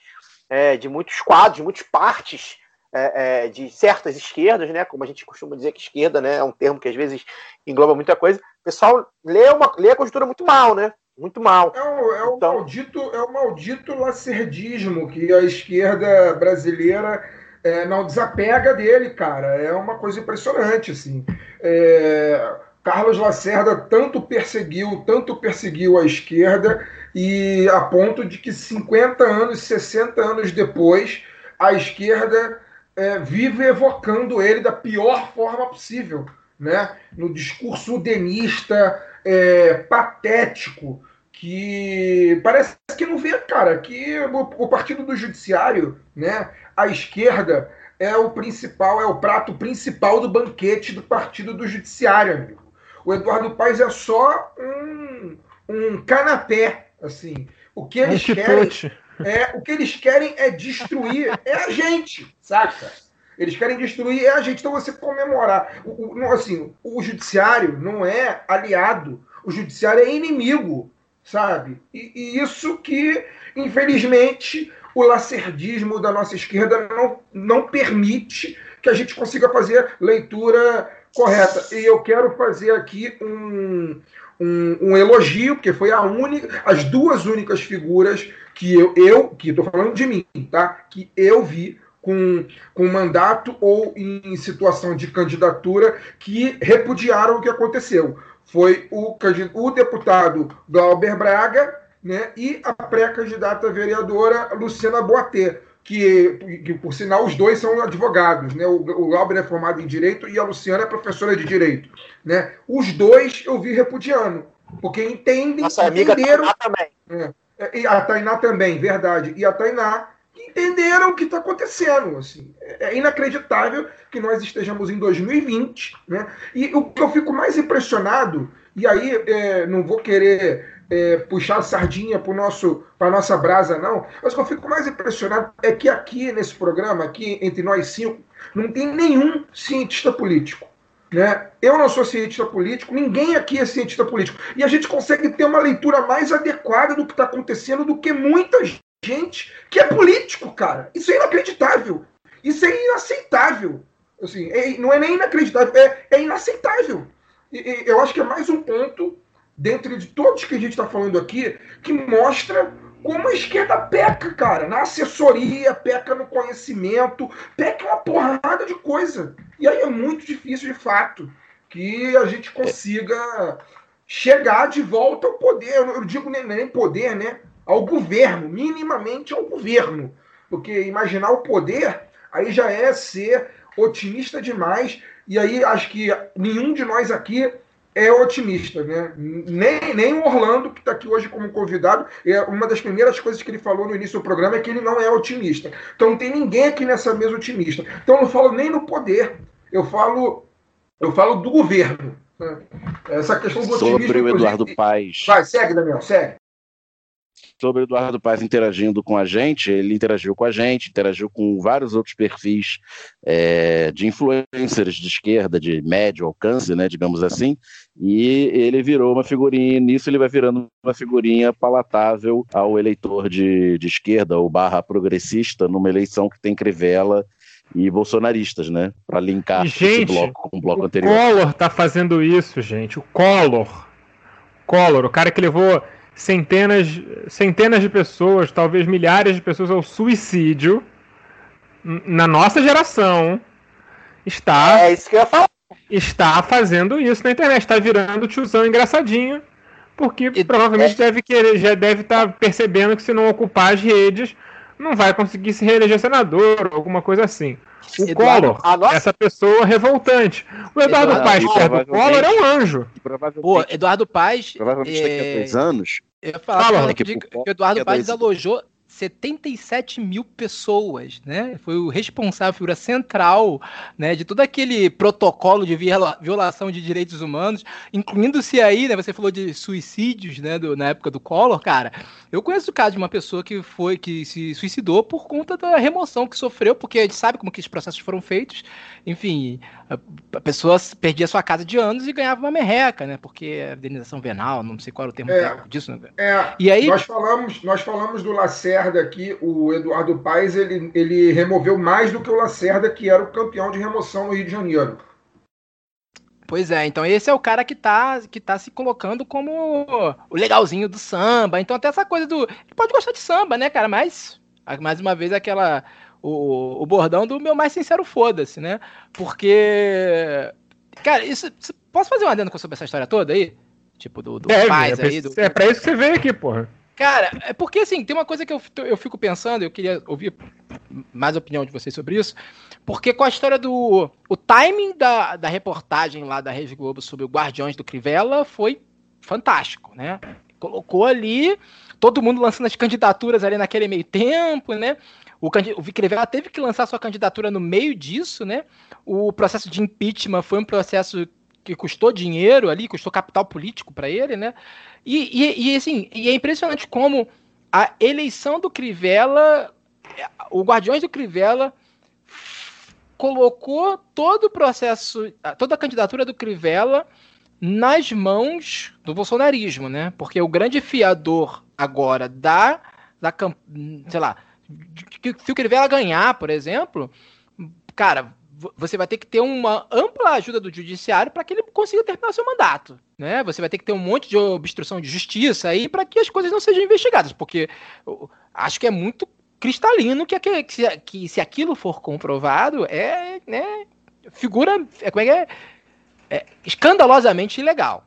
é, de muitos quadros, de muitas partes é, é, de certas esquerdas, né? Como a gente costuma dizer que esquerda né, é um termo que às vezes engloba muita coisa. O pessoal lê, uma, lê a conjuntura muito mal, né? Muito mal. É o, é o então... maldito, é o maldito lacerdismo que a esquerda brasileira é, não desapega dele, cara. É uma coisa impressionante, assim. É, Carlos Lacerda tanto perseguiu, tanto perseguiu a esquerda, e a ponto de que 50 anos, 60 anos depois, a esquerda é, vive evocando ele da pior forma possível, né? no discurso udenista, é, patético, que parece que não vê, cara, que o, o partido do judiciário, né, a esquerda é o principal, é o prato principal do banquete do partido do judiciário, amigo. O Eduardo Paes é só um, um canapé, assim. O que eles querem quitute. é o que eles querem é destruir é a gente, saca? Eles querem destruir é a gente. Então você comemorar, o, o- assim, o judiciário não é aliado, o judiciário é inimigo, sabe? E, e isso que, infelizmente, o lacerdismo da nossa esquerda não, não permite que a gente consiga fazer leitura correta. E eu quero fazer aqui um, um, um elogio, porque foi a única, as duas únicas figuras que eu, eu que estou falando de mim, tá? Que eu vi com, com mandato ou em situação de candidatura que repudiaram o que aconteceu. Foi o, o deputado Glauber Braga né, e a pré-candidata vereadora Luciana Boatê, que, que, por sinal, os dois são advogados. Né? O, o Glauber é formado em Direito e a Luciana é professora de Direito. Né? Os dois eu vi repudiando, porque entendem, Nossa amiga entenderam... Tainá também. É, E a Tainá também, verdade. E a Tainá entenderam o que está acontecendo. Assim. É é inacreditável que nós estejamos em 2020. Né? E o que eu fico mais impressionado, e aí é, não vou querer é, puxar sardinha para a nossa brasa, não, mas o que eu fico mais impressionado é que aqui nesse programa, aqui entre nós cinco, não tem nenhum cientista político. Né? Eu não sou cientista político, ninguém aqui é cientista político. E a gente consegue ter uma leitura mais adequada do que está acontecendo do que muita gente que é político, cara. Isso é inacreditável. Isso é inaceitável. Assim, é- não é nem inacreditável, é, é inaceitável. E- e eu acho que é mais um ponto, dentre de todos que a gente está falando aqui, que mostra como a esquerda peca, cara, na assessoria, peca no conhecimento, peca uma porrada de coisa. E aí é muito difícil, de fato, que a gente consiga chegar de volta ao poder. Eu digo nem, nem poder, né? Ao governo, minimamente ao governo. Porque imaginar o poder aí já é ser otimista demais. E aí acho que nenhum de nós aqui é otimista, né? Nem, nem o Orlando, que está aqui hoje como convidado, é uma das primeiras coisas que ele falou no início do programa é que ele não é otimista. Então não tem ninguém aqui nessa mesa otimista. Então eu não falo nem no poder, eu falo, eu falo do governo. né? Essa questão do otimismo. Sobre o Eduardo Paes. Vai, segue, Daniel, segue. Sobre o Eduardo Paz interagindo com a gente, ele interagiu com a gente, interagiu com vários outros perfis é, de influencers de esquerda, de médio alcance, né, digamos assim, e ele virou uma figurinha, nisso ele vai virando uma figurinha palatável ao eleitor de, de esquerda ou barra progressista numa eleição que tem Crivella e bolsonaristas, né, para linkar E, esse gente, bloco com o bloco O anterior. Collor tá fazendo isso, gente. O Collor. Collor, o cara que levou centenas, centenas de pessoas, talvez milhares de pessoas ao suicídio na nossa geração. Está, É isso que eu ia falar. está fazendo isso na internet, está virando tiozão engraçadinho, porque E- provavelmente deve querer, já deve estar percebendo que se não ocupar as redes, não vai conseguir se reeleger senador ou alguma coisa assim. O Eduardo, Collor, essa pessoa revoltante. O Eduardo Eduardo, Paes perto do Collor é um anjo. Pô, Eduardo Paz. provavelmente daqui a é, dois anos, Eu ia falar Fala, que, o Eduardo Paz alojou 77 mil pessoas, né? Foi o responsável, a figura central, né, de todo aquele protocolo de viola- violação de direitos humanos, incluindo-se aí, né, você falou de suicídios, né, do- na época do Collor, cara. Eu conheço o caso de uma pessoa que foi que se suicidou por conta da remoção que sofreu, porque a gente sabe como que esses processos foram feitos. Enfim, a, pessoa perdia sua casa de anos e ganhava uma merreca, né? Porque a indenização venal, não sei qual era o termo É. disso, né? É, E aí, nós falamos, nós falamos do Lacerda aqui, o Eduardo Paes, ele, ele removeu mais do que o Lacerda, que era o campeão de remoção no Rio de Janeiro. Pois é, então esse é o cara que tá, que tá se colocando como o legalzinho do samba. Então até essa coisa do. Ele pode gostar de samba, né, cara? Mas, mais uma vez, aquela. O, o bordão do meu mais sincero foda-se, né? Porque. Cara, isso. Posso fazer um adendo sobre essa história toda aí? Tipo, do, do Deve, paz é, aí. Do, pra- é pra isso que você veio aqui, porra. Cara, é porque assim, tem uma coisa que eu, eu fico pensando, eu queria ouvir mais a opinião de vocês sobre isso, porque com a história do. O timing da, da reportagem lá da Rede Globo sobre o Guardiões do Crivella foi fantástico, né? colocou ali, todo mundo lançando as candidaturas ali naquele meio tempo, né? O, o Crivella teve que lançar sua candidatura no meio disso, né? O processo de impeachment foi um processo que custou dinheiro ali, custou capital político para ele, né? E, e, e, assim, e é impressionante como a eleição do Crivella, o Guardiões do Crivella colocou todo o processo, toda a candidatura do Crivella nas mãos do bolsonarismo, né? Porque o grande fiador agora da, da sei lá, se o Crivella ganhar, por exemplo, cara, você vai ter que ter uma ampla ajuda do judiciário para que ele consiga terminar seu mandato, né? Você vai ter que ter um monte de obstrução de justiça aí para que as coisas não sejam investigadas, porque acho que é muito cristalino que, que, que, que se aquilo for comprovado é, né, figura, é, como é que é? é escandalosamente ilegal.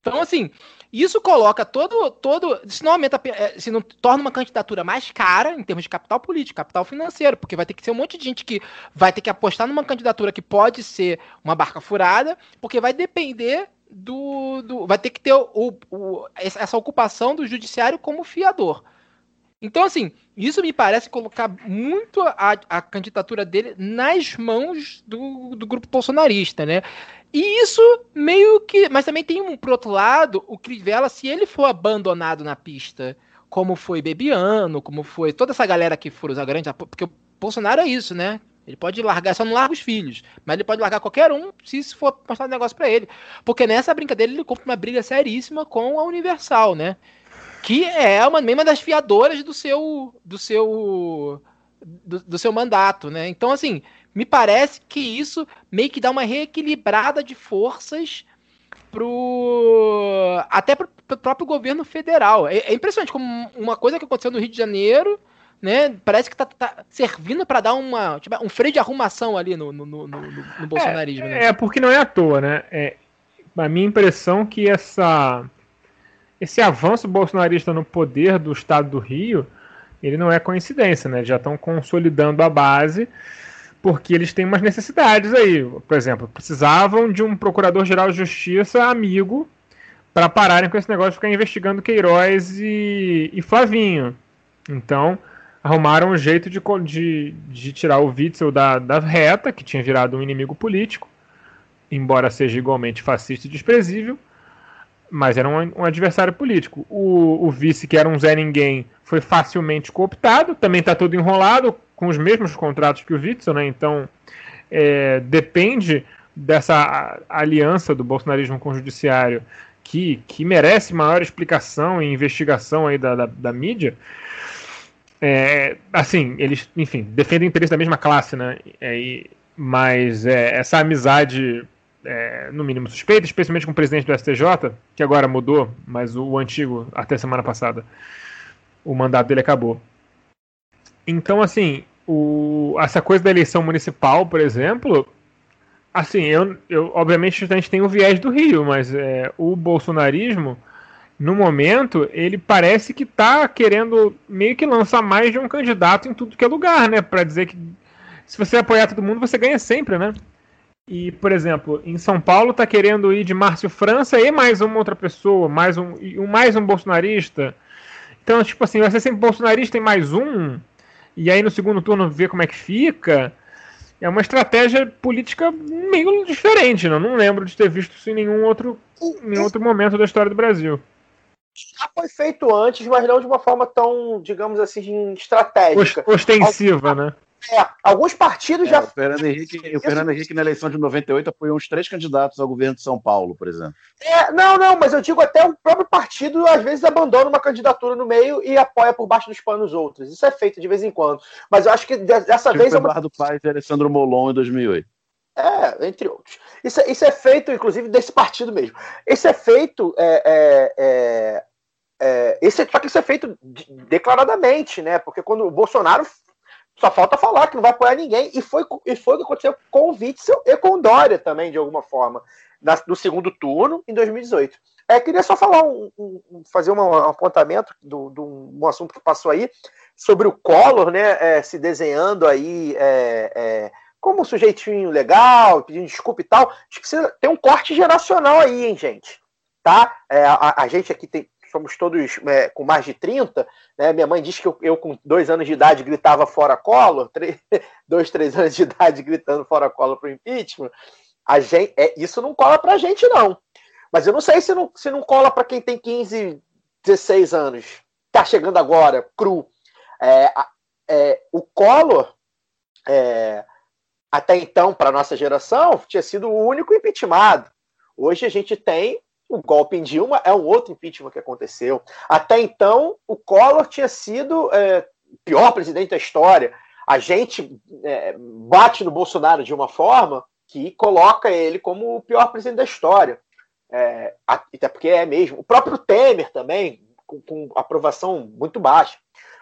Então, assim, isso coloca todo. todo se não aumenta. É, se não torna uma candidatura mais cara em termos de capital político, capital financeiro, porque vai ter que ser um monte de gente que vai ter que apostar numa candidatura que pode ser uma barca furada, porque vai depender do. do vai ter que ter o, o, essa ocupação do judiciário como fiador. Então, assim, isso me parece colocar muito a, a candidatura dele nas mãos do, do grupo bolsonarista, né? E isso meio que. Mas também tem um, por outro lado, o Crivella, se ele for abandonado na pista, como foi Bebiano, como foi toda essa galera que for usar grande. Porque o Bolsonaro é isso, né? Ele pode largar, só não larga os filhos. Mas ele pode largar qualquer um se isso for mostrar um negócio para ele. Porque nessa brincadeira ele compra uma briga seríssima com a Universal, né? Que é uma, uma das fiadoras do seu. do seu. do, do seu mandato, né? Então, assim, me parece que isso meio que dá uma reequilibrada de forças pro até pro, pro próprio governo federal. É, é, impressionante como uma coisa que aconteceu no Rio de Janeiro, né? Parece que tá, tá servindo para dar uma tipo, um freio de arrumação ali no, no, no, no, no bolsonarismo. É, né? é, porque não é à toa, né? É, a minha impressão que essa esse avanço bolsonarista no poder do estado do Rio, ele não é coincidência, né? Já estão consolidando a base porque eles têm umas necessidades aí. Por exemplo, precisavam de um procurador-geral de justiça amigo para pararem com esse negócio de ficar investigando Queiroz e, e Flavinho. Então, arrumaram um jeito de, de, de tirar o Witzel da, da reta, que tinha virado um inimigo político, embora seja igualmente fascista e desprezível, mas era um, um adversário político. O, o, vice, que era um Zé Ninguém, foi facilmente cooptado, também está todo enrolado, com os mesmos contratos que o Witzel, né? Então é, depende dessa aliança do bolsonarismo com o judiciário que, que merece maior explicação e investigação aí da, da, da mídia. É, assim, eles, enfim, defendem o interesse da mesma classe, né? É, e, mas é, essa amizade, é, no mínimo suspeita, especialmente com o presidente do STJ, que agora mudou, mas o, o antigo, até semana passada, o mandato dele acabou. Então, assim, o, essa coisa da eleição municipal, por exemplo, assim, eu, eu obviamente a gente tem o viés do Rio, mas é, o bolsonarismo, no momento, ele parece que está querendo meio que lançar mais de um candidato em tudo que é lugar, né? Para dizer que se você apoiar todo mundo, você ganha sempre, né? E, por exemplo, em São Paulo está querendo ir de Márcio França e mais uma outra pessoa, mais um, mais um bolsonarista. Então, tipo assim, vai ser sempre bolsonarista e mais um e aí no segundo turno ver como é que fica. É uma estratégia política meio diferente, não, não lembro de ter visto isso em nenhum outro, em nenhum outro momento da história do Brasil. Já foi feito antes, mas não de uma forma tão, digamos assim, estratégica. Ostensiva, né? É, alguns partidos é, já. O Fernando, Henrique, o Fernando Henrique, na eleição de 98, apoiou uns três candidatos ao governo de São Paulo, por exemplo. É, não, não, mas eu digo até o próprio partido, às vezes, abandona uma candidatura no meio e apoia por baixo dos panos outros. Isso é feito de vez em quando. Mas eu acho que dessa tipo vez. Eduardo é uma... Paz e Alessandro Molon em 2008. É, entre outros. Isso, é, isso é feito, inclusive, desse partido mesmo. Isso é feito. É, é, é, é, esse, só que isso é feito declaradamente, né? Porque quando o Bolsonaro só falta falar que não vai apoiar ninguém. E foi, e foi o que aconteceu com o Witzel e com o Dória também, de alguma forma, na, no segundo turno, em 2018. É, queria só falar um, um fazer um, apontamento do um assunto que passou aí sobre o Collor, né, é, se desenhando aí é, é, como um sujeitinho legal, pedindo desculpa e tal. Acho que ter um corte geracional aí, hein, gente? Tá? É, a, a, gente aqui tem, somos todos é, com mais de 30, né? Minha mãe diz que eu, eu, com dois anos de idade gritava fora Collor, três, dois, três anos de idade gritando fora Collor para o impeachment. A gente, é, isso não cola para a gente, não. Mas eu não sei se não, se não cola para quem tem 15, 16 anos. Tá chegando agora, cru. É, é, o Collor, é, até então, para nossa geração, tinha sido o único impeachment. Hoje a gente tem o golpe em Dilma, é um outro impeachment que aconteceu. Até então, o Collor tinha sido é, o pior presidente da história. A gente é, bate no Bolsonaro de uma forma que coloca ele como o pior presidente da história. É, até porque é mesmo. O próprio Temer também, com, com aprovação muito baixa.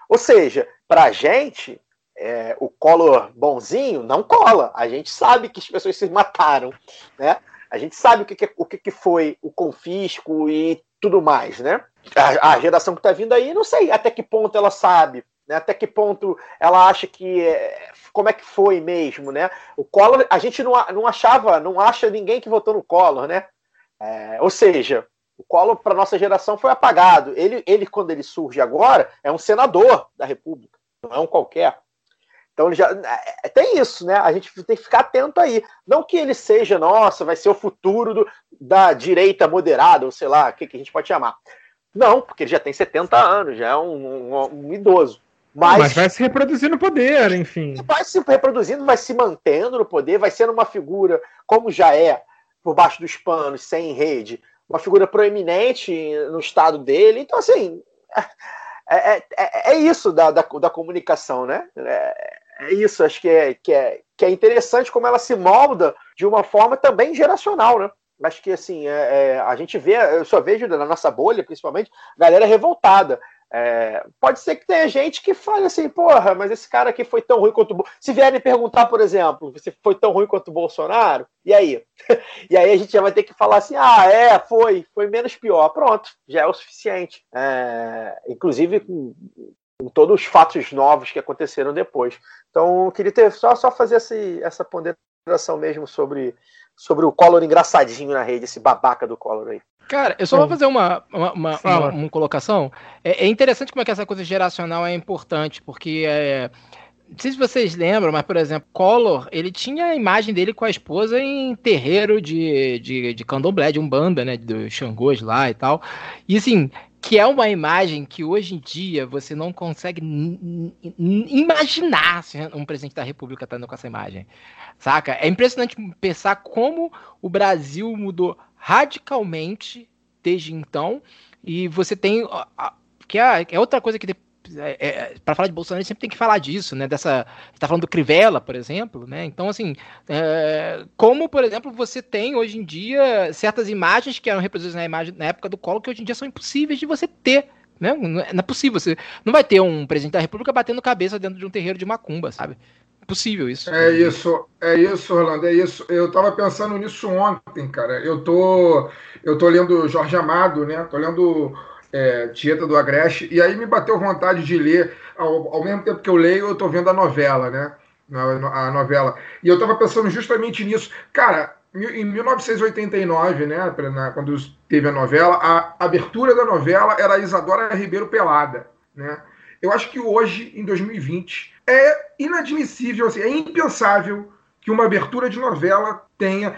Ou seja, para a gente, é, o Collor bonzinho não cola. A gente sabe que as pessoas se mataram, né? A gente sabe o que, que o que, que foi o confisco e tudo mais, né? A, a geração que está vindo aí, não sei até que ponto ela sabe, né? Até que ponto ela acha que é, como é que foi mesmo, né? O Collor, a gente não, não achava, não acha ninguém que votou no Collor, né? É, ou seja, o Collor para nossa geração foi apagado. Ele, ele quando ele surge agora é um senador da República, não é um qualquer. Então ele já é, tem isso, né? A gente tem que ficar atento aí. Não que ele seja, nossa, vai ser o futuro do, da direita moderada, ou sei lá, o que, que a gente pode chamar. Não, porque ele já tem 70 anos, já é um, um, um idoso. Mas, Mas, vai se reproduzir no poder, enfim. Vai se reproduzindo, vai se mantendo no poder, vai sendo uma figura, como já é, por baixo dos panos, sem rede, uma figura proeminente no estado dele. Então, assim, é, é, é, é isso da, da, da, comunicação, né? É, é isso, acho que é, que, é, que é interessante como ela se molda de uma forma também geracional, né? Acho que assim, é, é, a gente vê, eu só vejo na nossa bolha, principalmente, galera revoltada. É, pode ser que tenha gente que fale assim, porra, mas esse cara aqui foi tão ruim quanto o Se vierem perguntar, por exemplo, você foi tão ruim quanto o Bolsonaro, e aí? e aí a gente já vai ter que falar assim: ah, é, foi, foi menos pior. Pronto, já é o suficiente. É, inclusive com, com, todos os fatos novos que aconteceram depois. Então, eu queria ter só, só fazer essa, essa ponderação mesmo sobre, sobre o Collor engraçadinho na rede, esse babaca do Collor aí. Cara, eu só vou fazer uma, uma, uma, uma, uma colocação. É, é, interessante como é que essa coisa geracional é importante, porque é, não sei se vocês lembram, mas, por exemplo, Collor, ele tinha a imagem dele com a esposa em terreiro de, de, de candomblé, de Umbanda, né, dos Xangôs lá e tal. E, assim, que é uma imagem que hoje em dia você não consegue imaginar um presidente da República estando com essa imagem, saca? É impressionante pensar como o Brasil mudou radicalmente desde então. E você tem. Que é, é outra coisa que. É, é, para falar de Bolsonaro, sempre tem que falar disso, né? Dessa. Está falando do Crivella, por exemplo, né? Então, assim, é, como, por exemplo, você tem hoje em dia certas imagens que eram reproduzidas na, imagem, na época do Collor que hoje em dia são impossíveis de você ter. Né? Não é possível. Você não vai ter um presidente da República batendo cabeça dentro de um terreiro de macumba, sabe? possível isso. É isso, é isso, Rolando, é isso. Eu tava pensando nisso ontem, cara. Eu tô, eu tô lendo Jorge Amado, né? Tô lendo é, Tieta do Agreste, e aí me bateu vontade de ler, ao, ao mesmo tempo que eu leio, eu tô vendo a novela, né? A novela. E eu tava pensando justamente nisso. Cara, em 1989, né, quando teve a novela, a abertura da novela era a Isadora Ribeiro Pelada, né? Eu acho que hoje, em 2020, é inadmissível, assim, é impensável que uma abertura de novela tenha.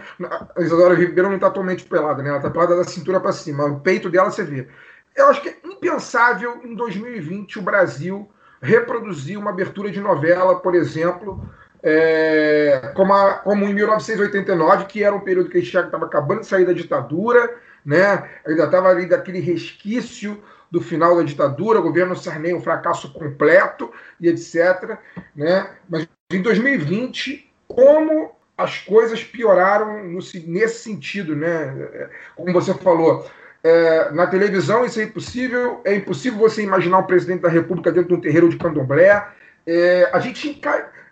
A Isadora Ribeiro não está totalmente pelada, né? Ela está pelada da cintura para cima. O peito dela você vê. Eu acho que é impensável em 2020 o Brasil reproduzir uma abertura de novela, por exemplo, é, como, a, como em 1989, que era um período que a gente estava acabando de sair da ditadura, né? ainda estava ali daquele resquício do final da ditadura, o governo Sarney um fracasso completo e etc. Né? Mas em 2020, como as coisas pioraram no, nesse sentido, né? Como você falou, é, na televisão isso é impossível, é impossível você imaginar o presidente da República dentro de um terreiro de candomblé. É, a gente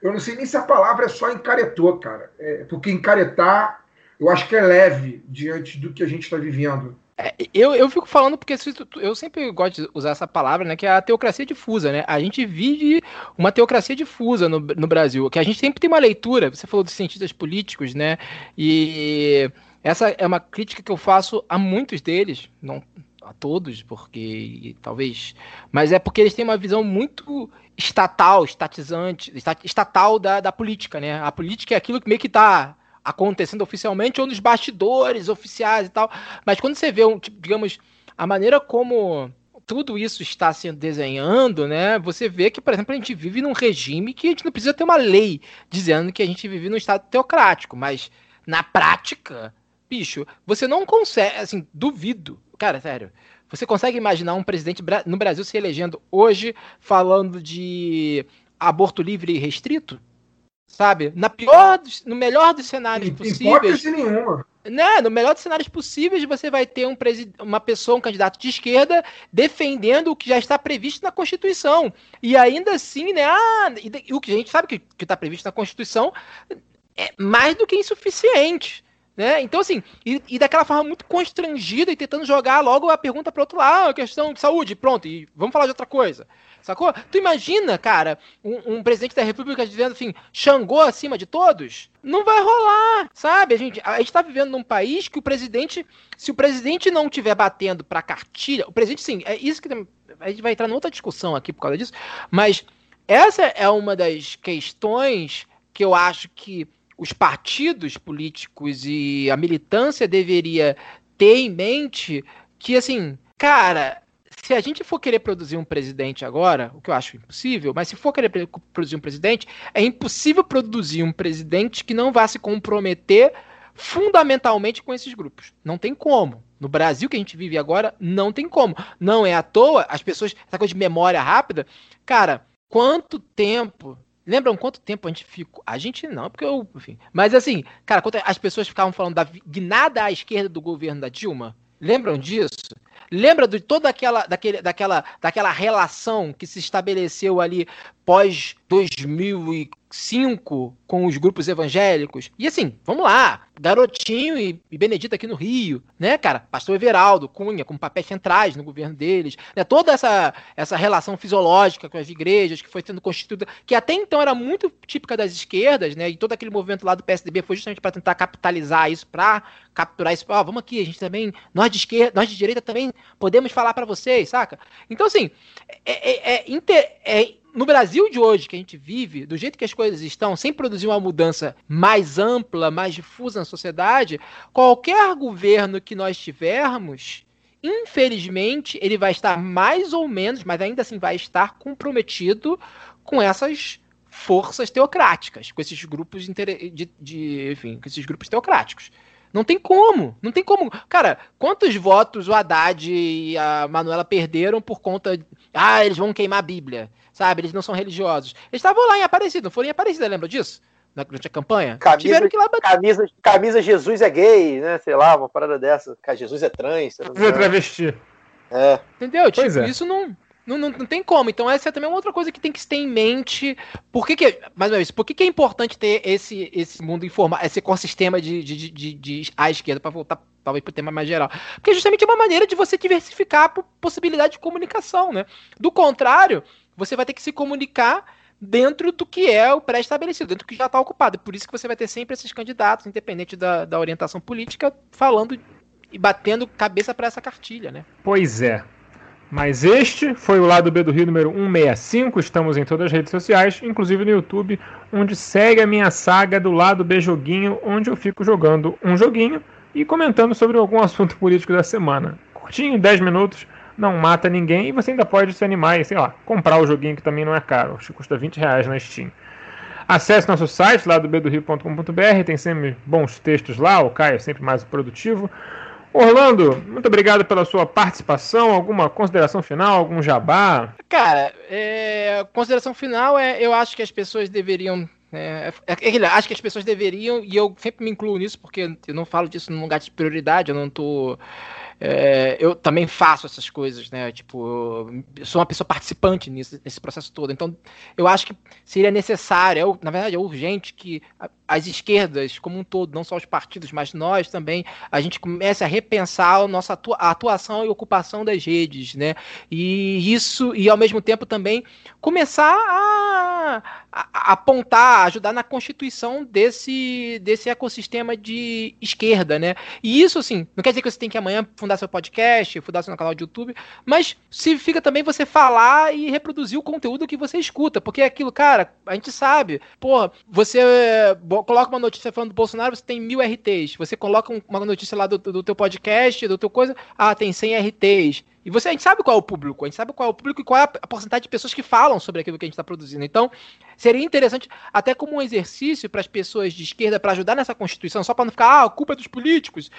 eu não sei nem se a palavra é só encaretou, cara, é, porque encaretar eu acho que é leve diante do que a gente está vivendo. É, eu, eu fico falando porque eu sempre gosto de usar essa palavra, né? Que é a teocracia difusa, né? A gente vive uma teocracia difusa no, no Brasil, que a gente sempre tem uma leitura, você falou dos cientistas políticos, né? E essa é uma crítica que eu faço a muitos deles, não a todos, porque talvez. Mas é porque eles têm uma visão muito estatal, estatizante, estatal da, da política, né? A política é aquilo que meio que está acontecendo oficialmente ou nos bastidores oficiais e tal. Mas quando você vê, um, tipo, digamos, a maneira como tudo isso está se desenhando, né? Você vê que, por exemplo, a gente vive num regime que a gente não precisa ter uma lei dizendo que a gente vive num estado teocrático, mas na prática, bicho, você não consegue, assim, duvido, cara, sério. Você consegue imaginar um presidente no Brasil se elegendo hoje falando de aborto livre e restrito? Sabe? Na pior, no melhor dos cenários possíveis. nenhuma. Né, no melhor dos cenários possíveis, você vai ter um uma pessoa, um candidato de esquerda, defendendo o que já está previsto na Constituição. E ainda assim, né? Ah, e, o que a gente sabe que está previsto na Constituição é mais do que insuficiente. Né? Então, assim, e, e, daquela forma muito constrangida e tentando jogar logo a pergunta para outro lado, ah, questão de saúde, pronto, e vamos falar de outra coisa. Sacou? Tu imagina, cara, um, um, presidente da República dizendo assim, Xangô acima de todos? Não vai rolar, sabe? A gente, a gente tá vivendo num país que o presidente, se o presidente não tiver batendo pra cartilha, o presidente, sim, é isso que a gente vai entrar numa outra discussão aqui por causa disso, mas essa é uma das questões que eu acho que os partidos políticos e a militância deveria ter em mente que, assim, cara, se a gente for querer produzir um presidente agora, o que eu acho impossível, mas se for querer produzir um presidente, é impossível produzir um presidente que não vá se comprometer fundamentalmente com esses grupos. Não tem como. No Brasil que a gente vive agora, não tem como. Não é à toa, as pessoas, essa coisa de memória rápida, cara, quanto tempo Lembram quanto tempo a gente ficou? A gente não, porque eu, enfim. Mas assim, cara, quando as pessoas ficavam falando da guinada à esquerda do governo da Dilma, lembram disso? Lembra de toda aquela, daquele, daquela, daquela relação que se estabeleceu ali pós 2005 com os grupos evangélicos? E assim, vamos lá, Garotinho e, e Benedito aqui no Rio, né, cara? Pastor Everaldo, Cunha, com papéis centrais no governo deles, né? Toda essa, essa relação fisiológica com as igrejas que foi sendo constituída, que até então era muito típica das esquerdas, né? E todo aquele movimento lá do PSDB foi justamente para tentar capitalizar isso, para capturar isso. Ó, vamos aqui, a gente também, nós de esquerda, nós de direita também podemos falar para vocês, saca? Então, assim, é, é, é, inter, é no Brasil de hoje que a gente vive, do jeito que as coisas estão, sem produzir uma mudança mais ampla, mais difusa na sociedade, qualquer governo que nós tivermos, infelizmente, ele vai estar mais ou menos, mas ainda assim vai estar comprometido com essas forças teocráticas, com esses grupos de, de, de enfim, com esses grupos teocráticos. Não tem como, não tem como. Cara, quantos votos o Haddad e a Manuela perderam por conta. Ah, eles vão queimar a Bíblia, sabe? Eles não são religiosos. Eles estavam lá em Aparecida, não foram em Aparecida, lembra disso? Durante a campanha? Camisa, Tiveram que lá bater. Camisa, camisa Jesus é gay, né? Sei lá, uma parada dessa. Jesus é trans. É travesti. É. Entendeu? Tipo, é. isso não. Não, não, não, tem como. Então, essa é também uma outra coisa que tem que ter em mente. Por que, que mais uma vez, por que, que é importante ter esse, esse mundo informal, esse ecossistema de, de, de, de à esquerda, para voltar talvez para o tema mais geral? Porque justamente é uma maneira de você diversificar a possibilidade de comunicação, né? Do contrário, você vai ter que se comunicar dentro do que é o pré-estabelecido, dentro do que já está ocupado. Por isso que você vai ter sempre esses candidatos, independente da, da orientação política, falando e batendo cabeça para essa cartilha, né? Pois é. Mas este foi o lado B do Rio número 165. Estamos em todas as redes sociais, inclusive no YouTube, onde segue a minha saga do lado B joguinho, onde eu fico jogando um joguinho e comentando sobre algum assunto político da semana. Curtinho, 10 minutos, não mata ninguém e você ainda pode se animar e, sei lá, comprar o joguinho que também não é caro, acho que custa 20 reais na Steam. Acesse nosso site lá tem sempre bons textos lá, o Caio é sempre mais produtivo. Orlando, muito obrigado pela sua participação. Alguma consideração final, algum jabá? Cara, é, consideração final é, eu acho que as pessoas deveriam é, é, é, acho que as pessoas deveriam, e eu sempre me incluo nisso, porque eu não falo disso num lugar de prioridade, eu não tô é, eu também faço essas coisas, né? Tipo, eu sou uma pessoa participante nisso, nesse processo todo. Então, eu acho que seria necessário, é, na verdade, é urgente que as esquerdas, como um todo, não só os partidos, mas nós também, a gente comece a repensar a nossa atuação e ocupação das redes, né? E isso, e ao mesmo tempo também começar a a, apontar, ajudar na constituição desse, desse ecossistema de esquerda, né? E isso, assim, não quer dizer que você tem que amanhã fundar seu podcast, fundar seu canal de YouTube, mas significa também você falar e reproduzir o conteúdo que você escuta, porque é aquilo, cara, a gente sabe, pô, você eh, bo- coloca uma notícia falando do Bolsonaro, você tem mil RTs, você coloca um- uma notícia lá do, do teu podcast, do teu coisa, ah, tem 100 RTs, e você, a gente sabe qual é o público, a gente sabe qual é o público e qual é a, a porcentagem de pessoas que falam sobre aquilo que a gente está produzindo. Então, seria interessante, até como um exercício para as pessoas de esquerda, para ajudar nessa Constituição, só para não ficar, ah, a culpa é dos políticos.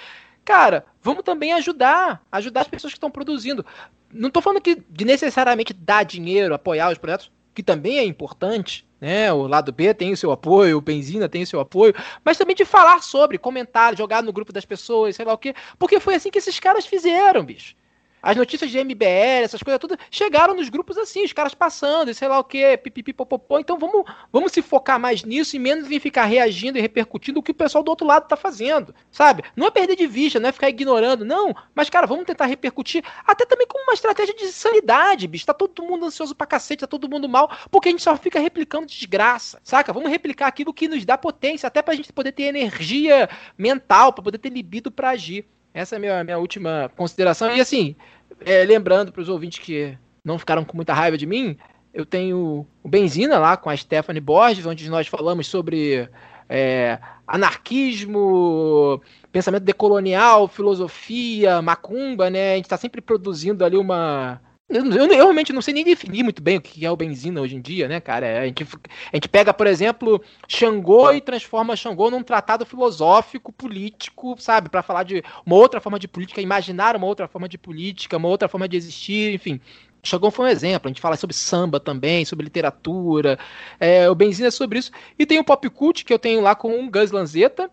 Cara, vamos também ajudar, ajudar as pessoas que estão produzindo. Não estou falando que de necessariamente dar dinheiro, apoiar os projetos, que também é importante, né? O lado B tem o seu apoio, o Benzina tem o seu apoio, mas também de falar sobre, comentar, jogar no grupo das pessoas, sei lá o quê, porque foi assim que esses caras fizeram, bicho. As notícias de MBL, essas coisas tudo, chegaram nos grupos assim, os caras passando, e sei lá o quê, pipipi, popopó. Então vamos, vamos se focar mais nisso e menos em ficar reagindo e repercutindo o que o pessoal do outro lado tá fazendo, sabe? Não é perder de vista, não é ficar ignorando, não. Mas, cara, vamos tentar repercutir, até também como uma estratégia de sanidade, bicho. Tá todo mundo ansioso pra cacete, tá todo mundo mal, porque a gente só fica replicando desgraça, saca? Vamos replicar aquilo que nos dá potência, até pra gente poder ter energia mental, pra poder ter libido pra agir. Essa é a minha, minha última consideração. E assim, é, lembrando para os ouvintes que não ficaram com muita raiva de mim, eu tenho o Benzina lá com a Stephanie Borges, onde nós falamos sobre é, anarquismo, pensamento decolonial, filosofia, macumba, né? A gente está sempre produzindo ali uma. Eu, eu- eu realmente não sei nem definir muito bem o que é o Benzina hoje em dia, né, cara? A gente, a gente pega, por exemplo, Xangô e transforma Xangô num tratado filosófico, político, sabe? Para falar de uma outra forma de política, imaginar uma outra forma de política, uma outra forma de existir, enfim. Xangô foi um exemplo, a gente fala sobre samba também, sobre literatura, é, o Benzina é sobre isso. E tem o Pop Cult, que eu tenho lá com o Gus Lanzetta,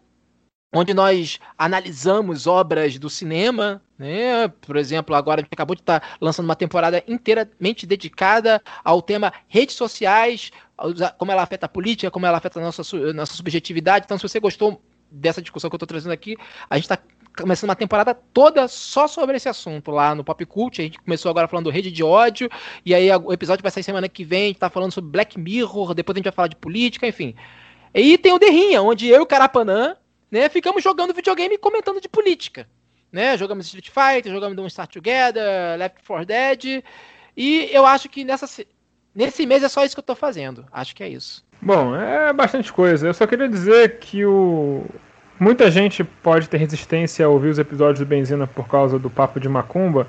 onde nós analisamos obras do cinema, né? Por exemplo, agora a gente acabou de estar lançando uma temporada inteiramente dedicada ao tema redes sociais, como ela afeta a política, como ela afeta a nossa, nossa subjetividade. Então, se você gostou dessa discussão que eu estou trazendo aqui, a gente está começando uma temporada toda só sobre esse assunto lá no Pop Cult. A gente começou agora falando rede de ódio, e aí o episódio vai sair semana que vem, a gente tá falando sobre Black Mirror, depois a gente vai falar de política, enfim. E tem o Derrinha, onde eu e o Carapanã, né, ficamos jogando videogame e comentando de política. Né? Jogamos Street Fighter, jogamos Don't Start Together, Left 4 Dead, e eu acho que nessa, se- nesse mês é só isso que eu tô fazendo. Acho que é isso. Bom, é bastante coisa. Eu só queria dizer que o. Muita gente pode ter resistência a ouvir os episódios do Benzina por causa do papo de macumba.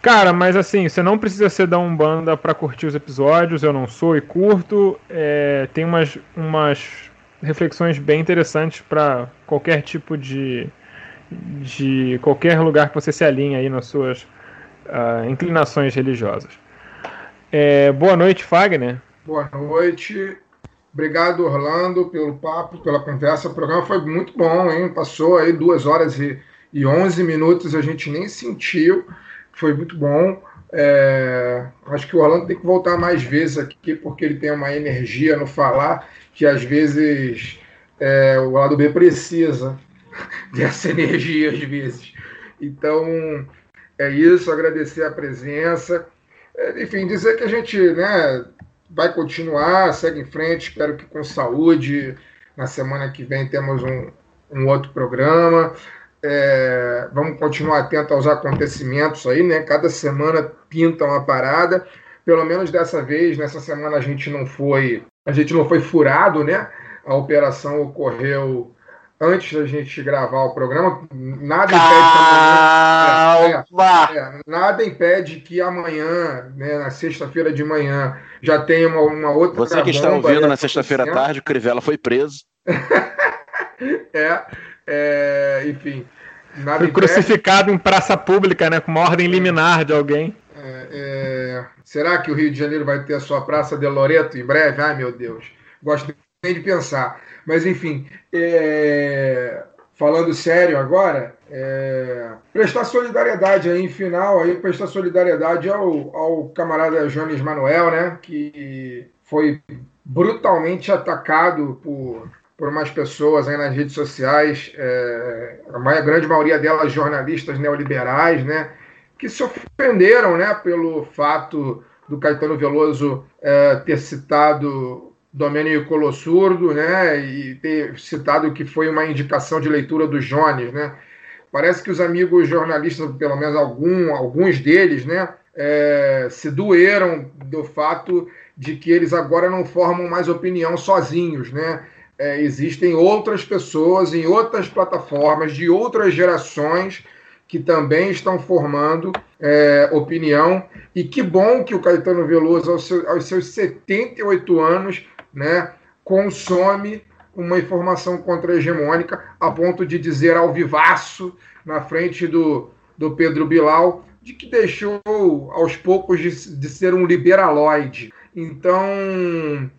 Cara, mas assim, você não precisa ser da Umbanda pra curtir os episódios, eu não sou e curto. É, tem umas, umas reflexões bem interessantes pra qualquer tipo de. de qualquer lugar que você se alinhe aí nas suas ah, inclinações religiosas. É, boa noite, Fagner. Boa noite. Obrigado, Orlando, pelo papo, pela conversa. O programa foi muito bom, hein? Passou aí duas horas e, e 11 minutos, a gente nem sentiu. Foi muito bom. É, acho que o Orlando tem que voltar mais vezes aqui, porque ele tem uma energia no falar que às vezes é, o lado B precisa dessa energia, às vezes. Então, é isso. Agradecer a presença. É, enfim, dizer que a gente né, vai continuar, segue em frente, espero que com saúde. Na semana que vem temos um, um outro programa. É, vamos continuar atento aos acontecimentos aí, né? Cada semana pinta uma parada. Pelo menos dessa vez, nessa semana a gente não foi, a gente não foi furado, né? A operação ocorreu antes da gente gravar o programa. Nada impede que amanhã, é, é, nada impede que amanhã, né, na sexta-feira de manhã, já tenha uma, uma outra. Você que está ouvindo aí na sexta-feira à tarde, o Crivella foi preso. É, é, enfim. Nada Foi impede. crucificado em praça pública, né? Com uma ordem liminar de alguém. É, será que o Rio de Janeiro vai ter a sua Praça de Loreto em breve? Ai, meu Deus. Gosto nem de pensar. Mas, enfim, é, falando sério agora, é, prestar solidariedade aí, em final, aí, prestar solidariedade ao, ao camarada Jones Manuel, né? Que foi brutalmente atacado por, por umas pessoas aí nas redes sociais, é, a grande maioria delas jornalistas neoliberais, né? Que se ofenderam né, pelo fato do Caetano Veloso é, ter citado Domênico Colossurdo, né, e ter citado que foi uma indicação de leitura do Jones, né. Parece que os amigos jornalistas, pelo menos algum, alguns deles, né, é, se doeram do fato de que eles agora não formam mais opinião sozinhos, né? É, existem outras pessoas em outras plataformas de outras gerações que também estão formando é, opinião. E que bom que o Caetano Veloso, aos seus, aos seus 78 anos, né, consome uma informação contra-hegemônica a ponto de dizer ao vivaço, na frente do, do Pedro Bilal, de que deixou aos poucos de, de ser um liberaloide. Então,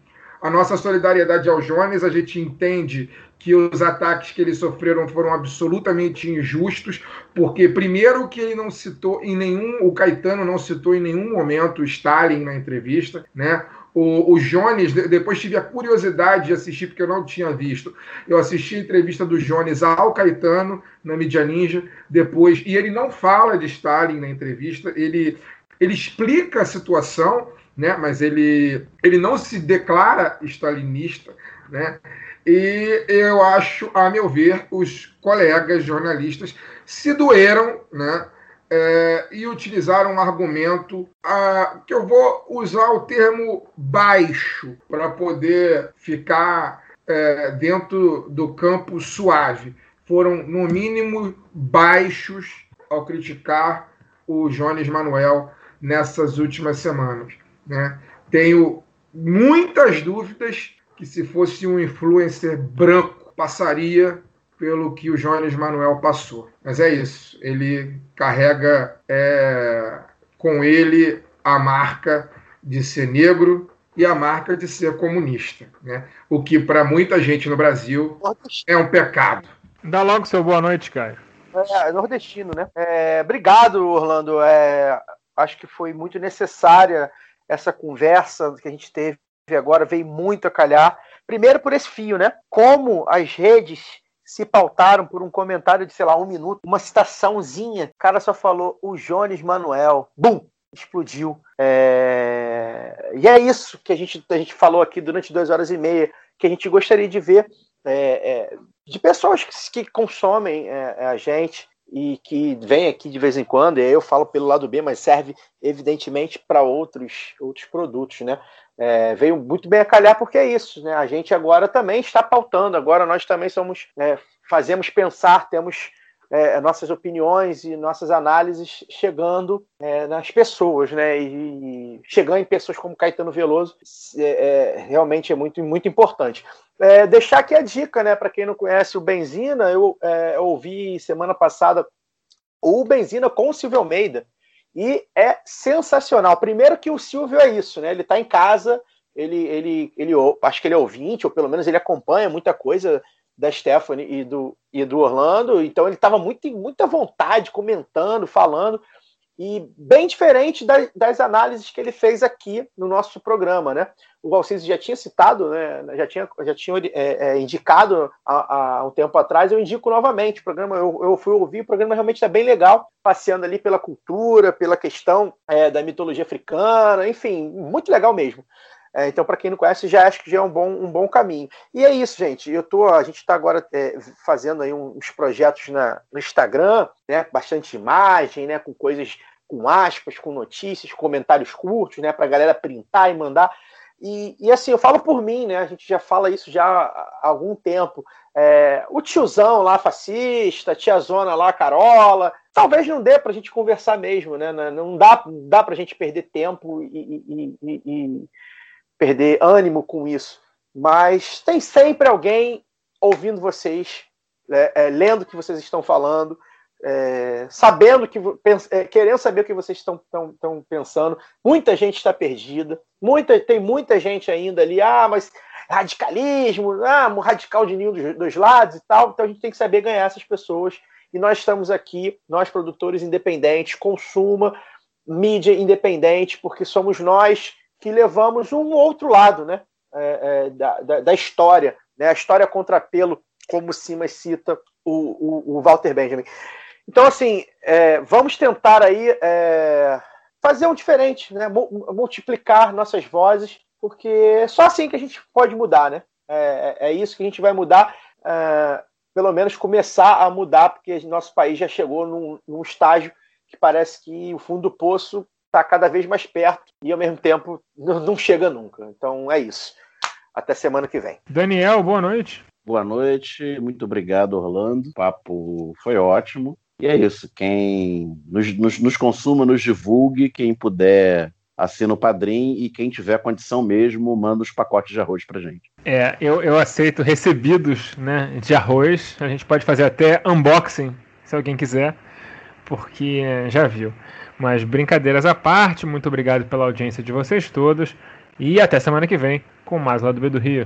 a nossa solidariedade ao Jones, a gente entende que os ataques que eles sofreram foram absolutamente injustos, porque primeiro que ele não citou em nenhum, o Caetano não citou em nenhum momento Stalin na entrevista, né? O, o Jones, depois tive a curiosidade de assistir, porque eu não tinha visto. Eu assisti a entrevista do Jones ao Caetano na Mídia Ninja, depois, e ele não fala de Stalin na entrevista, ele, ele explica a situação, né, mas ele, ele não se declara stalinista, né? E eu acho, a meu ver, os colegas jornalistas se doeram, né? É, e utilizaram um argumento ah, que eu vou usar o termo baixo para poder ficar é, dentro do campo suave. Foram, no mínimo, baixos ao criticar o Jones Manuel nessas últimas semanas. Né? Tenho muitas dúvidas que se fosse um influencer branco passaria pelo que o Jones Manuel passou. Mas é isso. Ele carrega é, com ele a marca de ser negro e a marca de ser comunista, né? O que para muita gente no Brasil é um pecado. Dá logo seu boa noite, Caio. É, nordestino, né? É, obrigado, Orlando. É, acho que foi muito necessária essa conversa que a gente teve agora, veio muito a calhar. Primeiro por esse fio, né? Como as redes se pautaram por um comentário de, sei lá, um minuto, uma citaçãozinha. O cara só falou o Jones Manuel. Bum! Explodiu. É... E é isso que a gente, a gente falou aqui durante duas horas e meia, que a gente gostaria de ver é, é, de pessoas que, que consomem é, a gente e que vem aqui de vez em quando, e aí eu falo pelo lado B, mas serve evidentemente para outros, outros produtos, né? É, veio muito bem a calhar porque é isso, né? A gente agora também está pautando, agora nós também somos, é, fazemos pensar, temos é, nossas opiniões e nossas análises chegando é, nas pessoas, né? E, chegando em pessoas como Caetano Veloso é, é, realmente é muito, muito importante. deixar aqui a dica, né? Para quem não conhece o Benzina, eu, eu ouvi semana passada o Benzina com o Silvio Almeida e é sensacional. Primeiro que o Silvio é isso, né? Ele está em casa, ele, ele, ele, acho que ele é ouvinte, ou pelo menos ele acompanha muita coisa da Stephanie e do, e do Orlando, então ele estava muito, muita vontade, comentando, falando, e bem diferente das, das, análises que ele fez aqui no nosso programa, né? O Valcísio já tinha citado, né? Já tinha, já tinha é, é, indicado há, há, um tempo atrás, eu indico novamente. O programa, eu, eu fui ouvir, o programa realmente está bem legal, passeando ali pela cultura, pela questão é, da mitologia africana, enfim, muito legal mesmo. É, então, para quem não conhece, já acho que já é um bom, um bom caminho. E é isso, gente. Eu tô, a gente está agora é, fazendo aí uns projetos na, no Instagram, né? Bastante imagem, né? Com coisas com aspas, com notícias, comentários curtos, né, para a galera printar e mandar. E, e, assim, eu falo por mim, né? A gente já fala isso já há algum tempo. É, o tiozão lá, fascista, tiazona lá, Carola, talvez não dê para a gente conversar mesmo, né? Não dá, dá para a gente perder tempo e, e, e, perder ânimo com isso. Mas tem sempre alguém ouvindo vocês, é, é, lendo o que vocês estão falando, é, sabendo que é, querendo saber o que vocês estão, estão, estão pensando. Muita gente está perdida, muita, tem muita gente ainda ali, ah, mas radicalismo, ah, radical de nenhum dos, dos lados e tal. Então a gente tem que saber ganhar essas pessoas. E nós estamos aqui, nós produtores independentes, consuma mídia independente, porque somos nós que levamos um outro lado, né, é, é, da, da, da, história, né, a história contra pelo, como Simas cita o, o, o Walter Benjamin. Então, assim, é, vamos tentar aí é, fazer um diferente, né? multiplicar nossas vozes, porque é só assim que a gente pode mudar, né? É, é, é isso que a gente vai mudar, pelo menos começar a mudar, porque nosso país já chegou num, num estágio que parece que o fundo do poço está cada vez mais perto e ao mesmo tempo não chega nunca. Então é isso. Até semana que vem. Daniel, boa noite. Boa noite, muito obrigado, Orlando. O papo foi ótimo. E é isso. Quem nos, nos, nos consuma, nos divulgue. Quem puder, assina o padrinho. E quem tiver condição mesmo, manda os pacotes de arroz pra gente. É, eu, eu aceito recebidos né, de arroz. A gente pode fazer até unboxing, se alguém quiser, porque é, já viu. Mas brincadeiras à parte, muito obrigado pela audiência de vocês todos. E até semana que vem com mais do B do Rio.